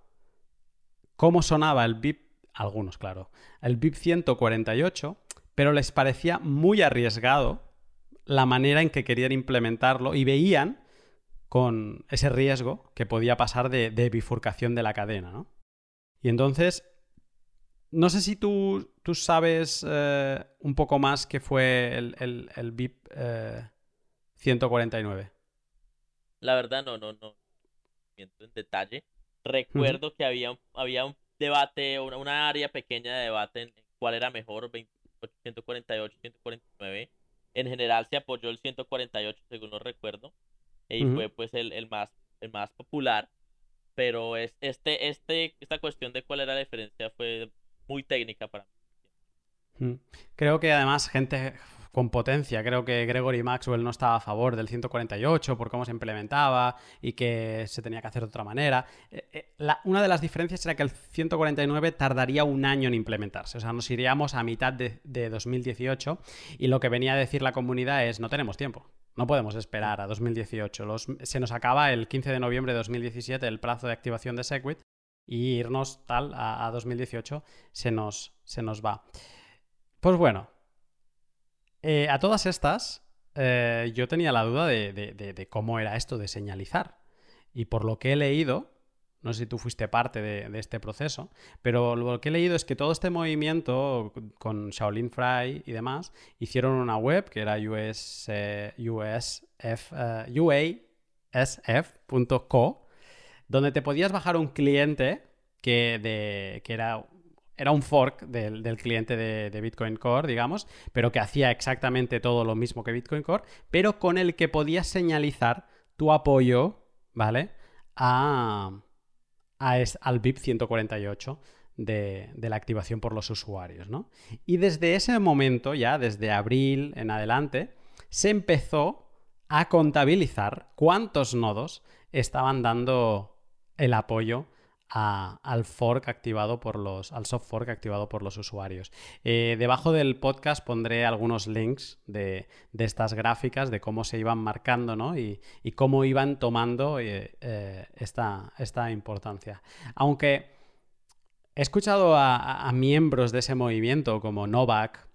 cómo sonaba el BIP, algunos claro, el BIP 148, pero les parecía muy arriesgado la manera en que querían implementarlo y veían con ese riesgo que podía pasar de, de bifurcación de la cadena, ¿no? Y entonces, no sé si tú, tú sabes eh, un poco más qué fue el, el, VIP 149. Eh, La verdad, no, no, no. En detalle. Recuerdo que había, había un debate, una, una, área pequeña de debate en cuál era mejor, 148, 149. En general se apoyó el 148, según lo recuerdo. Y fue pues el, el, más, el más popular pero es, este, este, esta cuestión de cuál era la diferencia fue muy técnica para mí. Creo que además gente con potencia, creo que Gregory Maxwell no estaba a favor del 148 por cómo se implementaba y que se tenía que hacer de otra manera. Eh, eh, una de las diferencias era que el 149 tardaría un año en implementarse, o sea, nos iríamos a mitad de, de 2018 y lo que venía a decir la comunidad es no tenemos tiempo. No podemos esperar a 2018. se nos acaba el 15 de noviembre de 2017 el plazo de activación de Segwit y irnos tal a, 2018 se nos, se nos va. Pues bueno, eh, a todas estas eh, yo tenía la duda de cómo era esto de señalizar. Y por lo que he leído, no sé si tú fuiste parte de, este proceso, pero lo que he leído es que todo este movimiento con Shaolin Fry y demás hicieron una web que era US, eh, USF, uh, UASF.co, donde te podías bajar un cliente que, de, que era era un fork del, cliente de, de, Bitcoin Core, digamos, pero que hacía exactamente todo lo mismo que Bitcoin Core, pero con el que podías señalizar tu apoyo, ¿vale? A, al BIP 148 de, la activación por los usuarios. ¿no? Y desde ese momento, ya desde abril en adelante, se empezó a contabilizar cuántos nodos estaban dando el apoyo al fork activado por los, al soft fork activado por los usuarios. Eh, debajo del podcast pondré algunos links de, estas gráficas, de cómo se iban marcando ¿no? y, cómo iban tomando eh, eh, esta, esta, importancia. Aunque he escuchado a, miembros de ese movimiento como Novak,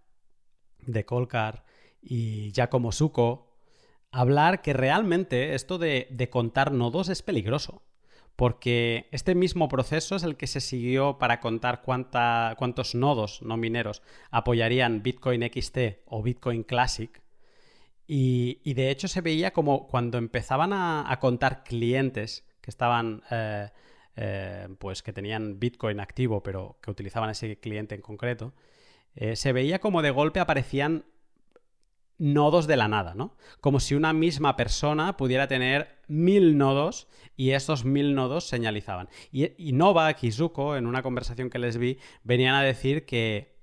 de Colcar y Giacomo Suco hablar que realmente esto de contar nodos es peligroso porque este mismo proceso es el que se siguió para contar cuántos nodos no mineros apoyarían Bitcoin XT o Bitcoin Classic. Y, de hecho se veía como cuando empezaban a, contar clientes que estaban, eh, eh, pues que tenían Bitcoin activo, pero que utilizaban ese cliente en concreto, eh, se veía como de golpe aparecían nodos de la nada, ¿no? Como si una misma persona pudiera tener mil nodos y esos mil nodos señalizaban. Y, Novak y Zuko, en una conversación que les vi, venían a decir que,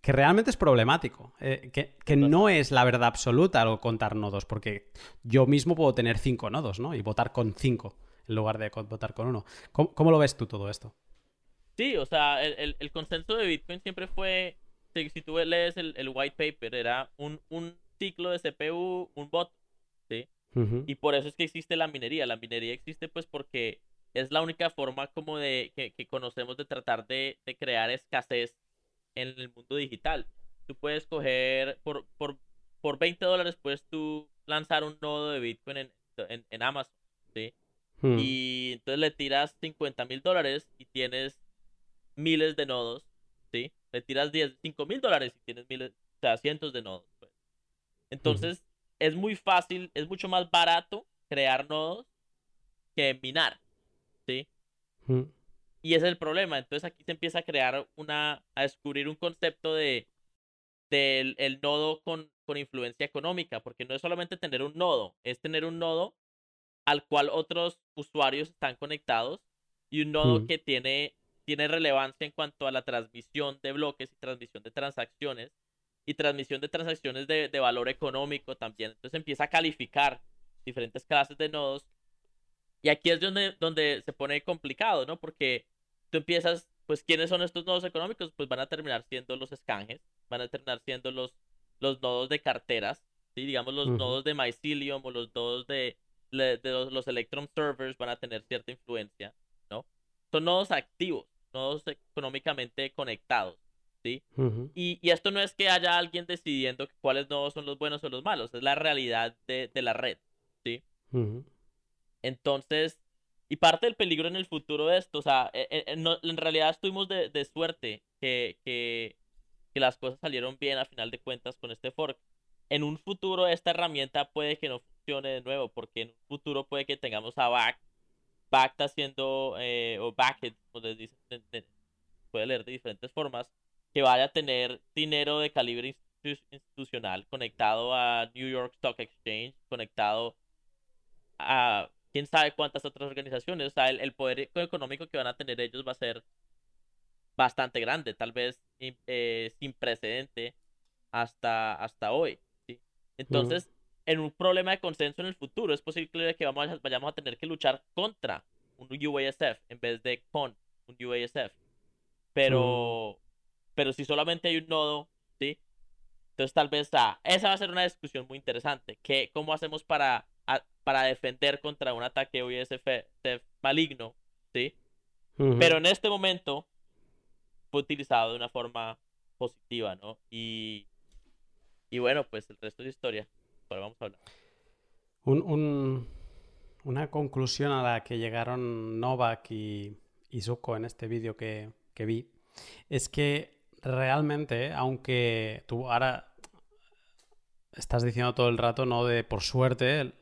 que realmente es problemático, eh, que, no es la verdad absoluta al contar nodos, porque yo mismo puedo tener cinco nodos, ¿no? Y votar con cinco en lugar de votar con uno. ¿Cómo, lo ves tú todo esto? Sí, o sea, el, el, consenso de Bitcoin siempre fue, si, tú lees el, el, white paper, era un, un ciclo de CPU, un voto, ¿sí? Y por eso es que existe la minería. La minería existe pues porque es la única forma como de que, que conocemos de tratar de, de, crear escasez en el mundo digital. Tú puedes coger, por, por, por 20 dólares puedes tú lanzar un nodo de Bitcoin en, en, en Amazon, ¿sí? Hmm. Y entonces le tiras 50 mil dólares y tienes miles de nodos, ¿sí? Le tiras 10, 5 mil dólares y tienes miles, o sea, cientos de nodos. Pues. Entonces, es muy fácil, es mucho más barato crear nodos que minar, ¿sí? Y ese es el problema. Entonces aquí se empieza a crear una, a descubrir un concepto de del el nodo con, con influencia económica, porque no es solamente tener un nodo, es tener un nodo al cual otros usuarios están conectados y un nodo que tiene, tiene relevancia en cuanto a la transmisión de bloques y transmisión de transacciones y transmisión de transacciones de, de valor económico también. Entonces empieza a calificar diferentes clases de nodos y aquí es donde, donde se pone complicado, ¿no? Porque tú empiezas, pues, ¿quiénes son estos nodos económicos? Pues van a terminar siendo los escanjes, van a terminar siendo los, los nodos de carteras, ¿sí? Digamos, los nodos de Mycelium o los nodos de, de los, Electron servers van a tener cierta influencia, ¿no? Son nodos activos, nodos económicamente conectados, ¿sí? y, y, esto no es que haya alguien decidiendo cuáles nodos son los buenos o los malos, es la realidad de, de la red, ¿sí? Entonces, y parte del peligro en el futuro de esto, o sea, e, e, en, realidad estuvimos de, de suerte que, que, que, las cosas salieron bien a final de cuentas con este fork. En un futuro esta herramienta puede que no funcione de nuevo, porque en un futuro puede que tengamos a Back, Back haciendo, eh, o Backed, como les dicen, puede leer de diferentes formas, que vaya a tener dinero de calibre institucional conectado a New York Stock Exchange, conectado a quién sabe cuántas otras organizaciones. O sea, el, poder económico que van a tener ellos va a ser bastante grande, tal vez eh, sin precedente hasta, hasta hoy. ¿sí? Entonces, en un problema de consenso en el futuro, es posible que vamos a, vayamos a tener que luchar contra un UASF en vez de con un UASF. Pero, pero si solamente hay un nodo, ¿sí? Entonces tal vez ah, esa va a ser una discusión muy interesante. ¿Qué, ¿Cómo hacemos para para defender contra un ataque USF maligno, ¿sí? Pero en este momento fue utilizado de una forma positiva, ¿no? Y, y bueno, pues el resto es historia. Vamos a hablar. Un, una conclusión a la que llegaron Novak y, y Zuko en este vídeo que, que vi es que realmente, aunque tú ahora estás diciendo todo el rato, ¿no? De por suerte,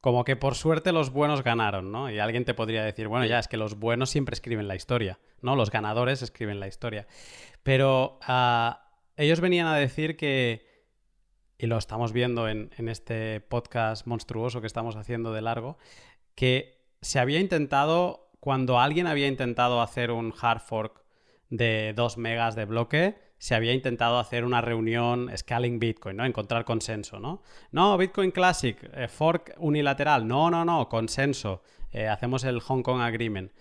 como que por suerte los buenos ganaron, ¿no? Y alguien te podría decir, bueno, ya es que los buenos siempre escriben la historia, ¿no? Los ganadores escriben la historia. Pero ah, ellos venían a decir que, y lo estamos viendo en, este podcast monstruoso que estamos haciendo de largo, que se había intentado, cuando alguien había intentado hacer un hard fork de 2 megas de bloque, se había intentado hacer una reunión scaling Bitcoin, ¿no? Encontrar consenso, ¿no? No, Bitcoin Classic, eh, fork unilateral. No, no, no, consenso. Eh, hacemos el Hong Kong Agreement.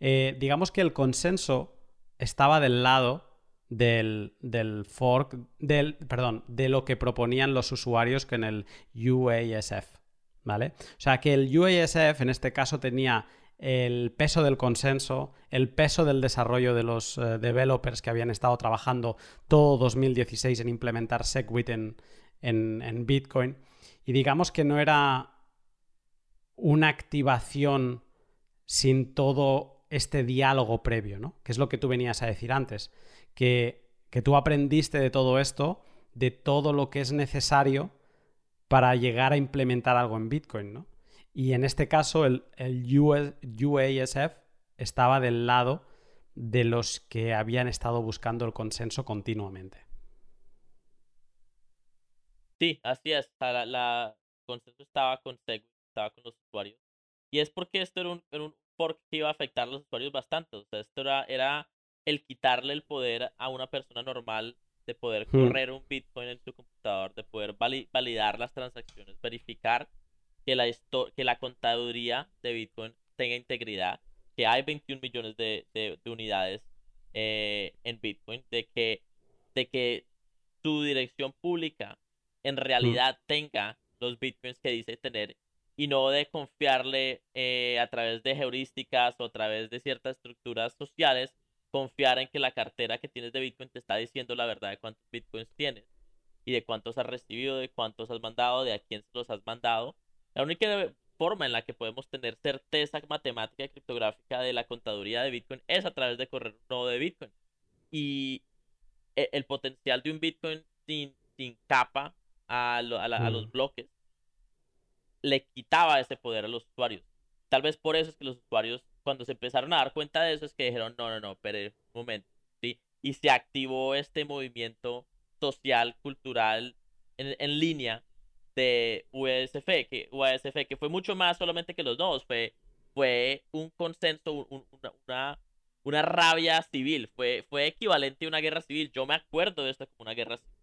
Eh, digamos que el consenso estaba del lado del, del, fork, del, perdón, de lo que proponían los usuarios con el UASF, ¿vale? O sea que el UASF en este caso tenía el peso del consenso, el peso del desarrollo de los eh, developers que habían estado trabajando todo 2016 en implementar SegWit en, en, Bitcoin. Y digamos que no era una activación sin todo este diálogo previo, ¿no? Que es lo que tú venías a decir antes, que, tú aprendiste de todo esto, de todo lo que es necesario para llegar a implementar algo en Bitcoin, ¿no? Y en este caso el, UASF estaba del lado de los que habían estado buscando el consenso continuamente. Sí, así es. la, consenso estaba con estaba con los usuarios. Y es porque esto era un, era que iba a afectar a los usuarios bastante. O sea, esto era, era el quitarle el poder a una persona normal de poder hmm. correr un Bitcoin en su computador, de poder validar las transacciones, verificar que la, que la contaduría de Bitcoin tenga integridad, que hay 21 millones de, de, unidades eh, en Bitcoin, de que, de que su dirección pública en mm. realidad tenga los Bitcoins que dice tener y no de confiarle eh, a través de heurísticas o a través de ciertas estructuras sociales, confiar en que la cartera que tienes de Bitcoin te está diciendo la verdad de cuántos Bitcoins tienes y de cuántos has recibido, de cuántos has mandado, de a quién los has mandado. La única forma en la que podemos tener certeza matemática y criptográfica de la contaduría de Bitcoin es a través de correr un nodo de Bitcoin. Y e, el potencial de un Bitcoin sin, sin capa a, a, los bloques le quitaba ese poder a los usuarios. Tal vez por eso es que los usuarios, cuando se empezaron a dar cuenta de eso, es que dijeron, no, no, no, pero un momento, ¿sí? Y se activó este movimiento social, cultural, en, en línea de USF, que, USF, que fue mucho más solamente que los dos, fue, fue un consenso, una, una, rabia civil, fue, fue equivalente a una guerra civil. Yo me acuerdo de esto como una guerra civil.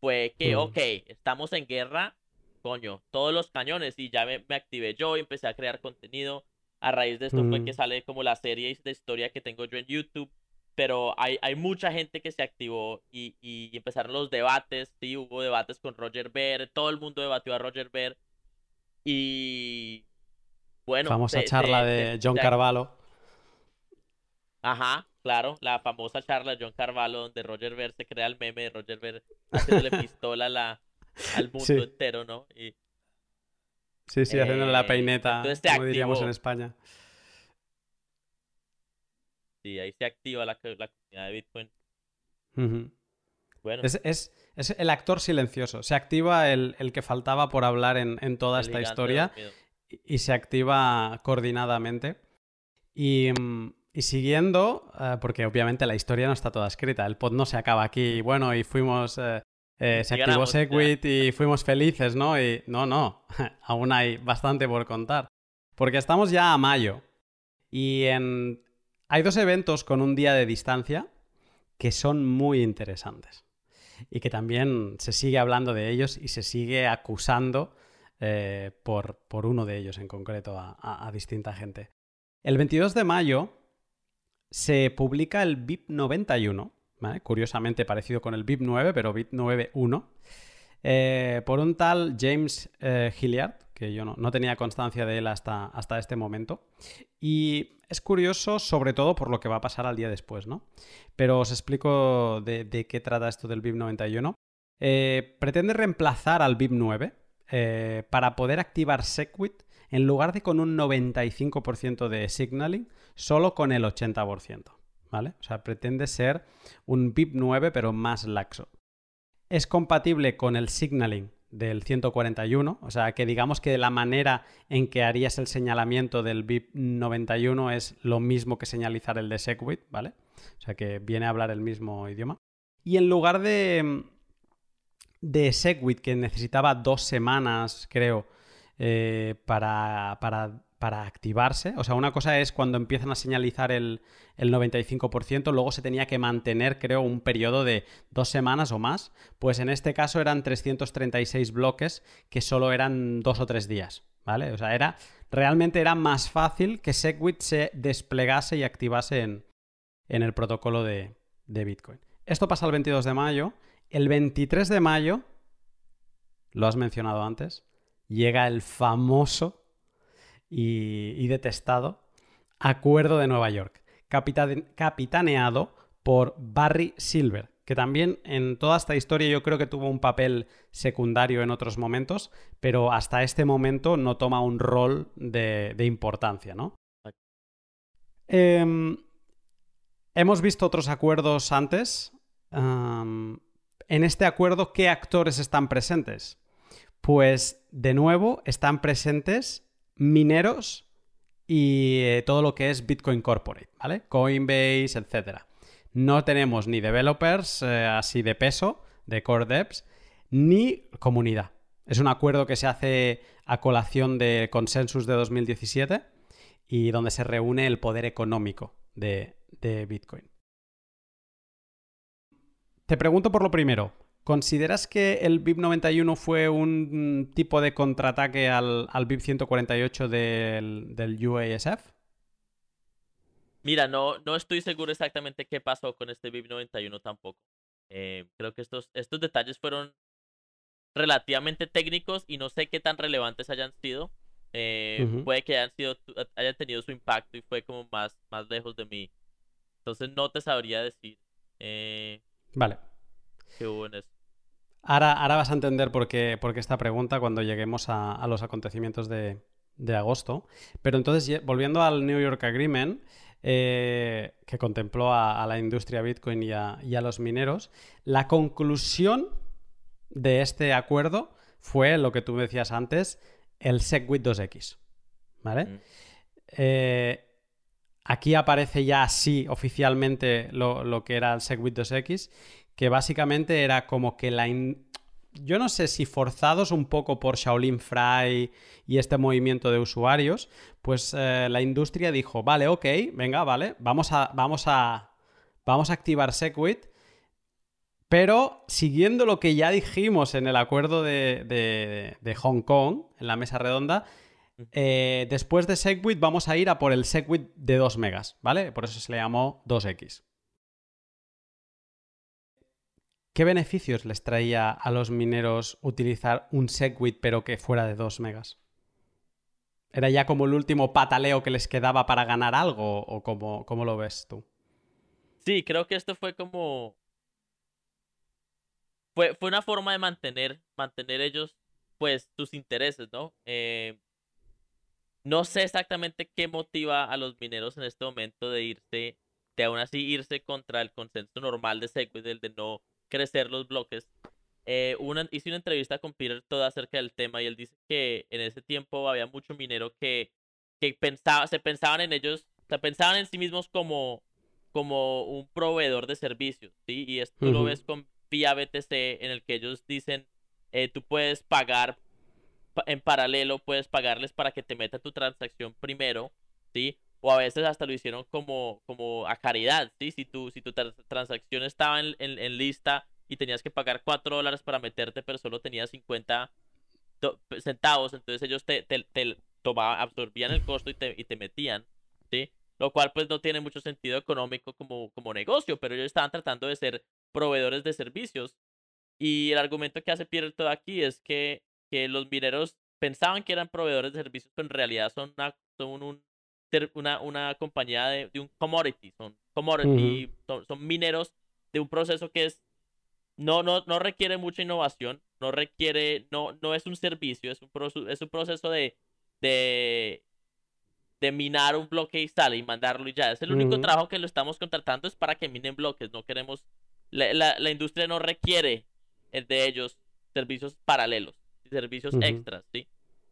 Fue que, mm. ok, estamos en guerra, coño, todos los cañones y ya me, activé yo y empecé a crear contenido. A raíz de esto fue mm. que sale como la serie de historia que tengo yo en YouTube pero hay, hay mucha gente que se activó y, y, empezaron los debates, sí, hubo debates con Roger Ver, todo el mundo debatió a Roger Ver y bueno. Famosa charla de, John Carvalho. Ajá, claro, la famosa charla de John Carvalho donde Roger Ver se crea el meme de Roger Ver haciéndole pistola la, al mundo entero, ¿no? Y, sí, sí, haciéndole la eh, peineta, como diríamos en España. Sí, ahí se activa la, la comunidad de Bitcoin. Bueno. Es, es, el actor silencioso. Se activa el, que faltaba por hablar en, toda esta historia y, se activa coordinadamente. Y, siguiendo, eh, porque obviamente la historia no está toda escrita, el pod no se acaba aquí. Bueno, y fuimos. Eh, eh, se activó Segwit y fuimos felices, ¿no? Y no, no, aún hay bastante por contar. Porque estamos ya a mayo. Y en hay dos eventos con un día de distancia que son muy interesantes y que también se sigue hablando de ellos y se sigue acusando eh, por, por, uno de ellos en concreto a, distinta gente. El 22 de mayo se publica el BIP 91, curiosamente parecido con el BIP 9, pero BIP 9.1, eh, por un tal James eh, Hilliard, que yo no, tenía constancia de él hasta, hasta este momento. Y es curioso sobre todo por lo que va a pasar al día después, ¿no? Pero os explico de, qué trata esto del BIP 91. Eh, pretende reemplazar al BIP 9 eh, para poder activar Segwit en lugar de con un 95% de signaling, solo con el 80%. ¿Vale? O sea, pretende ser un BIP 9 pero más laxo. Es compatible con el signaling del 141, o sea que digamos que la manera en que harías el señalamiento del BIP 91 es lo mismo que señalizar el de Segwit, ¿vale? O sea que viene a hablar el mismo idioma. Y en lugar de, de Segwit, que necesitaba dos semanas, creo, eh, para, para para activarse. O sea, una cosa es cuando empiezan a señalizar el, 95%, luego se tenía que mantener, creo, un periodo de dos semanas o más. Pues en este caso eran 336 bloques que solo eran dos o tres días. ¿Vale? O sea, era, realmente era más fácil que Segwit se desplegase y activase en, el protocolo de, de Bitcoin. Esto pasa el 22 de mayo. El 23 de mayo, lo has mencionado antes, llega el famoso y, detestado Acuerdo de Nueva York, capitaneado por Barry Silver, que también en toda esta historia yo creo que tuvo un papel secundario en otros momentos, pero hasta este momento no toma un rol de, importancia, ¿no? Em, hemos visto otros acuerdos antes. en este acuerdo, ¿qué actores están presentes? Pues de nuevo están presentes mineros y eh, todo lo que es Bitcoin Corporate, ¿vale? Coinbase, etc. No tenemos ni developers eh, así de peso, de core devs, ni comunidad. Es un acuerdo que se hace a colación de consensus de 2017 y donde se reúne el poder económico de Bitcoin. Te pregunto por lo primero, ¿consideras que el BIP 91 fue un tipo de contraataque al, al BIP 148 del, del UASF? Mira, no, no estoy seguro exactamente qué pasó con este BIP 91 tampoco. Eh, creo que estos, estos detalles fueron relativamente técnicos y no sé qué tan relevantes hayan sido. Eh, puede que hayan, sido, hayan tenido su impacto y fue como más, más lejos de mí. Entonces no te sabría decir. Eh, vale. ¿Qué hubo en eso? Ahora, ahora vas a entender por qué, por qué esta pregunta cuando lleguemos a, a los acontecimientos de, de, agosto. Pero entonces, volviendo al New York Agreement, eh, que contempló a, la industria Bitcoin y a, los mineros, la conclusión de este acuerdo fue lo que tú decías antes, el SegWit 2X. ¿Vale? Mm. Eh, aquí aparece ya así oficialmente lo, que era el SegWit 2X, que básicamente era como que la, yo no sé si forzados un poco por Shaolin Fry y este movimiento de usuarios, pues eh, la industria dijo, vale, ok, venga, vale, vamos a, vamos a, vamos a activar Segwit, pero siguiendo lo que ya dijimos en el acuerdo de, Hong Kong, en la mesa redonda, eh, después de Segwit vamos a ir a por el Segwit de 2 megas, ¿vale? Por eso se le llamó 2X. ¿Qué beneficios les traía a los mineros utilizar un Segwit pero que fuera de 2 megas? ¿Era ya como el último pataleo que les quedaba para ganar algo o cómo, cómo lo ves tú? Sí, creo que esto fue como... Fue, fue una forma de mantener, mantener ellos, pues, sus intereses, ¿no? Eh, no sé exactamente qué motiva a los mineros en este momento de irse, de aún así irse contra el consenso normal de Segwit, el de no crecer los bloques. Eh, una, hice una entrevista con Peter toda acerca del tema y él dice que en ese tiempo había mucho minero que, que pensaba, se pensaban en ellos, se pensaban en sí mismos como, como un proveedor de servicios, ¿sí? Y esto lo ves con vía BTC en el que ellos dicen, eh, tú puedes pagar en paralelo, puedes pagarles para que te meta tu transacción primero, ¿sí? O a veces hasta lo hicieron como, como a caridad, ¿sí? Si tu, si tu transacción estaba en, lista y tenías que pagar 4 dólares para meterte, pero solo tenías 50 centavos, entonces ellos te, te, absorbían el costo y te, y te metían, ¿sí? Lo cual pues no tiene mucho sentido económico como, como negocio, pero ellos estaban tratando de ser proveedores de servicios. Y el argumento que hace Pierre todo aquí es que, que los mineros pensaban que eran proveedores de servicios, pero en realidad son, son un, una, una compañía de, un commodity, son commodity, son, mineros de un proceso que es no, no, no requiere mucha innovación, no requiere, no, no es un servicio, es un, es un proceso de, de, de minar un bloque y sale y mandarlo y ya. Es el único trabajo que lo estamos contratando es para que minen bloques, no queremos, la, la, industria no requiere el de ellos servicios paralelos, servicios extras, ¿sí?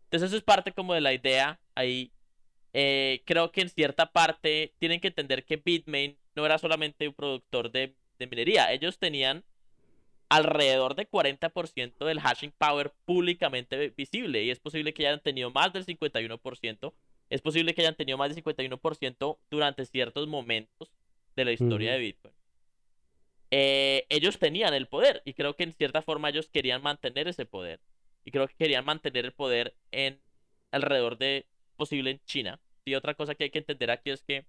Entonces eso es parte como de la idea ahí eh, creo que en cierta parte tienen que entender que Bitmain no era solamente un productor de, minería. Ellos tenían alrededor de 40% del hashing power públicamente visible. Y es posible que hayan tenido más del 51%. Es posible que hayan tenido más del 51% durante ciertos momentos de la historia de Bitcoin. Eh, ellos tenían el poder y creo que en cierta forma ellos querían mantener ese poder. Y creo que querían mantener el poder en alrededor de posible en China. Y otra cosa que hay que entender aquí es que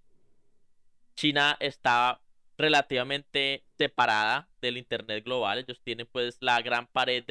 China está relativamente separada del Internet global. Ellos tienen pues la gran pared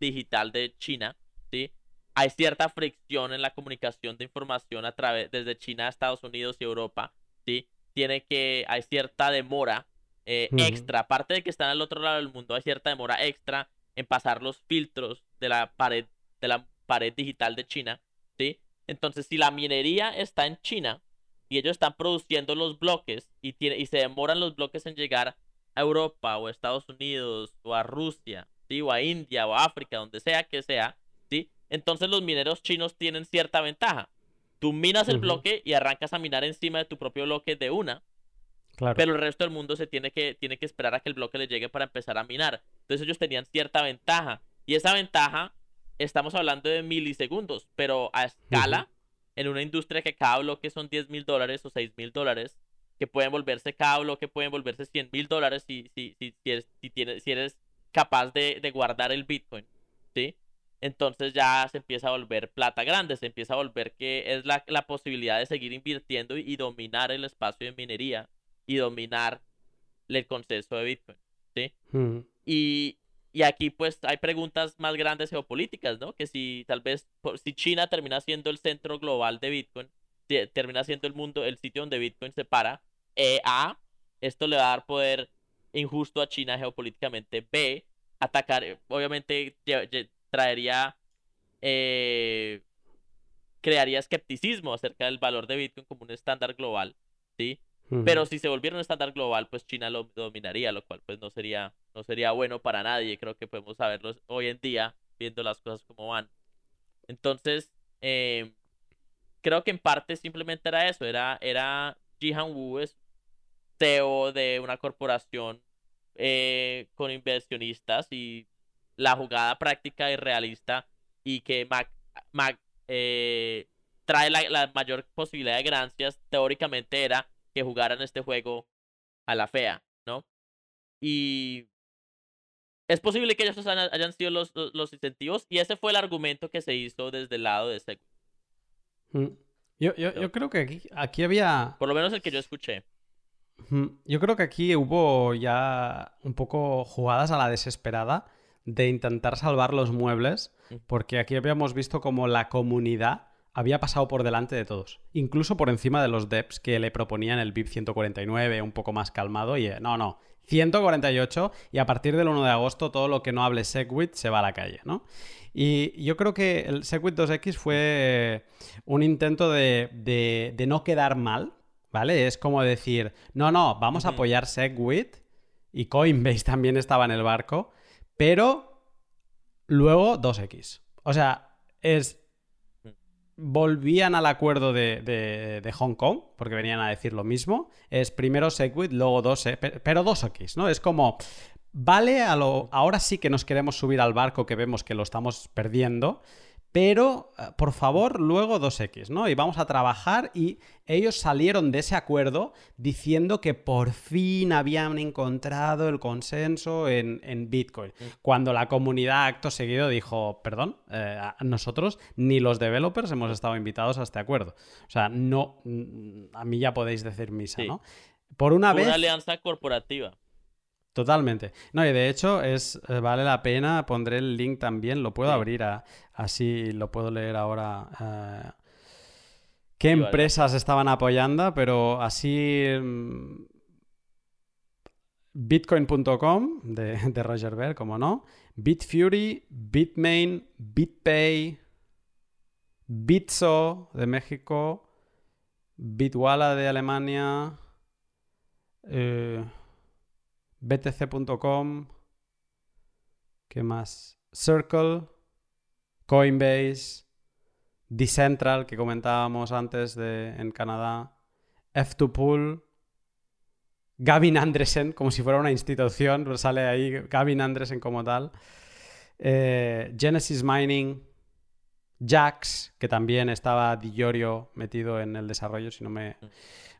digital de China, ¿sí? Hay cierta fricción en la comunicación de información a través desde China a Estados Unidos y Europa, ¿sí? Tiene que, hay cierta demora eh, extra, aparte de que están al otro lado del mundo, hay cierta demora extra en pasar los filtros de la pared, de la pared digital de China, ¿sí? Entonces, si la minería está en China y ellos están produciendo los bloques y, tiene, y se demoran los bloques en llegar a Europa o a Estados Unidos o a Rusia, ¿sí? o a India o a África, donde sea que sea, ¿sí? entonces los mineros chinos tienen cierta ventaja. Tú minas el bloque y arrancas a minar encima de tu propio bloque de una. Claro. Pero el resto del mundo se tiene que, tiene que esperar a que el bloque le llegue para empezar a minar. Entonces ellos tenían cierta ventaja. Y esa ventaja estamos hablando de milisegundos, pero a escala, en una industria que cada bloque son 10 mil dólares o 6 mil dólares, que pueden volverse cada bloque, pueden volverse 100 mil dólares si, si, si, si, eres, si, tienes, si eres capaz de, de guardar el Bitcoin, ¿sí? entonces ya se empieza a volver plata grande, se empieza a volver que es la, la posibilidad de seguir invirtiendo y, dominar el espacio de minería y dominar el consenso de Bitcoin, ¿sí? Y, y, aquí pues hay preguntas más grandes geopolíticas, ¿no? Que si tal vez, si China termina siendo el centro global de Bitcoin, termina siendo el mundo, el sitio donde Bitcoin se para, eh, A, esto le va a dar poder injusto a China geopolíticamente, B, atacar, obviamente traería, eh, crearía escepticismo acerca del valor de Bitcoin como un estándar global, ¿sí? Pero si se volviera un estándar global, pues China lo dominaría, lo cual pues no sería, no sería bueno para nadie. Creo que podemos saberlo hoy en día, viendo las cosas como van. Entonces, em, creo que en parte simplemente era eso, era, era Jihan Wu, es CEO de una corporación eh, con inversionistas y la jugada práctica y realista y que Mac, eh, trae la, mayor posibilidad de ganancias, teóricamente era que jugaran este juego a la fea, ¿no? Y es posible que ellos hayan, sido los, los, incentivos y ese fue el argumento que se hizo desde el lado de ese. Mm. Yo, yo, yo, creo que aquí, aquí había... Por lo menos el que yo escuché. Yo creo que aquí hubo ya un poco jugadas a la desesperada de intentar salvar los muebles, porque aquí habíamos visto como la comunidad había pasado por delante de todos, incluso por encima de los devs que le proponían el VIP 149, un poco más calmado, y eh, no, no, 148 y a partir del 1 de agosto todo lo que no hable Segwit se va a la calle, ¿no? Y yo creo que el Segwit 2X fue un intento de, no quedar mal, ¿vale? Es como decir, no, no, vamos a apoyar Segwit y Coinbase también estaba en el barco, pero luego 2X. O sea, es. Volvían al acuerdo de, Hong Kong, porque venían a decir lo mismo. Es primero Segwit, luego 2 pero 2X, ¿no? Es como. Vale, a lo, ahora sí que nos queremos subir al barco que vemos que lo estamos perdiendo, pero eh, por favor, luego 2X, ¿no? Y vamos a trabajar y ellos salieron de ese acuerdo diciendo que por fin habían encontrado el consenso en, Bitcoin, mm. cuando la comunidad acto seguido dijo, perdón, eh, nosotros ni los developers hemos estado invitados a este acuerdo. O sea, no, a mí ya podéis decir misa, ¿no? Por una, vez... Una alianza corporativa. Totalmente. No, y de hecho es eh, vale la pena, pondré el link también, lo puedo abrir así lo puedo leer ahora. Eh, qué empresas estaban apoyando, pero así mm, Bitcoin.com de, de, Roger Ver, como no. Bitfury, Bitmain, BitPay, Bitso de México, Bitwala de Alemania. Eh, btc.com, ¿qué más? Circle, Coinbase, Decentral, que comentábamos antes de, en Canadá, F2Pool, Gavin Andresen, como si fuera una institución, sale ahí Gavin Andresen como tal, eh, Genesis Mining, Jax, que también estaba Diorio metido en el desarrollo, si no me,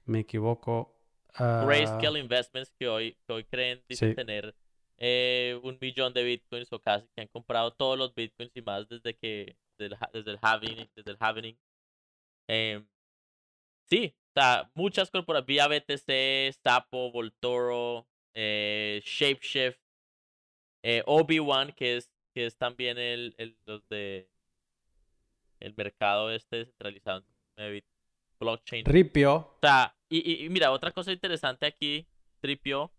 me equivoco. Grayscale ah. Investments, que hoy, hoy creen tener eh, un millón de bitcoins o casi, que han comprado todos los bitcoins y más desde que desde el, desde el halving. Desde el halving. Em, sí, o sea, muchas corporaciones, vía BTC, Sapo, Voltoro, eh, Shapeshift, eh, Obi-Wan, que es, que es también el, el, los de el mercado este descentralizado de blockchain. Ripio. O sea, y, mira, otra cosa interesante aquí, Tripio.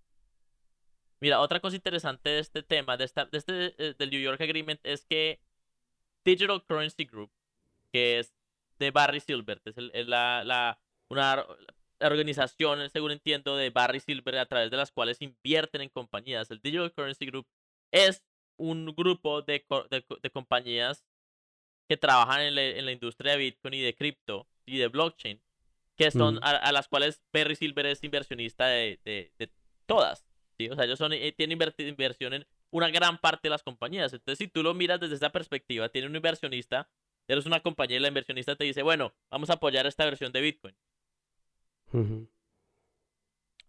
Mira, otra cosa interesante de este tema, de, esta, de este, eh, del New York Agreement, es que Digital Currency Group, que es de Barry Silbert, es, la, la, una organización, según entiendo, de Barry Silbert a través de las cuales invierten en compañías. El Digital Currency Group es un grupo de, de, compañías que trabajan en, la industria de Bitcoin y de cripto y de blockchain que son a, las cuales Perry Silver es inversionista de, de, todas. ¿sí? O sea, ellos son, eh, tienen inversión en una gran parte de las compañías. Entonces, si tú lo miras desde esa perspectiva, tiene un inversionista, eres una compañía y la inversionista te dice, bueno, vamos a apoyar esta versión de Bitcoin.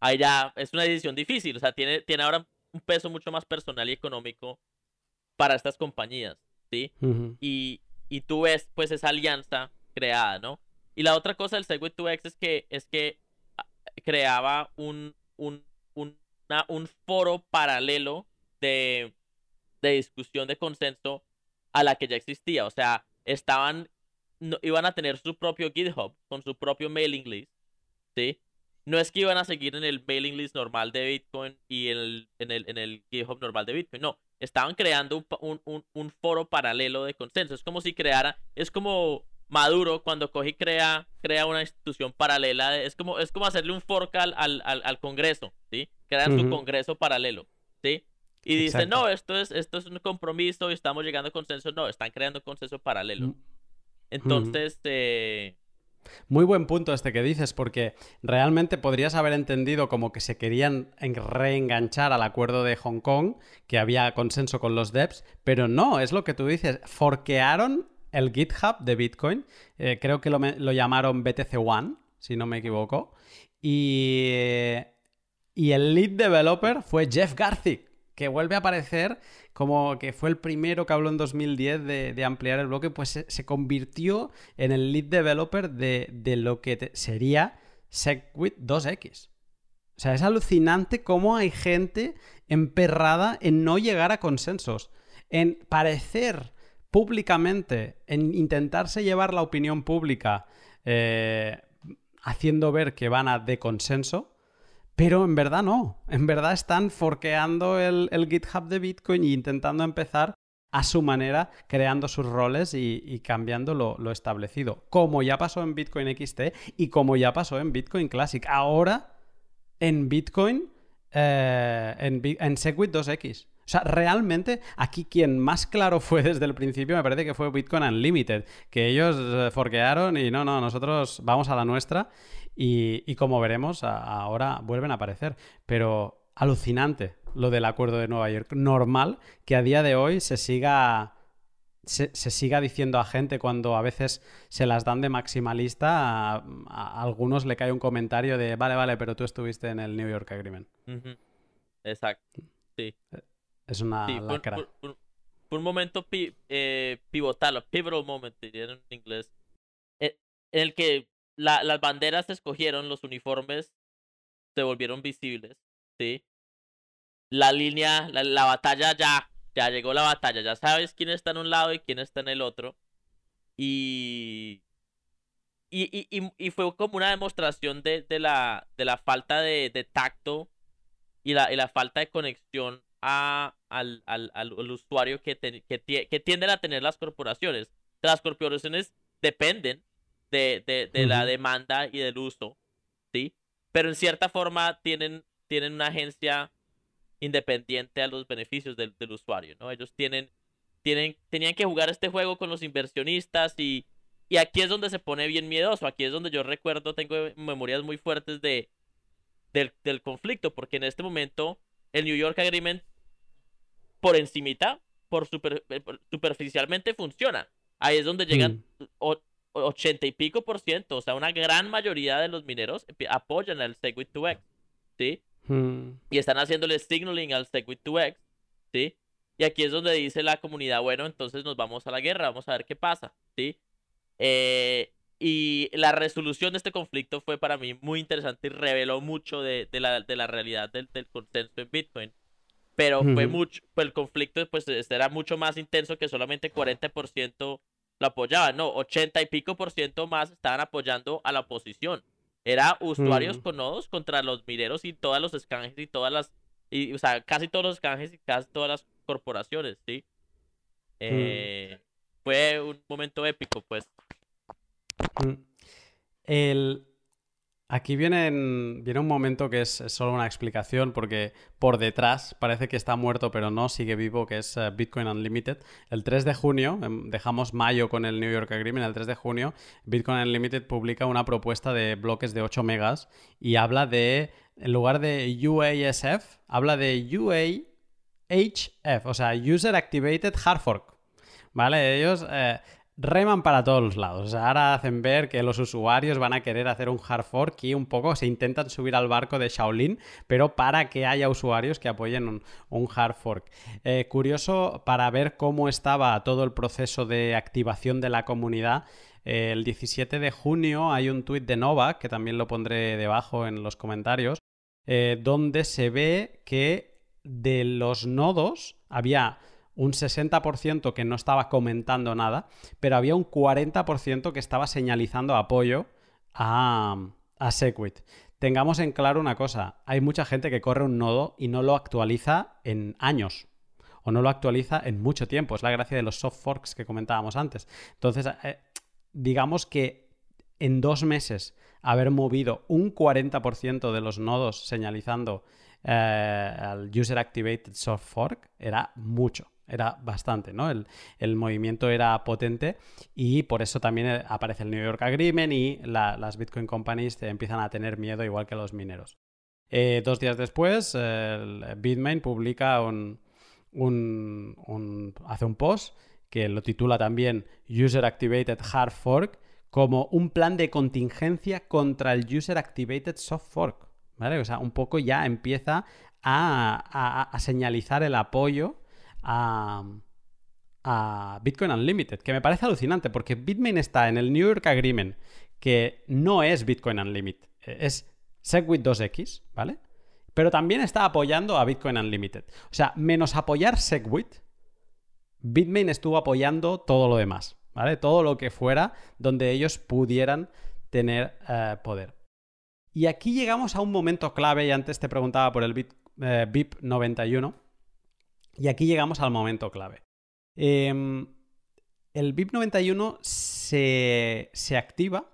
Ahí ya es una decisión difícil. O sea, tiene, tiene ahora un peso mucho más personal y económico para estas compañías, ¿sí? y, y tú ves pues esa alianza creada, ¿no? Y la otra cosa del Segway 2X es que, es que ah, creaba un, un, un, un foro paralelo de, de discusión de consenso a la que ya existía. O sea, estaban, iban a tener su propio GitHub con su propio mailing list, ¿sí? No es que iban a seguir en el mailing list normal de Bitcoin y el, en el, en el GitHub normal de Bitcoin. No, estaban creando un, un, foro paralelo de consenso. Es como si creara, es como Maduro cuando coge y crea, crea una institución paralela. Es como, es como hacerle un fork al, al, al Congreso, ¿sí? Crean su Congreso paralelo, ¿sí? Y dicen, no, esto es, esto es un compromiso y estamos llegando a consenso. No, están creando consenso paralelo. Mm. Entonces, eh, muy buen punto este que dices, porque realmente podrías haber entendido como que se querían reenganchar al acuerdo de Hong Kong, que había consenso con los devs, pero no, es lo que tú dices, forquearon el GitHub de Bitcoin, eh, creo que lo, lo, llamaron BTC One, si no me equivoco, y, y el lead developer fue Jeff Garzik, que vuelve a aparecer como que fue el primero que habló en 2010 de, ampliar el bloque, pues se, convirtió en el lead developer de, lo que sería SegWit 2X. O sea, es alucinante cómo hay gente emperrada en no llegar a consensos, en parecer públicamente, en intentarse llevar la opinión pública eh, haciendo ver que van a de consenso, pero en verdad no. En verdad están forqueando el, GitHub de Bitcoin e intentando empezar a su manera, creando sus roles y, cambiando lo, establecido. Como ya pasó en Bitcoin XT y como ya pasó en Bitcoin Classic. Ahora, en Bitcoin, eh, en, en Segwit 2X. O sea, realmente aquí quien más claro fue desde el principio me parece que fue Bitcoin Unlimited, que ellos eh, forquearon y no, no, nosotros vamos a la nuestra y, como veremos, ahora vuelven a aparecer. Pero alucinante lo del acuerdo de Nueva York. Normal que a día de hoy se siga, se, siga diciendo a gente cuando a veces se las dan de maximalista, a, algunos le cae un comentario de, vale, vale, pero tú estuviste en el New York Agreement. Exacto, sí. Es una Fue un, momento eh, pivotal, pivotal moment, en inglés, eh, en el que las banderas se escogieron, los uniformes se volvieron visibles, ¿sí? La línea, la, batalla ya, ya llegó la batalla, ya sabes quién está en un lado y quién está en el otro. Y, y, y, fue como una demostración de, de, la, de la falta de, de tacto y la, y la, falta de conexión a, al, al, al, usuario que, que, que tienden a tener las corporaciones. Las corporaciones dependen de, de, la demanda y del uso, ¿sí? Pero en cierta forma tienen, tienen una agencia independiente a los beneficios del, del usuario, ¿no? Ellos tienen, tienen, tenían que jugar este juego con los inversionistas y, y aquí es donde se pone bien miedoso, aquí es donde yo recuerdo, tengo memorias muy fuertes de, del, del conflicto, porque en este momento el New York Agreement por encimita, por, super, eh, superficialmente funciona. Ahí es donde llegan mm. 80 y pico por ciento, o sea, una gran mayoría de los mineros apoyan al Segwit 2X, ¿sí? Hmm. Y están haciéndole signaling al Segwit 2X, ¿sí? Y aquí es donde dice la comunidad, bueno, entonces nos vamos a la guerra, vamos a ver qué pasa, ¿sí? Eh, y la resolución de este conflicto fue para mí muy interesante y reveló mucho de, de, la, de la, realidad del, del, consenso en Bitcoin. Pero fue mucho, pues el conflicto pues era mucho más intenso que solamente 40% lo apoyaban, no, 80 y pico por ciento más estaban apoyando a la oposición. Era usuarios mm. con nodos contra los mineros y todos los escanjes y todas las, y, o sea, casi todos los escanjes y casi todas las corporaciones, ¿sí? Mm. Eh, fue un momento épico, pues. Mm. El, Aquí viene, viene un momento que es, solo una explicación porque por detrás parece que está muerto pero no, sigue vivo, que es eh, Bitcoin Unlimited. El 3 de junio, em, dejamos mayo con el New York Agreement, el 3 de junio Bitcoin Unlimited publica una propuesta de bloques de 8 megas y habla de, en lugar de UASF, habla de UAHF, o sea, User Activated Hard Fork. ¿Vale? Ellos... Eh, reman para todos los lados. O sea, ahora hacen ver que los usuarios van a querer hacer un hard fork y un poco se intentan subir al barco de Shaolin, pero para que haya usuarios que apoyen un, hard fork. Eh, curioso para ver cómo estaba todo el proceso de activación de la comunidad. Eh, el 17 de junio hay un tuit de Nova, que también lo pondré debajo en los comentarios, eh, donde se ve que de los nodos había un 60% que no estaba comentando nada, pero había un 40% que estaba señalizando apoyo a, a Segwit. Tengamos en claro una cosa, hay mucha gente que corre un nodo y no lo actualiza en años o no lo actualiza en mucho tiempo. Es la gracia de los soft forks que comentábamos antes. Entonces, eh, digamos que en dos meses haber movido un 40% de los nodos señalizando eh, al User Activated Soft Fork era mucho era bastante, ¿no? El, movimiento era potente y por eso también eh, aparece el New York Agreement y las Bitcoin Companies empiezan a tener miedo igual que los mineros. Eh, dos días después, Bitmain publica un, un, hace un post que lo titula también User Activated Hard Fork como un plan de contingencia contra el User Activated Soft Fork. ¿Vale? O sea, un poco ya empieza a, a señalizar el apoyo a, Bitcoin Unlimited, que me parece alucinante porque Bitmain está en el New York Agreement, que no es Bitcoin Unlimited, es Segwit 2X, ¿vale? Pero también está apoyando a Bitcoin Unlimited. O sea, menos apoyar Segwit, Bitmain estuvo apoyando todo lo demás, ¿vale? Todo lo que fuera donde ellos pudieran tener eh, poder. Y aquí llegamos a un momento clave, y antes te preguntaba por el BIP 91, y aquí llegamos al momento clave. Em, el BIP 91 se, se activa,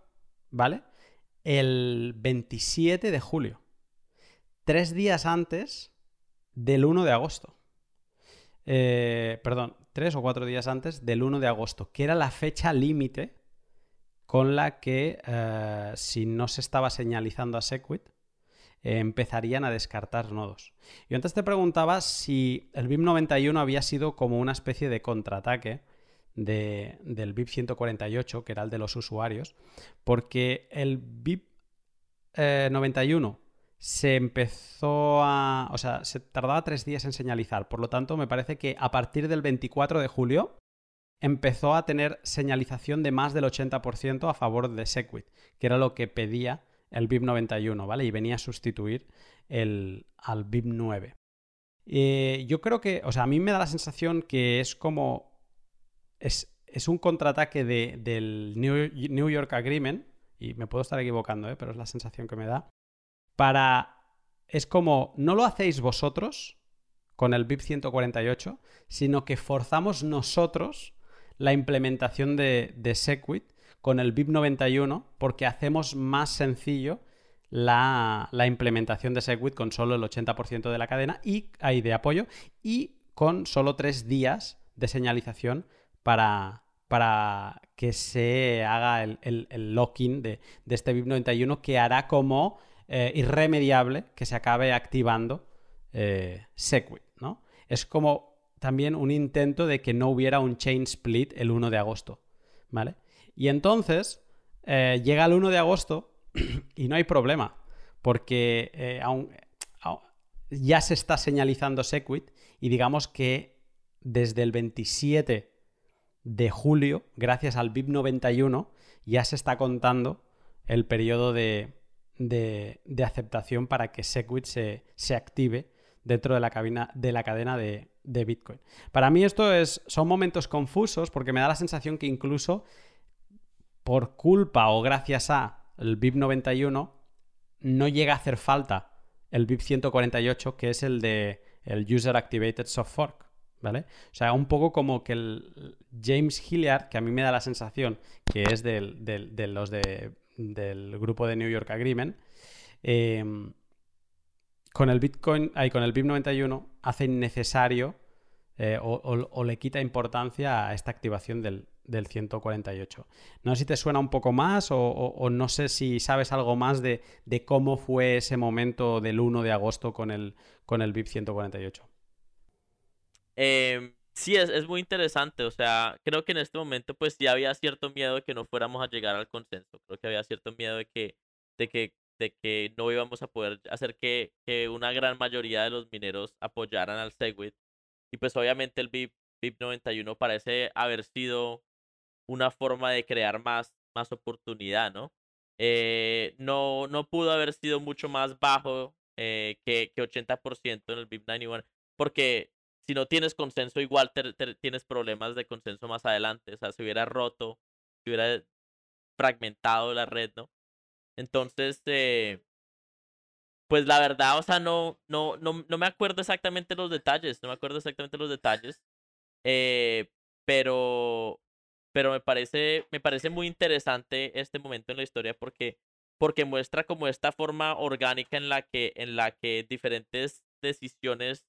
¿vale? El 27 de julio. Tres días antes del 1 de agosto. Eh, perdón, tres o cuatro días antes del 1 de agosto, que era la fecha límite con la que, eh, si no se estaba señalizando a Sequit, empezarían a descartar nodos. Yo antes te preguntaba si el BIP 91 había sido como una especie de contraataque del BIP 148, que era el de los usuarios, porque el BIP 91 eh, se empezó a... o sea, se tardaba tres días en señalizar, por lo tanto me parece que a partir del 24 de julio empezó a tener señalización de más del 80% a favor de Segwit, que era lo que pedía el BIP 91, ¿vale? Y venía a sustituir el, al BIP 9. Eh, yo creo que, o sea, a mí me da la sensación que es como, es, un contraataque del New, York Agreement, y me puedo estar equivocando, ¿eh? pero es la sensación que me da, para, es como, no lo hacéis vosotros con el BIP 148, sino que forzamos nosotros la implementación de, de Segwit con el BIP 91 porque hacemos más sencillo la, implementación de Segwit con solo el 80% de la cadena y hay de apoyo y con solo tres días de señalización para, para que se haga el, el, locking de, este BIP 91 que hará como eh, irremediable que se acabe activando eh, Segwit, ¿no? Es como también un intento de que no hubiera un chain split el 1 de agosto, ¿vale? Y entonces eh, llega el 1 de agosto y no hay problema, porque eh, ya se está señalizando Sequit y digamos que desde el 27 de julio, gracias al BIP 91, ya se está contando el periodo de, aceptación para que Segwit se, se, active dentro de la, cabina, de la cadena de, de, Bitcoin. Para mí esto es, son momentos confusos porque me da la sensación que incluso por culpa o gracias a el BIP 91 no llega a hacer falta el BIP 148, que es el de el User Activated Soft Fork, ¿vale? O sea, un poco como que el James Hilliard, que a mí me da la sensación que es del, de los del grupo de New York Agreement, em, con el Bitcoin, ahí, con el BIP 91 hace innecesario eh, o, le quita importancia a esta activación del, del 148. No sé si te suena un poco más o, no sé si sabes algo más de, cómo fue ese momento del 1 de agosto con el, con el VIP 148. Em, Sí, es, es muy interesante. O sea, creo que en este momento, pues sí había cierto miedo de que no fuéramos a llegar al consenso. Creo que había cierto miedo de que, de que, de que no íbamos a poder hacer que, que una gran mayoría de los mineros apoyaran al Segwit. Y pues obviamente el VIP, VIP 91 parece haber sido una forma de crear más, más oportunidad, ¿no? Eh, no, no pudo haber sido mucho más bajo eh, que, que 80% en el VIP 91, porque si no tienes consenso, igual tienes problemas de consenso más adelante. O sea, se hubiera roto, se hubiera fragmentado la red, ¿no? Entonces, eh, pues la verdad, o sea, no, no, no, no me acuerdo exactamente los detalles, no me acuerdo exactamente los detalles. Eh, pero, pero me parece, me parece muy interesante este momento en la historia porque, porque muestra como esta forma orgánica en la que, en la que diferentes decisiones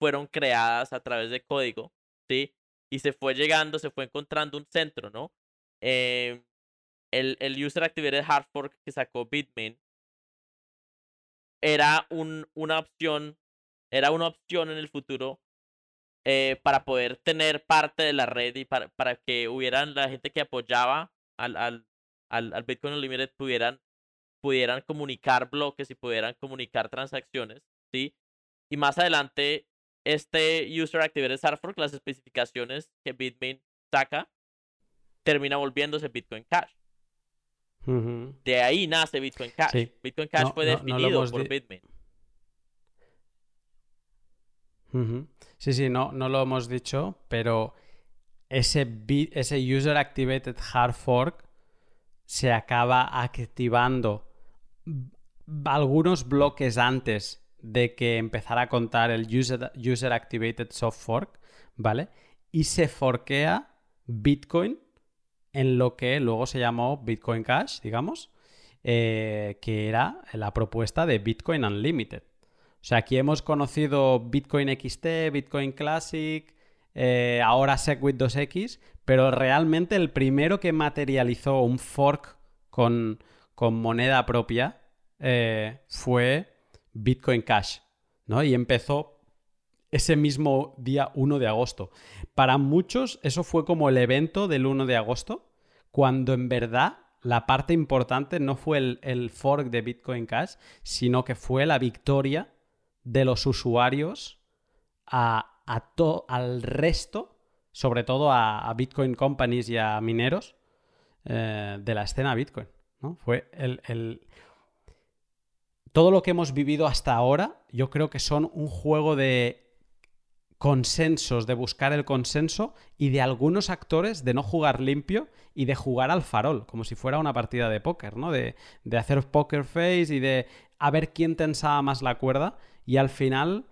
fueron creadas a través de código, ¿sí? Y se fue llegando, se fue encontrando un centro, ¿no? Eh, el, el User Activated Hard Fork que sacó Bitmain era un, una opción, era una opción en el futuro eh, para poder tener parte de la red y para, para que hubieran la gente que apoyaba al, al, al, al Bitcoin Unlimited pudieran, pudieran comunicar bloques y pudieran comunicar transacciones, ¿sí? Y más adelante este User Activated Hard Fork, las especificaciones que Bitmain saca, termina volviéndose Bitcoin Cash. De ahí nace Bitcoin Cash. Bitcoin Cash fue definido por Bitmain. Sí, sí, no, no lo hemos dicho, pero ese, ese User Activated Hard Fork se acaba activando algunos bloques antes de que empezara a contar el user, Activated Soft Fork, ¿vale? Y se forquea Bitcoin en lo que luego se llamó Bitcoin Cash, digamos, eh, que era la propuesta de Bitcoin Unlimited. O sea, aquí hemos conocido Bitcoin XT, Bitcoin Classic, eh, ahora SegWit 2X, pero realmente el primero que materializó un fork con, moneda propia eh, fue Bitcoin Cash, ¿no? Y empezó ese mismo día 1 de agosto. Para muchos eso fue como el evento del 1 de agosto, cuando en verdad la parte importante no fue el, fork de Bitcoin Cash, sino que fue la victoria de los usuarios a, al resto, sobre todo a, Bitcoin companies y a mineros eh, de la escena Bitcoin. ¿no? Fue el, todo lo que hemos vivido hasta ahora, yo creo que son un juego de consensos, de buscar el consenso y de algunos actores de no jugar limpio y de jugar al farol, como si fuera una partida de póker, ¿no? De, hacer poker face y de a ver quién tensaba más la cuerda y al final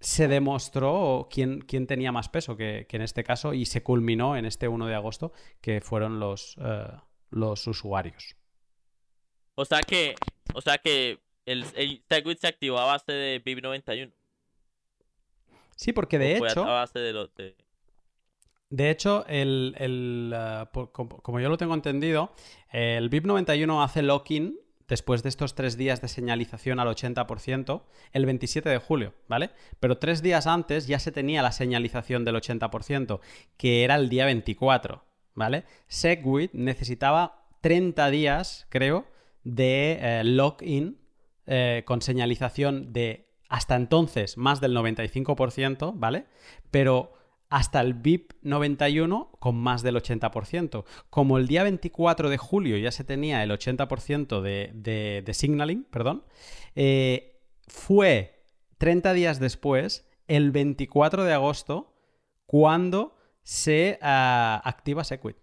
se demostró quién, quién tenía más peso, que, en este caso, y se culminó en este 1 de agosto, que fueron los, eh, los usuarios. O sea que, o sea que el, el Segwit se activó a base de BIP91. Sí, porque de hecho. A base de, de... hecho, el, el uh, como yo lo tengo entendido, el BIP91 hace lock-in después de estos tres días de señalización al 80%, el 27 de julio, ¿vale? Pero tres días antes ya se tenía la señalización del 80%, que era el día 24, ¿vale? Segwit necesitaba 30 días, creo, de eh, lock-in eh, con señalización de hasta entonces más del 95%, ¿vale? Pero hasta el VIP 91 con más del 80%. Como el día 24 de julio ya se tenía el 80% de, de, signaling, perdón, eh, fue 30 días después, el 24 de agosto, cuando se ah, activa Sequit.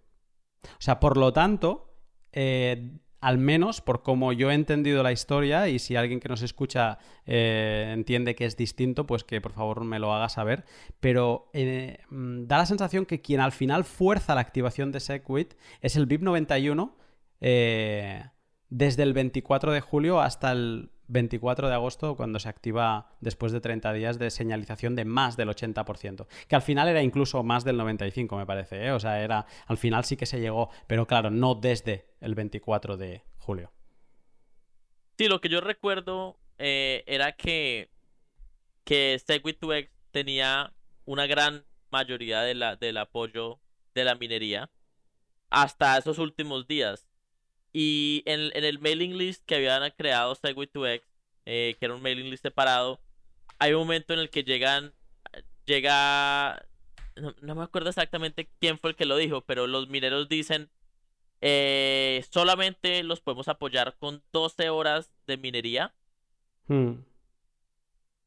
O sea, por lo tanto, eh, al menos por como yo he entendido la historia y si alguien que nos escucha eh, entiende que es distinto, pues que por favor me lo haga saber. Pero eh, mm, da la sensación que quien al final fuerza la activación de Segwit es el BIP 91 eh, desde el 24 de julio hasta el 24 de agosto, cuando se activa después de 30 días de señalización de más del 80%, que al final era incluso más del 95, me parece, ¿eh? o sea, era al final sí que se llegó, pero claro, no desde el 24 de julio. Sí, lo que yo recuerdo eh, era que, que Segwit 2X tenía una gran mayoría de la, del apoyo de la minería hasta esos últimos días. Y en, el mailing list que habían creado Segwit2x, eh, que era un mailing list separado, hay un momento en el que llegan, llega, no, me acuerdo exactamente quién fue el que lo dijo, pero los mineros dicen, eh, solamente los podemos apoyar con 12 horas de minería. Hmm.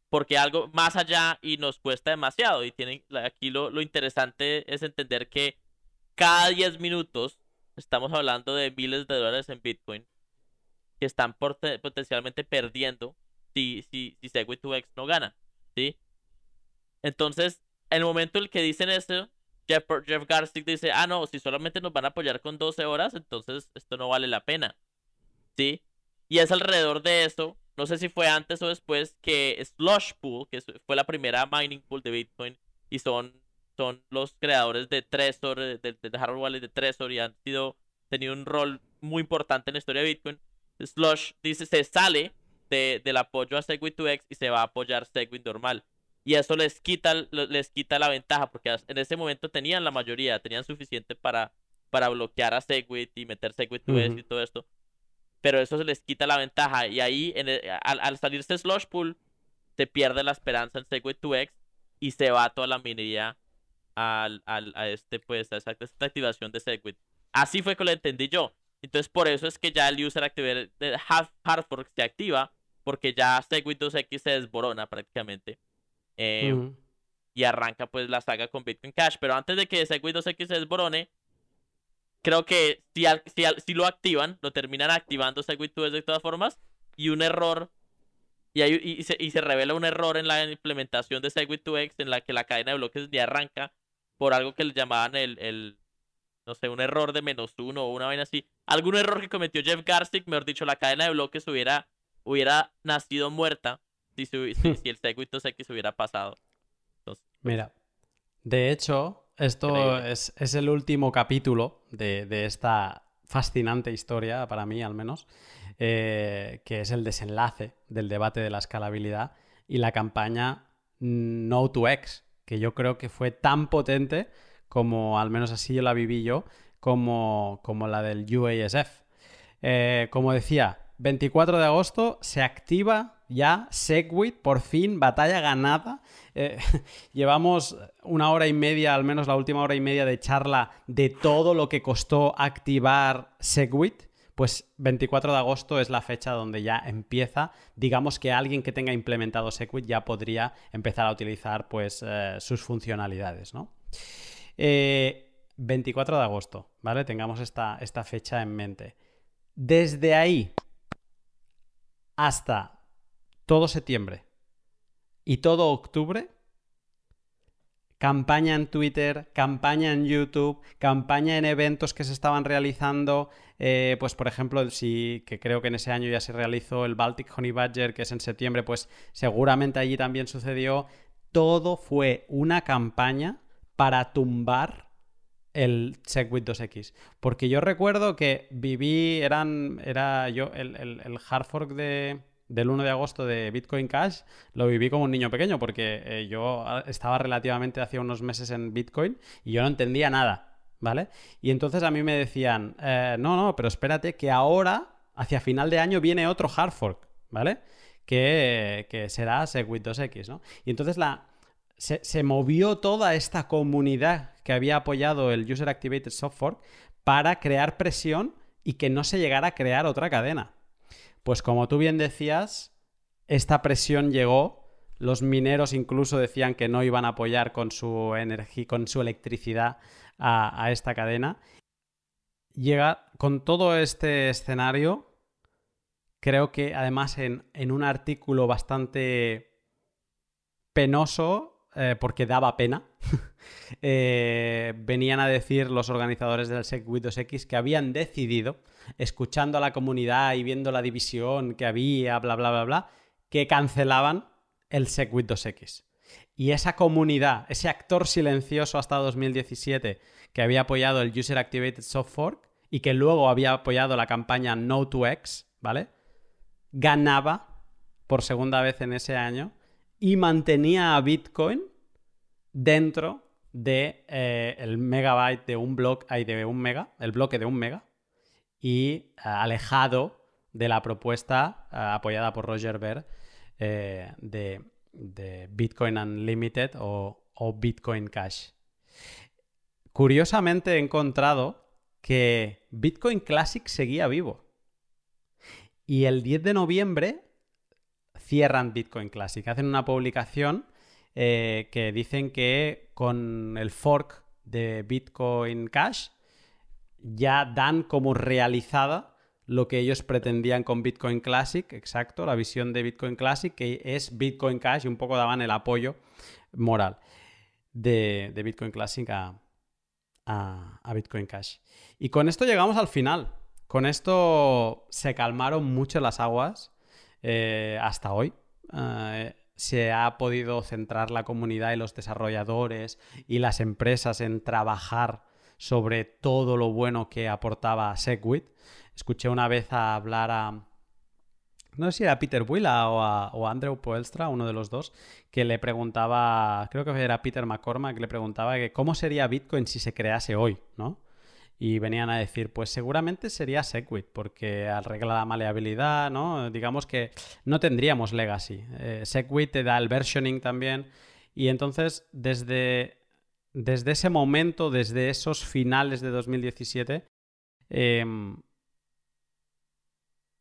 Porque algo más allá y nos cuesta demasiado. Y tienen, aquí lo, lo interesante es entender que cada 10 minutos estamos hablando de miles de dólares en Bitcoin que están potencialmente perdiendo si, si, si Segwit2x no gana, ¿sí? Entonces, en el momento en el que dicen eso, Jeff, Jeff Garstick dice, ah, no, si solamente nos van a apoyar con 12 horas, entonces esto no vale la pena, ¿sí? Y es alrededor de eso, no sé si fue antes o después, que Slush Pool, que fue la primera mining pool de Bitcoin, y son son los creadores de Trezor, de, de, hardware wallet de Trezor y han sido, tenido un rol muy importante en la historia de Bitcoin. Slush dice, se sale de, del apoyo a Segwit2x y se va a apoyar Segwit normal. Y eso les quita, les quita la ventaja, porque en ese momento tenían la mayoría, tenían suficiente para, para bloquear a Segwit y meter Segwit2x y todo esto. Pero eso se les quita la ventaja. Y ahí, en al, al, salirse Slush Pool, se pierde la esperanza en Segwit2x y se va toda la minería al, al, a este, pues, a esta, activación de Segwit. Así fue que lo entendí yo. Entonces, por eso es que ya el user activator de hard fork se activa, porque ya Segwit 2X se desborona prácticamente. Em, y arranca pues la saga con Bitcoin Cash. Pero antes de que Segwit 2X se desborone, creo que si, si, si, lo activan, lo terminan activando Segwit 2 de todas formas. Y un error y, y, se, y, se, revela un error en la implementación de Segwit2x en la que la cadena de bloques ni arranca por algo que le llamaban el, el, no sé, un error de menos uno o una vaina así. Algún error que cometió Jeff Garstick, mejor dicho, la cadena de bloques hubiera, hubiera nacido muerta si, si, si el Segwit 2X hubiera pasado. Entonces, Mira, de hecho, esto es, es, el último capítulo de, de, esta fascinante historia, para mí al menos, eh, que es el desenlace del debate de la escalabilidad y la campaña No to X, que yo creo que fue tan potente como, al menos así la viví yo, como, como la del UASF. Eh, como decía, 24 de agosto se activa ya Segwit, por fin, batalla ganada. Eh, llevamos una hora y media, al menos la última hora y media de charla de todo lo que costó activar Segwit pues 24 de agosto es la fecha donde ya empieza, digamos que alguien que tenga implementado Segwit ya podría empezar a utilizar pues eh, sus funcionalidades, ¿no? 24 eh, de agosto, ¿vale? Tengamos esta, esta fecha en mente. Desde ahí hasta todo septiembre y todo octubre, campaña en Twitter, campaña en YouTube, campaña en eventos que se estaban realizando, eh, pues por ejemplo, si, que creo que en ese año ya se realizó el Baltic Honey Badger, que es en septiembre, pues seguramente allí también sucedió. Todo fue una campaña para tumbar el Segwit 2X. Porque yo recuerdo que viví, eran, era yo, el, el hard fork de, del 1 de agosto de Bitcoin Cash lo viví como un niño pequeño porque eh, yo ah, estaba relativamente hace unos meses en Bitcoin y yo no entendía nada, ¿vale? Y entonces a mí me decían, eh, no, no, pero espérate que ahora, hacia final de año, viene otro hard fork, ¿vale? Que, que será Segwit 2X, ¿no? Y entonces la, se, se, movió toda esta comunidad que había apoyado el User Activated Soft Fork para crear presión y que no se llegara a crear otra cadena. Pues como tú bien decías, esta presión llegó. Los mineros incluso decían que no iban a apoyar con su energía, con su electricidad a, esta cadena. Llega con todo este escenario. Creo que además en, un artículo bastante penoso, eh, porque daba pena, eh, venían a decir los organizadores del Segwit 2X que habían decidido escuchando a la comunidad y viendo la división que había, bla, bla, bla, bla, que cancelaban el Segwit 2X. Y esa comunidad, ese actor silencioso hasta 2017 que había apoyado el User Activated Soft Fork y que luego había apoyado la campaña No2X, ¿vale? Ganaba por segunda vez en ese año y mantenía a Bitcoin dentro de eh, el megabyte de un bloque, de un mega, el bloque de un mega, y alejado de la propuesta apoyada por Roger Ver de, Bitcoin Unlimited o, o Bitcoin Cash. Curiosamente he encontrado que Bitcoin Classic seguía vivo. Y el 10 de noviembre cierran Bitcoin Classic. Hacen una publicación eh, que dicen que con el fork de Bitcoin Cash ya dan como realizada lo que ellos pretendían con Bitcoin Classic, exacto, la visión de Bitcoin Classic, que es Bitcoin Cash y un poco daban el apoyo moral de, Bitcoin Classic a, Bitcoin Cash. Y con esto llegamos al final. Con esto se calmaron mucho las aguas eh, hasta hoy. Eh, se ha podido centrar la comunidad y los desarrolladores y las empresas en trabajar sobre todo lo bueno que aportaba Segwit. Escuché una vez a hablar a, no sé si era Peter Willa o a, Andrew Poelstra, uno de los dos, que le preguntaba, creo que era Peter McCormack, que le preguntaba que cómo sería Bitcoin si se crease hoy, ¿no? Y venían a decir, pues seguramente sería Segwit, porque arregla la maleabilidad, ¿no? Digamos que no tendríamos legacy. Eh, Segwit te da el versioning también. Y entonces, desde, desde ese momento, desde esos finales de 2017,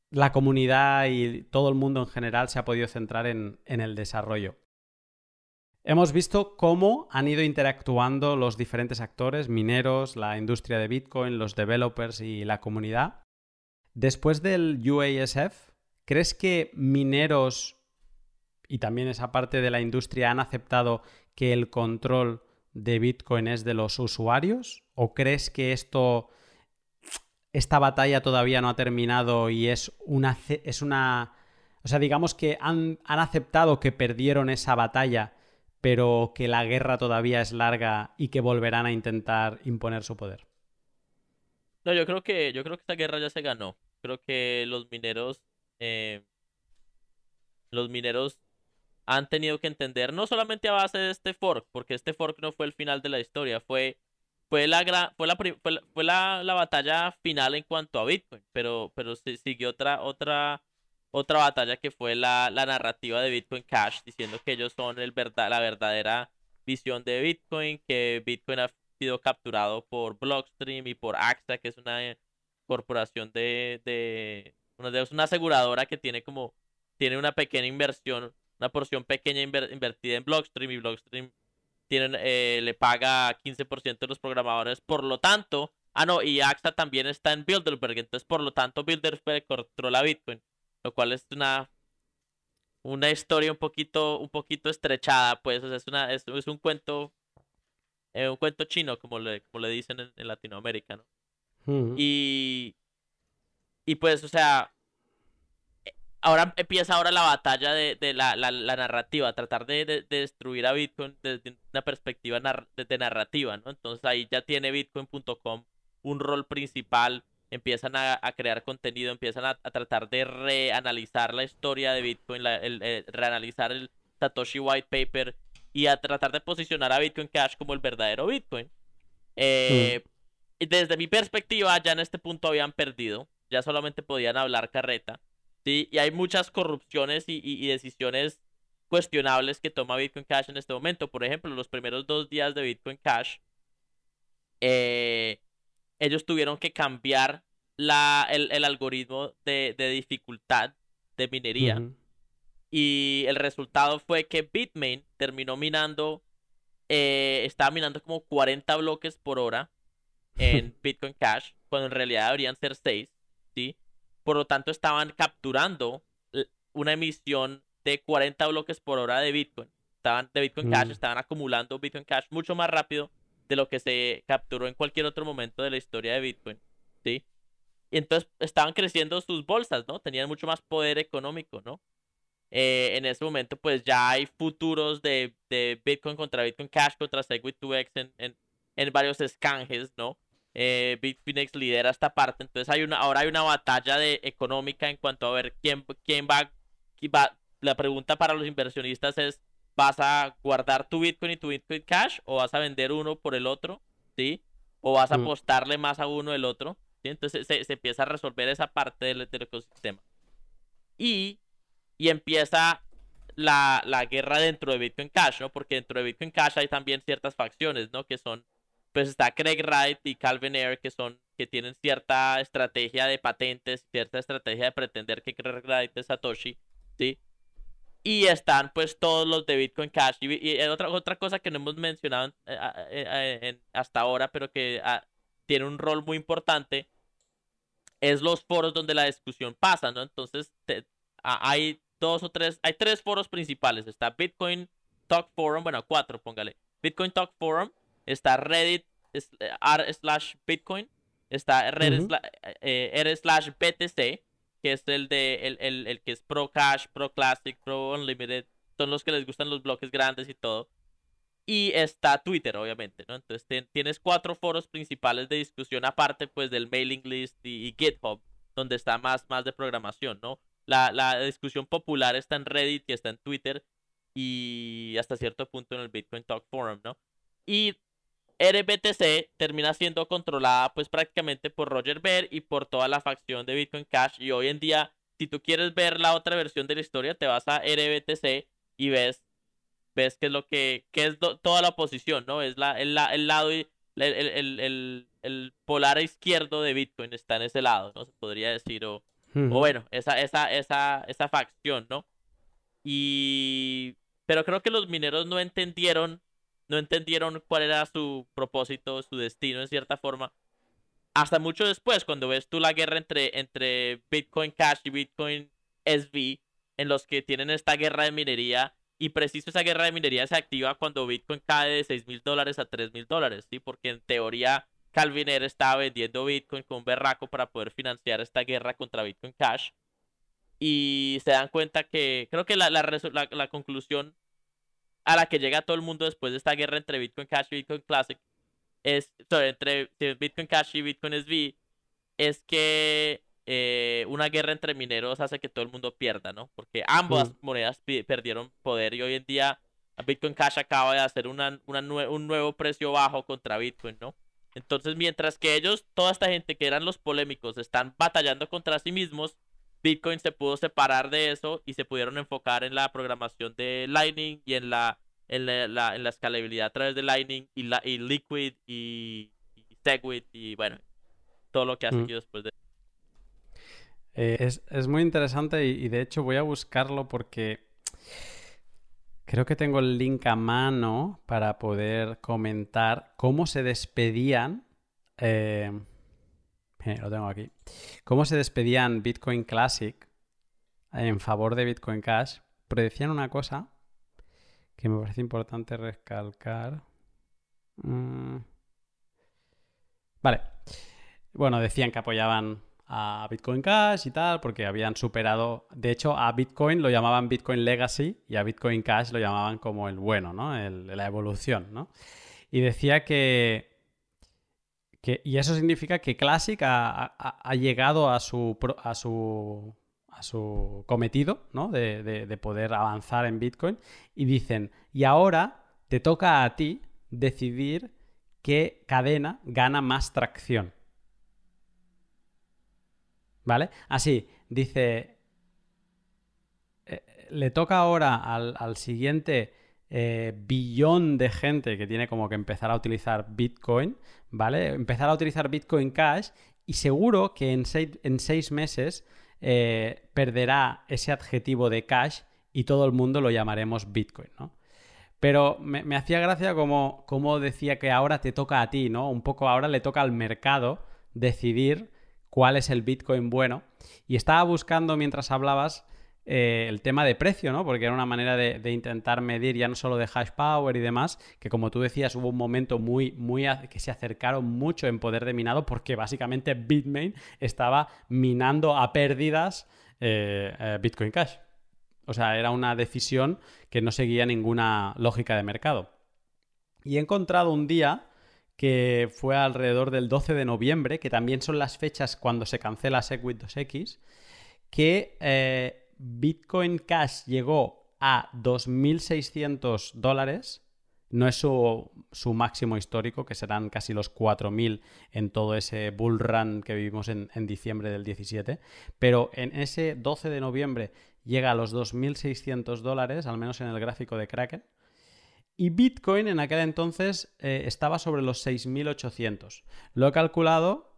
la comunidad y todo el mundo en general se ha podido centrar en, el desarrollo. Hemos visto cómo han ido interactuando los diferentes actores, mineros, la industria de Bitcoin, los developers y la comunidad. Después del UASF, ¿crees que mineros y también esa parte de la industria han aceptado que el control de Bitcoin es de los usuarios? ¿O crees que esto esta batalla todavía no ha terminado y es una... Es una o sea, digamos que han, aceptado que perdieron esa batalla, pero que la guerra todavía es larga y que volverán a intentar imponer su poder. No, yo creo que, yo creo que esta guerra ya se ganó. Creo que los mineros. Eh, los mineros han tenido que entender, no solamente a base de este fork, porque este fork no fue el final de la historia, fue fue la fue la fue la, la, batalla final en cuanto a Bitcoin, pero pero siguió otra otra otra batalla que fue la, la narrativa de Bitcoin Cash diciendo que ellos son el verdad la verdadera visión de Bitcoin, que Bitcoin ha sido capturado por Blockstream y por AXA, que es una corporación de de de, una aseguradora que tiene como tiene una pequeña inversión, una porción pequeña invertida en Blockstream y Blockstream tienen, eh, le paga 15% de los programadores. Por lo tanto, ah, no, y AXA también está en Bilderberg. Entonces, por lo tanto, Bilderberg controla Bitcoin. Lo cual es una, una historia un poquito, un poquito estrechada, pues. es, una, es, un cuento. Eh, un cuento chino, como le, como le dicen en, Latinoamérica, ¿no? Y. Y pues, o sea, ahora empieza ahora la batalla de, la, narrativa, tratar de, destruir a Bitcoin desde una perspectiva de, narrativa, ¿no? Entonces ahí ya tiene bitcoin.com un rol principal, empiezan a, crear contenido, empiezan a, tratar de reanalizar la historia de Bitcoin, el, reanalizar el Satoshi White Paper y a tratar de posicionar a Bitcoin Cash como el verdadero Bitcoin. Eh, desde mi perspectiva, ya en este punto habían perdido, ya solamente podían hablar carreta. Sí, y hay muchas corrupciones y, decisiones cuestionables que toma Bitcoin Cash en este momento. Por ejemplo, los primeros dos días de Bitcoin Cash, eh, ellos tuvieron que cambiar la, el, algoritmo de, dificultad de minería. Y el resultado fue que Bitmain terminó minando, eh, estaba minando como 40 bloques por hora en Bitcoin Cash, cuando en realidad deberían ser 6, ¿sí? Por lo tanto, estaban capturando una emisión de 40 bloques por hora de Bitcoin. Estaban de Bitcoin Cash, mm. estaban acumulando Bitcoin Cash mucho más rápido de lo que se capturó en cualquier otro momento de la historia de Bitcoin. ¿Sí? Y entonces estaban creciendo sus bolsas, ¿no? Tenían mucho más poder económico, ¿no? Eh, en ese momento, pues ya hay futuros de, Bitcoin contra Bitcoin Cash contra Segwit2x en, en, en varios escanjes, ¿no? eh, Bitfinex lidera esta parte. Entonces hay una, ahora hay una batalla de económica en cuanto a ver quién, quién va, va. La pregunta para los inversionistas es, vas a guardar tu Bitcoin y tu Bitcoin Cash o vas a vender uno por el otro, ¿sí? O vas a apostarle más a uno del otro, ¿sí? Entonces se, se empieza a resolver esa parte del, del ecosistema. Y, y empieza la, la guerra dentro de Bitcoin Cash, ¿no? Porque dentro de Bitcoin Cash hay también ciertas facciones, ¿no? Que son, pues está Craig Wright y Calvin Ayre, que son, que tienen cierta estrategia de patentes, cierta estrategia de pretender que Craig Wright es Satoshi, ¿sí? Y están pues todos los de Bitcoin Cash. Y, y otra, otra cosa que no hemos mencionado en- eh, eh, eh, hasta ahora, pero que ah, tiene un rol muy importante, es los foros donde la discusión pasa, ¿no? Entonces te- a- hay dos o tres, hay tres foros principales. Está Bitcoin Talk Forum, bueno, cuatro, póngale. Bitcoin Talk Forum, está Reddit eh, r slash Bitcoin, está r slash BTC, que es el de el, el, el que es Pro Cash, Pro Classic, Pro Unlimited, son los que les gustan los bloques grandes y todo. Y está Twitter, obviamente, ¿no? Entonces tienes cuatro foros principales de discusión aparte, pues, del mailing list y, y GitHub, donde está más, más de programación, ¿no? La, la discusión popular está en Reddit y está en Twitter y hasta cierto punto en el Bitcoin Talk Forum, ¿no? Y RBTC termina siendo controlada pues prácticamente por Roger Ver y por toda la facción de Bitcoin Cash y hoy en día si tú quieres ver la otra versión de la historia te vas a RBTC y ves ves qué es lo que qué es do- toda la oposición, ¿no? Es la el, la- el lado y- el, el, el, el- polar izquierdo de Bitcoin está en ese lado, ¿no? Se podría decir o o bueno, esa, esa, esa, esa facción, ¿no? Y... Pero creo que los mineros no entendieron, no entendieron cuál era su propósito, su destino en cierta forma. Hasta mucho después, cuando ves tú la guerra entre, entre Bitcoin Cash y Bitcoin SV, en los que tienen esta guerra de minería, y preciso esa guerra de minería se activa cuando Bitcoin cae de 6 mil dólares a 3 mil dólares, ¿sí? Porque en teoría Calvin Ayre estaba vendiendo Bitcoin con berraco para poder financiar esta guerra contra Bitcoin Cash. Y se dan cuenta que creo que la- la conclusión a la que llega todo el mundo después de esta guerra entre Bitcoin Cash y Bitcoin Classic es, sorry, entre Bitcoin Cash y Bitcoin SV, es que eh, una guerra entre mineros hace que todo el mundo pierda, ¿no? Porque ambas Mm. monedas perdieron poder y hoy en día Bitcoin Cash acaba de hacer una, una nue- un nuevo precio bajo contra Bitcoin, ¿no? Entonces, mientras que ellos, toda esta gente que eran los polémicos, están batallando contra sí mismos, Bitcoin se pudo separar de eso y se pudieron enfocar en la programación de Lightning y en la, en la, la- en la escalabilidad a través de Lightning y, la, y Liquid y, y Segwit y bueno, todo lo que ha Mm. seguido después de Eh, es, es muy interesante y, y de hecho voy a buscarlo porque creo que tengo el link a mano para poder comentar cómo se despedían. eh, lo tengo aquí. Cómo se despedían Bitcoin Classic en favor de Bitcoin Cash. Pero decían una cosa que me parece importante recalcar. Mm. Vale. Bueno, decían que apoyaban a Bitcoin Cash y tal, porque habían superado. De hecho, a Bitcoin lo llamaban Bitcoin Legacy y a Bitcoin Cash lo llamaban como el bueno, ¿no? El- la evolución, ¿no? Y decía que. Y eso significa que Classic ha, llegado a su, cometido, ¿no? De, de- de poder avanzar en Bitcoin. Y dicen, y ahora te toca a ti decidir qué cadena gana más tracción. ¿Vale? Así, dice, eh, le toca ahora al siguiente eh, billón de gente que tiene como que empezar a utilizar Bitcoin, ¿vale? Empezar a utilizar Bitcoin Cash y seguro que en seis, en seis meses eh, perderá ese adjetivo de cash y todo el mundo lo llamaremos Bitcoin, ¿no? Pero me, hacía gracia como decía que ahora te toca a ti, ¿no? Un poco ahora le toca al mercado decidir cuál es el Bitcoin bueno. Y estaba buscando mientras hablabas eh, el tema de precio, ¿no? Porque era una manera de, intentar medir ya no solo de hash power y demás, que como tú decías hubo un momento muy, muy que se acercaron mucho en poder de minado porque básicamente Bitmain estaba minando a pérdidas eh, eh, Bitcoin Cash. O sea, era una decisión que no seguía ninguna lógica de mercado. Y he encontrado un día que fue alrededor del 12 de noviembre, que también son las fechas cuando se cancela Segwit 2X, que Bitcoin Cash llegó a 2.600 dólares. No es su, su, máximo histórico, que serán casi los 4.000 en todo ese bull run que vivimos en, en, diciembre del 17. Pero en ese 12 de noviembre llega a los 2.600 dólares, al menos en el gráfico de Kraken. Y Bitcoin en aquel entonces eh, estaba sobre los 6.800. Lo he calculado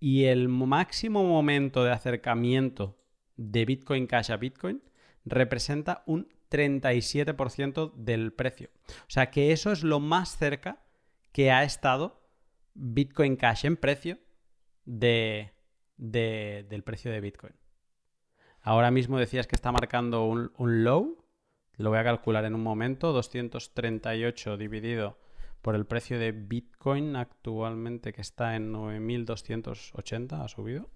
y el máximo momento de acercamiento de Bitcoin Cash a Bitcoin representa un 37% del precio. O sea que eso es lo más cerca que ha estado Bitcoin Cash en precio de, del precio de Bitcoin. Ahora mismo decías que está marcando un, un low. Lo voy a calcular en un momento. 238 dividido por el precio de Bitcoin actualmente que está en 9.280, ha subido.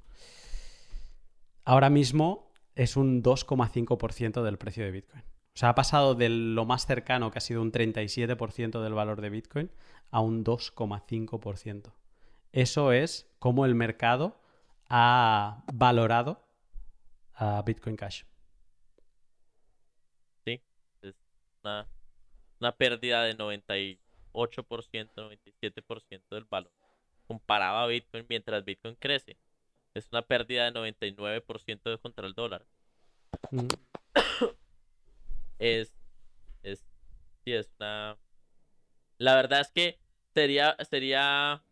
Ahora mismo es un 2,5% del precio de Bitcoin. O sea, ha pasado de lo más cercano, que ha sido un 37% del valor de Bitcoin, a un 2,5%. Eso es como el mercado ha valorado a Bitcoin Cash. Sí, es una, una pérdida de 98%, 97% del valor comparado a Bitcoin mientras Bitcoin crece. Es una pérdida de 99% contra el dólar. Mm. es, es, sí, es una... La verdad es que sería, sería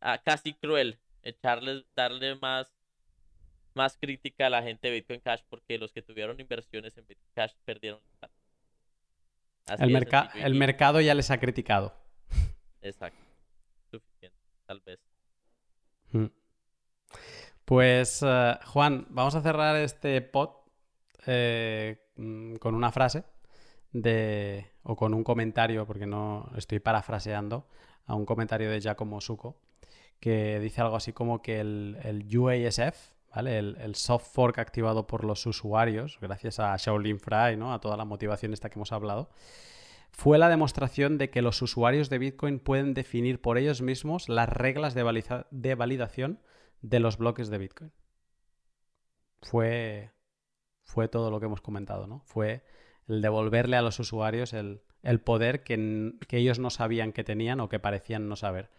ah, casi cruel echarles, darle más más crítica a la gente de Bitcoin Cash porque los que tuvieron inversiones en Bitcoin Cash perdieron el, el mercado ya les ha criticado. Exacto. Suficiente, tal vez. Pues, eh, Juan, vamos a cerrar este pod eh, mm, con una frase de, o con un comentario, porque no estoy parafraseando, a un comentario de Giacomo Suco, que dice algo así como que el, el UASF, el, soft fork activado por los usuarios, gracias a Shaolin Fry, ¿no? A toda la motivación esta que hemos hablado, fue la demostración de que los usuarios de Bitcoin pueden definir por ellos mismos las reglas de, de validación de los bloques de Bitcoin. Fue, fue todo lo que hemos comentado, ¿no? Fue el devolverle a los usuarios el, poder que, que, ellos no sabían que tenían o que parecían no saber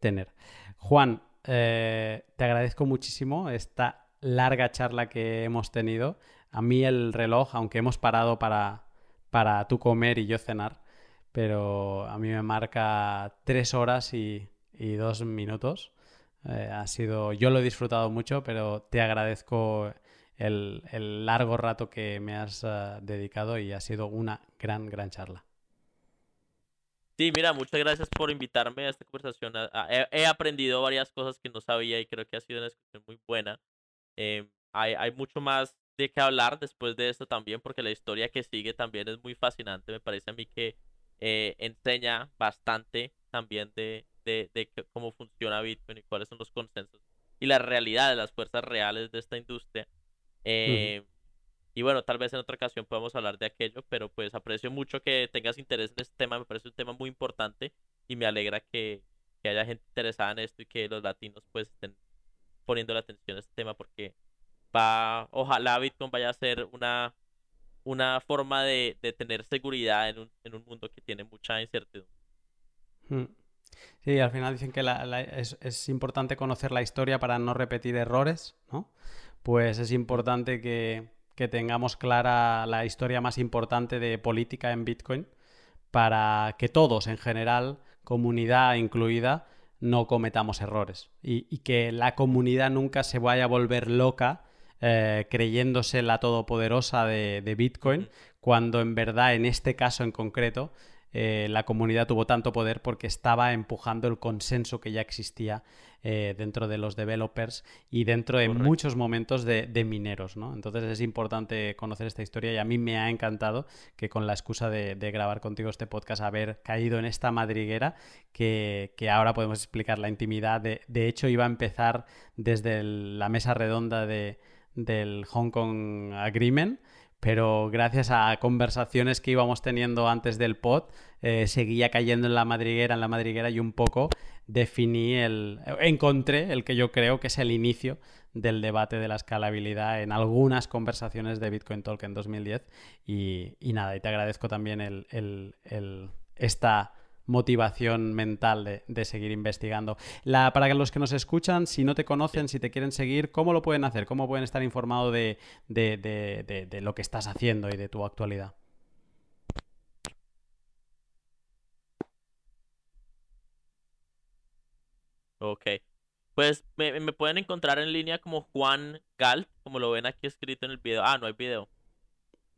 tener. Juan, eh, te agradezco muchísimo esta larga charla que hemos tenido. A mí el reloj, aunque hemos parado para, para tú comer y yo cenar, pero a mí me marca tres horas y, dos minutos. Eh, ha sido, yo lo he disfrutado mucho, pero te agradezco el, largo rato que me has eh, dedicado y ha sido una gran, gran charla. Sí, mira, muchas gracias por invitarme a esta conversación. He, he, aprendido varias cosas que no sabía y creo que ha sido una discusión muy buena. Eh, hay, hay mucho más de qué hablar después de esto también, porque la historia que sigue también es muy fascinante. Me parece a mí que eh, enseña bastante también de, de, de, cómo funciona Bitcoin y cuáles son los consensos y la realidad de las fuerzas reales de esta industria. Eh, y bueno, tal vez en otra ocasión podamos hablar de aquello, pero pues aprecio mucho que tengas interés en este tema, me parece un tema muy importante y me alegra que, que haya gente interesada en esto y que los latinos pues estén poniendo la atención a este tema porque va, ojalá Bitcoin vaya a ser una, una forma de, tener seguridad en un, en un, mundo que tiene mucha incertidumbre. Hmm. Sí, al final dicen que es, importante conocer la historia para no repetir errores, ¿no? Pues es importante que, que tengamos clara la historia más importante de política en Bitcoin para que todos en general, comunidad incluida, no cometamos errores y, que la comunidad nunca se vaya a volver loca eh, creyéndose la todopoderosa de, de Bitcoin, cuando en verdad en este caso en concreto eh, la comunidad tuvo tanto poder porque estaba empujando el consenso que ya existía eh, dentro de los developers y dentro de muchos momentos de, mineros, ¿no? Entonces es importante conocer esta historia y a mí me ha encantado que con la excusa de, grabar contigo este podcast haber caído en esta madriguera que, ahora podemos explicar la intimidad. De, de hecho, iba a empezar desde la mesa redonda de, del Hong Kong Agreement pero gracias a conversaciones que íbamos teniendo antes del pod, eh, seguía cayendo en la madriguera, en la madriguera y un poco definí el. encontré el que yo creo que es el inicio del debate de la escalabilidad en algunas conversaciones de Bitcoin Talk en 2010. Y, nada, y te agradezco también el, esta motivación mental de, seguir investigando. La, para los que nos escuchan, si no te conocen, si te quieren seguir, ¿cómo lo pueden hacer? ¿Cómo pueden estar informados de, de lo que estás haciendo y de tu actualidad? Ok. Pues me, pueden encontrar en línea como Juan Galt, como lo ven aquí escrito en el video. Ah, no hay video.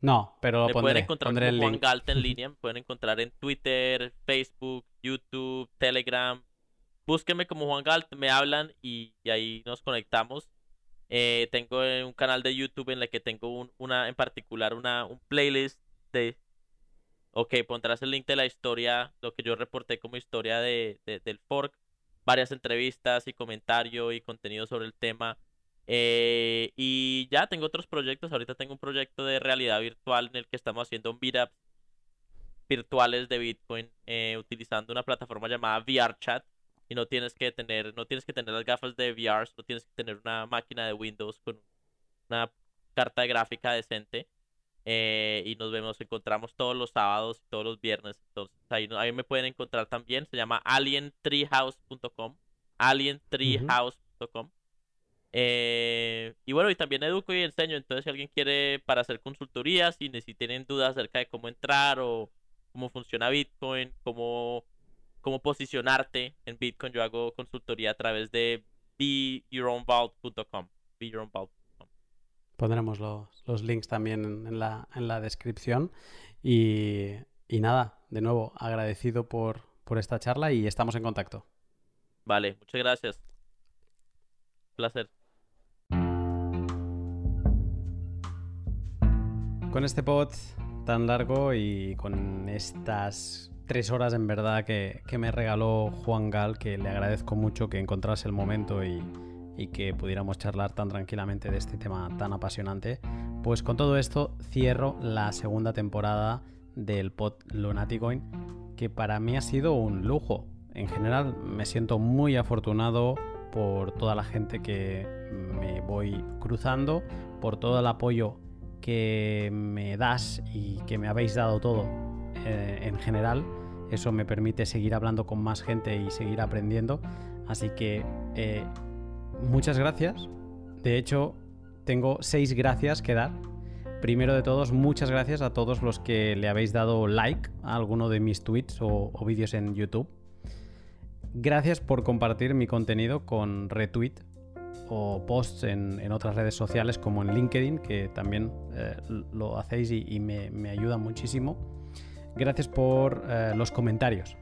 No, pero me pueden encontrar como Juan Galt en línea. Me pueden encontrar en Twitter, Facebook, YouTube, Telegram. Búsquenme como Juan Galt, me hablan y, ahí nos conectamos. Eh, tengo un canal de YouTube en el que tengo una, en particular, una, un playlist de... Ok, pondrás el link de la historia, lo que yo reporté como historia de, del fork varias entrevistas y comentario y contenido sobre el tema. Eh, y ya tengo otros proyectos. Ahorita tengo un proyecto de realidad virtual en el que estamos haciendo meetups virtuales de Bitcoin eh, utilizando una plataforma llamada VRChat y no tienes que tener no tienes que tener las gafas de VR, no tienes que tener una máquina de Windows con una carta de gráfica decente eh, y nos vemos, encontramos todos los sábados y todos los viernes. Entonces ahí, ahí me pueden encontrar también. Se llama alientreehouse.com. Alientreehouse.com. Eh, y bueno, y también educo y enseño. Entonces, si alguien quiere para hacer consultorías y si tienen dudas acerca de cómo entrar o cómo funciona Bitcoin, cómo, cómo posicionarte en Bitcoin, yo hago consultoría a través de beyourownvault.com. Beyourownvault. Pondremos los, links también en la, en la descripción. Y, nada, de nuevo, agradecido por, por esta charla y estamos en contacto. Vale, muchas gracias. Placer. Con este pod tan largo y con estas tres horas en verdad que, que me regaló Juan Gal, que le agradezco mucho que encontrase el momento y, y que pudiéramos charlar tan tranquilamente de este tema tan apasionante. Pues con todo esto cierro la segunda temporada del pod Lunaticoin, que para mí ha sido un lujo. En general me siento muy afortunado por toda la gente que me voy cruzando, por todo el apoyo que me das y que me habéis dado todo eh, en general. Eso me permite seguir hablando con más gente y seguir aprendiendo. Así que eh, muchas gracias. De hecho, tengo seis gracias que dar. Primero de todos, muchas gracias a todos los que le habéis dado like a alguno de mis tweets o, vídeos en YouTube. Gracias por compartir mi contenido con retweet o posts en, otras redes sociales como en LinkedIn, que también eh, lo hacéis y, me, ayuda muchísimo. Gracias por eh, los comentarios.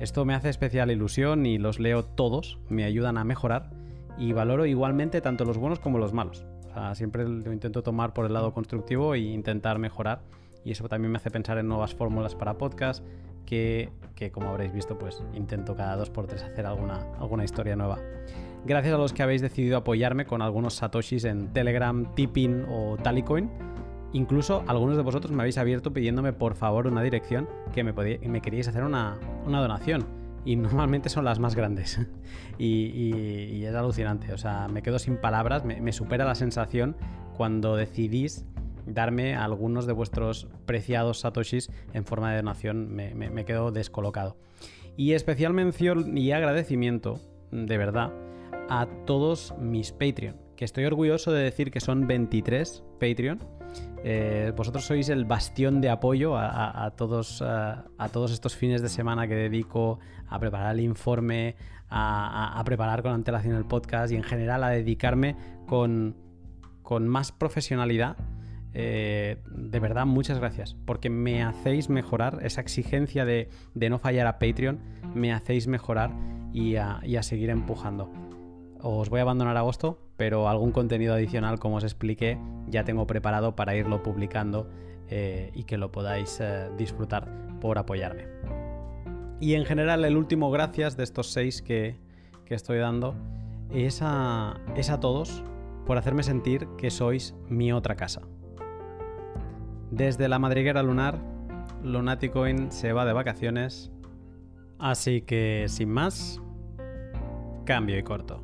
Esto me hace especial ilusión y los leo todos, me ayudan a mejorar y valoro igualmente tanto los buenos como los malos. siempre lo intento tomar por el lado constructivo e intentar mejorar. Y eso también me hace pensar en nuevas fórmulas para podcast, que, como habréis visto, pues intento cada dos por tres hacer alguna, alguna historia nueva. Gracias a los que habéis decidido apoyarme con algunos satoshis en Telegram, Tipping o Talicoin. Incluso algunos de vosotros me habéis abierto pidiéndome por favor una dirección que me, queríais hacer una, donación y normalmente son las más grandes. y, es alucinante, o sea, me quedo sin palabras, me, supera la sensación cuando decidís darme algunos de vuestros preciados satoshis en forma de donación, me quedo descolocado. Y especial mención y agradecimiento, de verdad, a todos mis Patreon, que estoy orgulloso de decir que son 23 Patreon eh, vosotros sois el bastión de apoyo a, todos, a, todos estos fines de semana que dedico a preparar el informe, a, preparar con antelación el podcast y en general a dedicarme con, más profesionalidad. Eh, de verdad, muchas gracias, porque me hacéis mejorar esa exigencia de, no fallar a Patreon, me hacéis mejorar y a seguir empujando. Os voy a abandonar agosto, pero algún contenido adicional, como os expliqué, ya tengo preparado para irlo publicando eh, y que lo podáis eh, disfrutar por apoyarme. Y en general, el último gracias de estos seis que, estoy dando es a, es a todos por hacerme sentir que sois mi otra casa. Desde la madriguera lunar, Lunaticoin se va de vacaciones. Así que, sin más, Cambio y corto.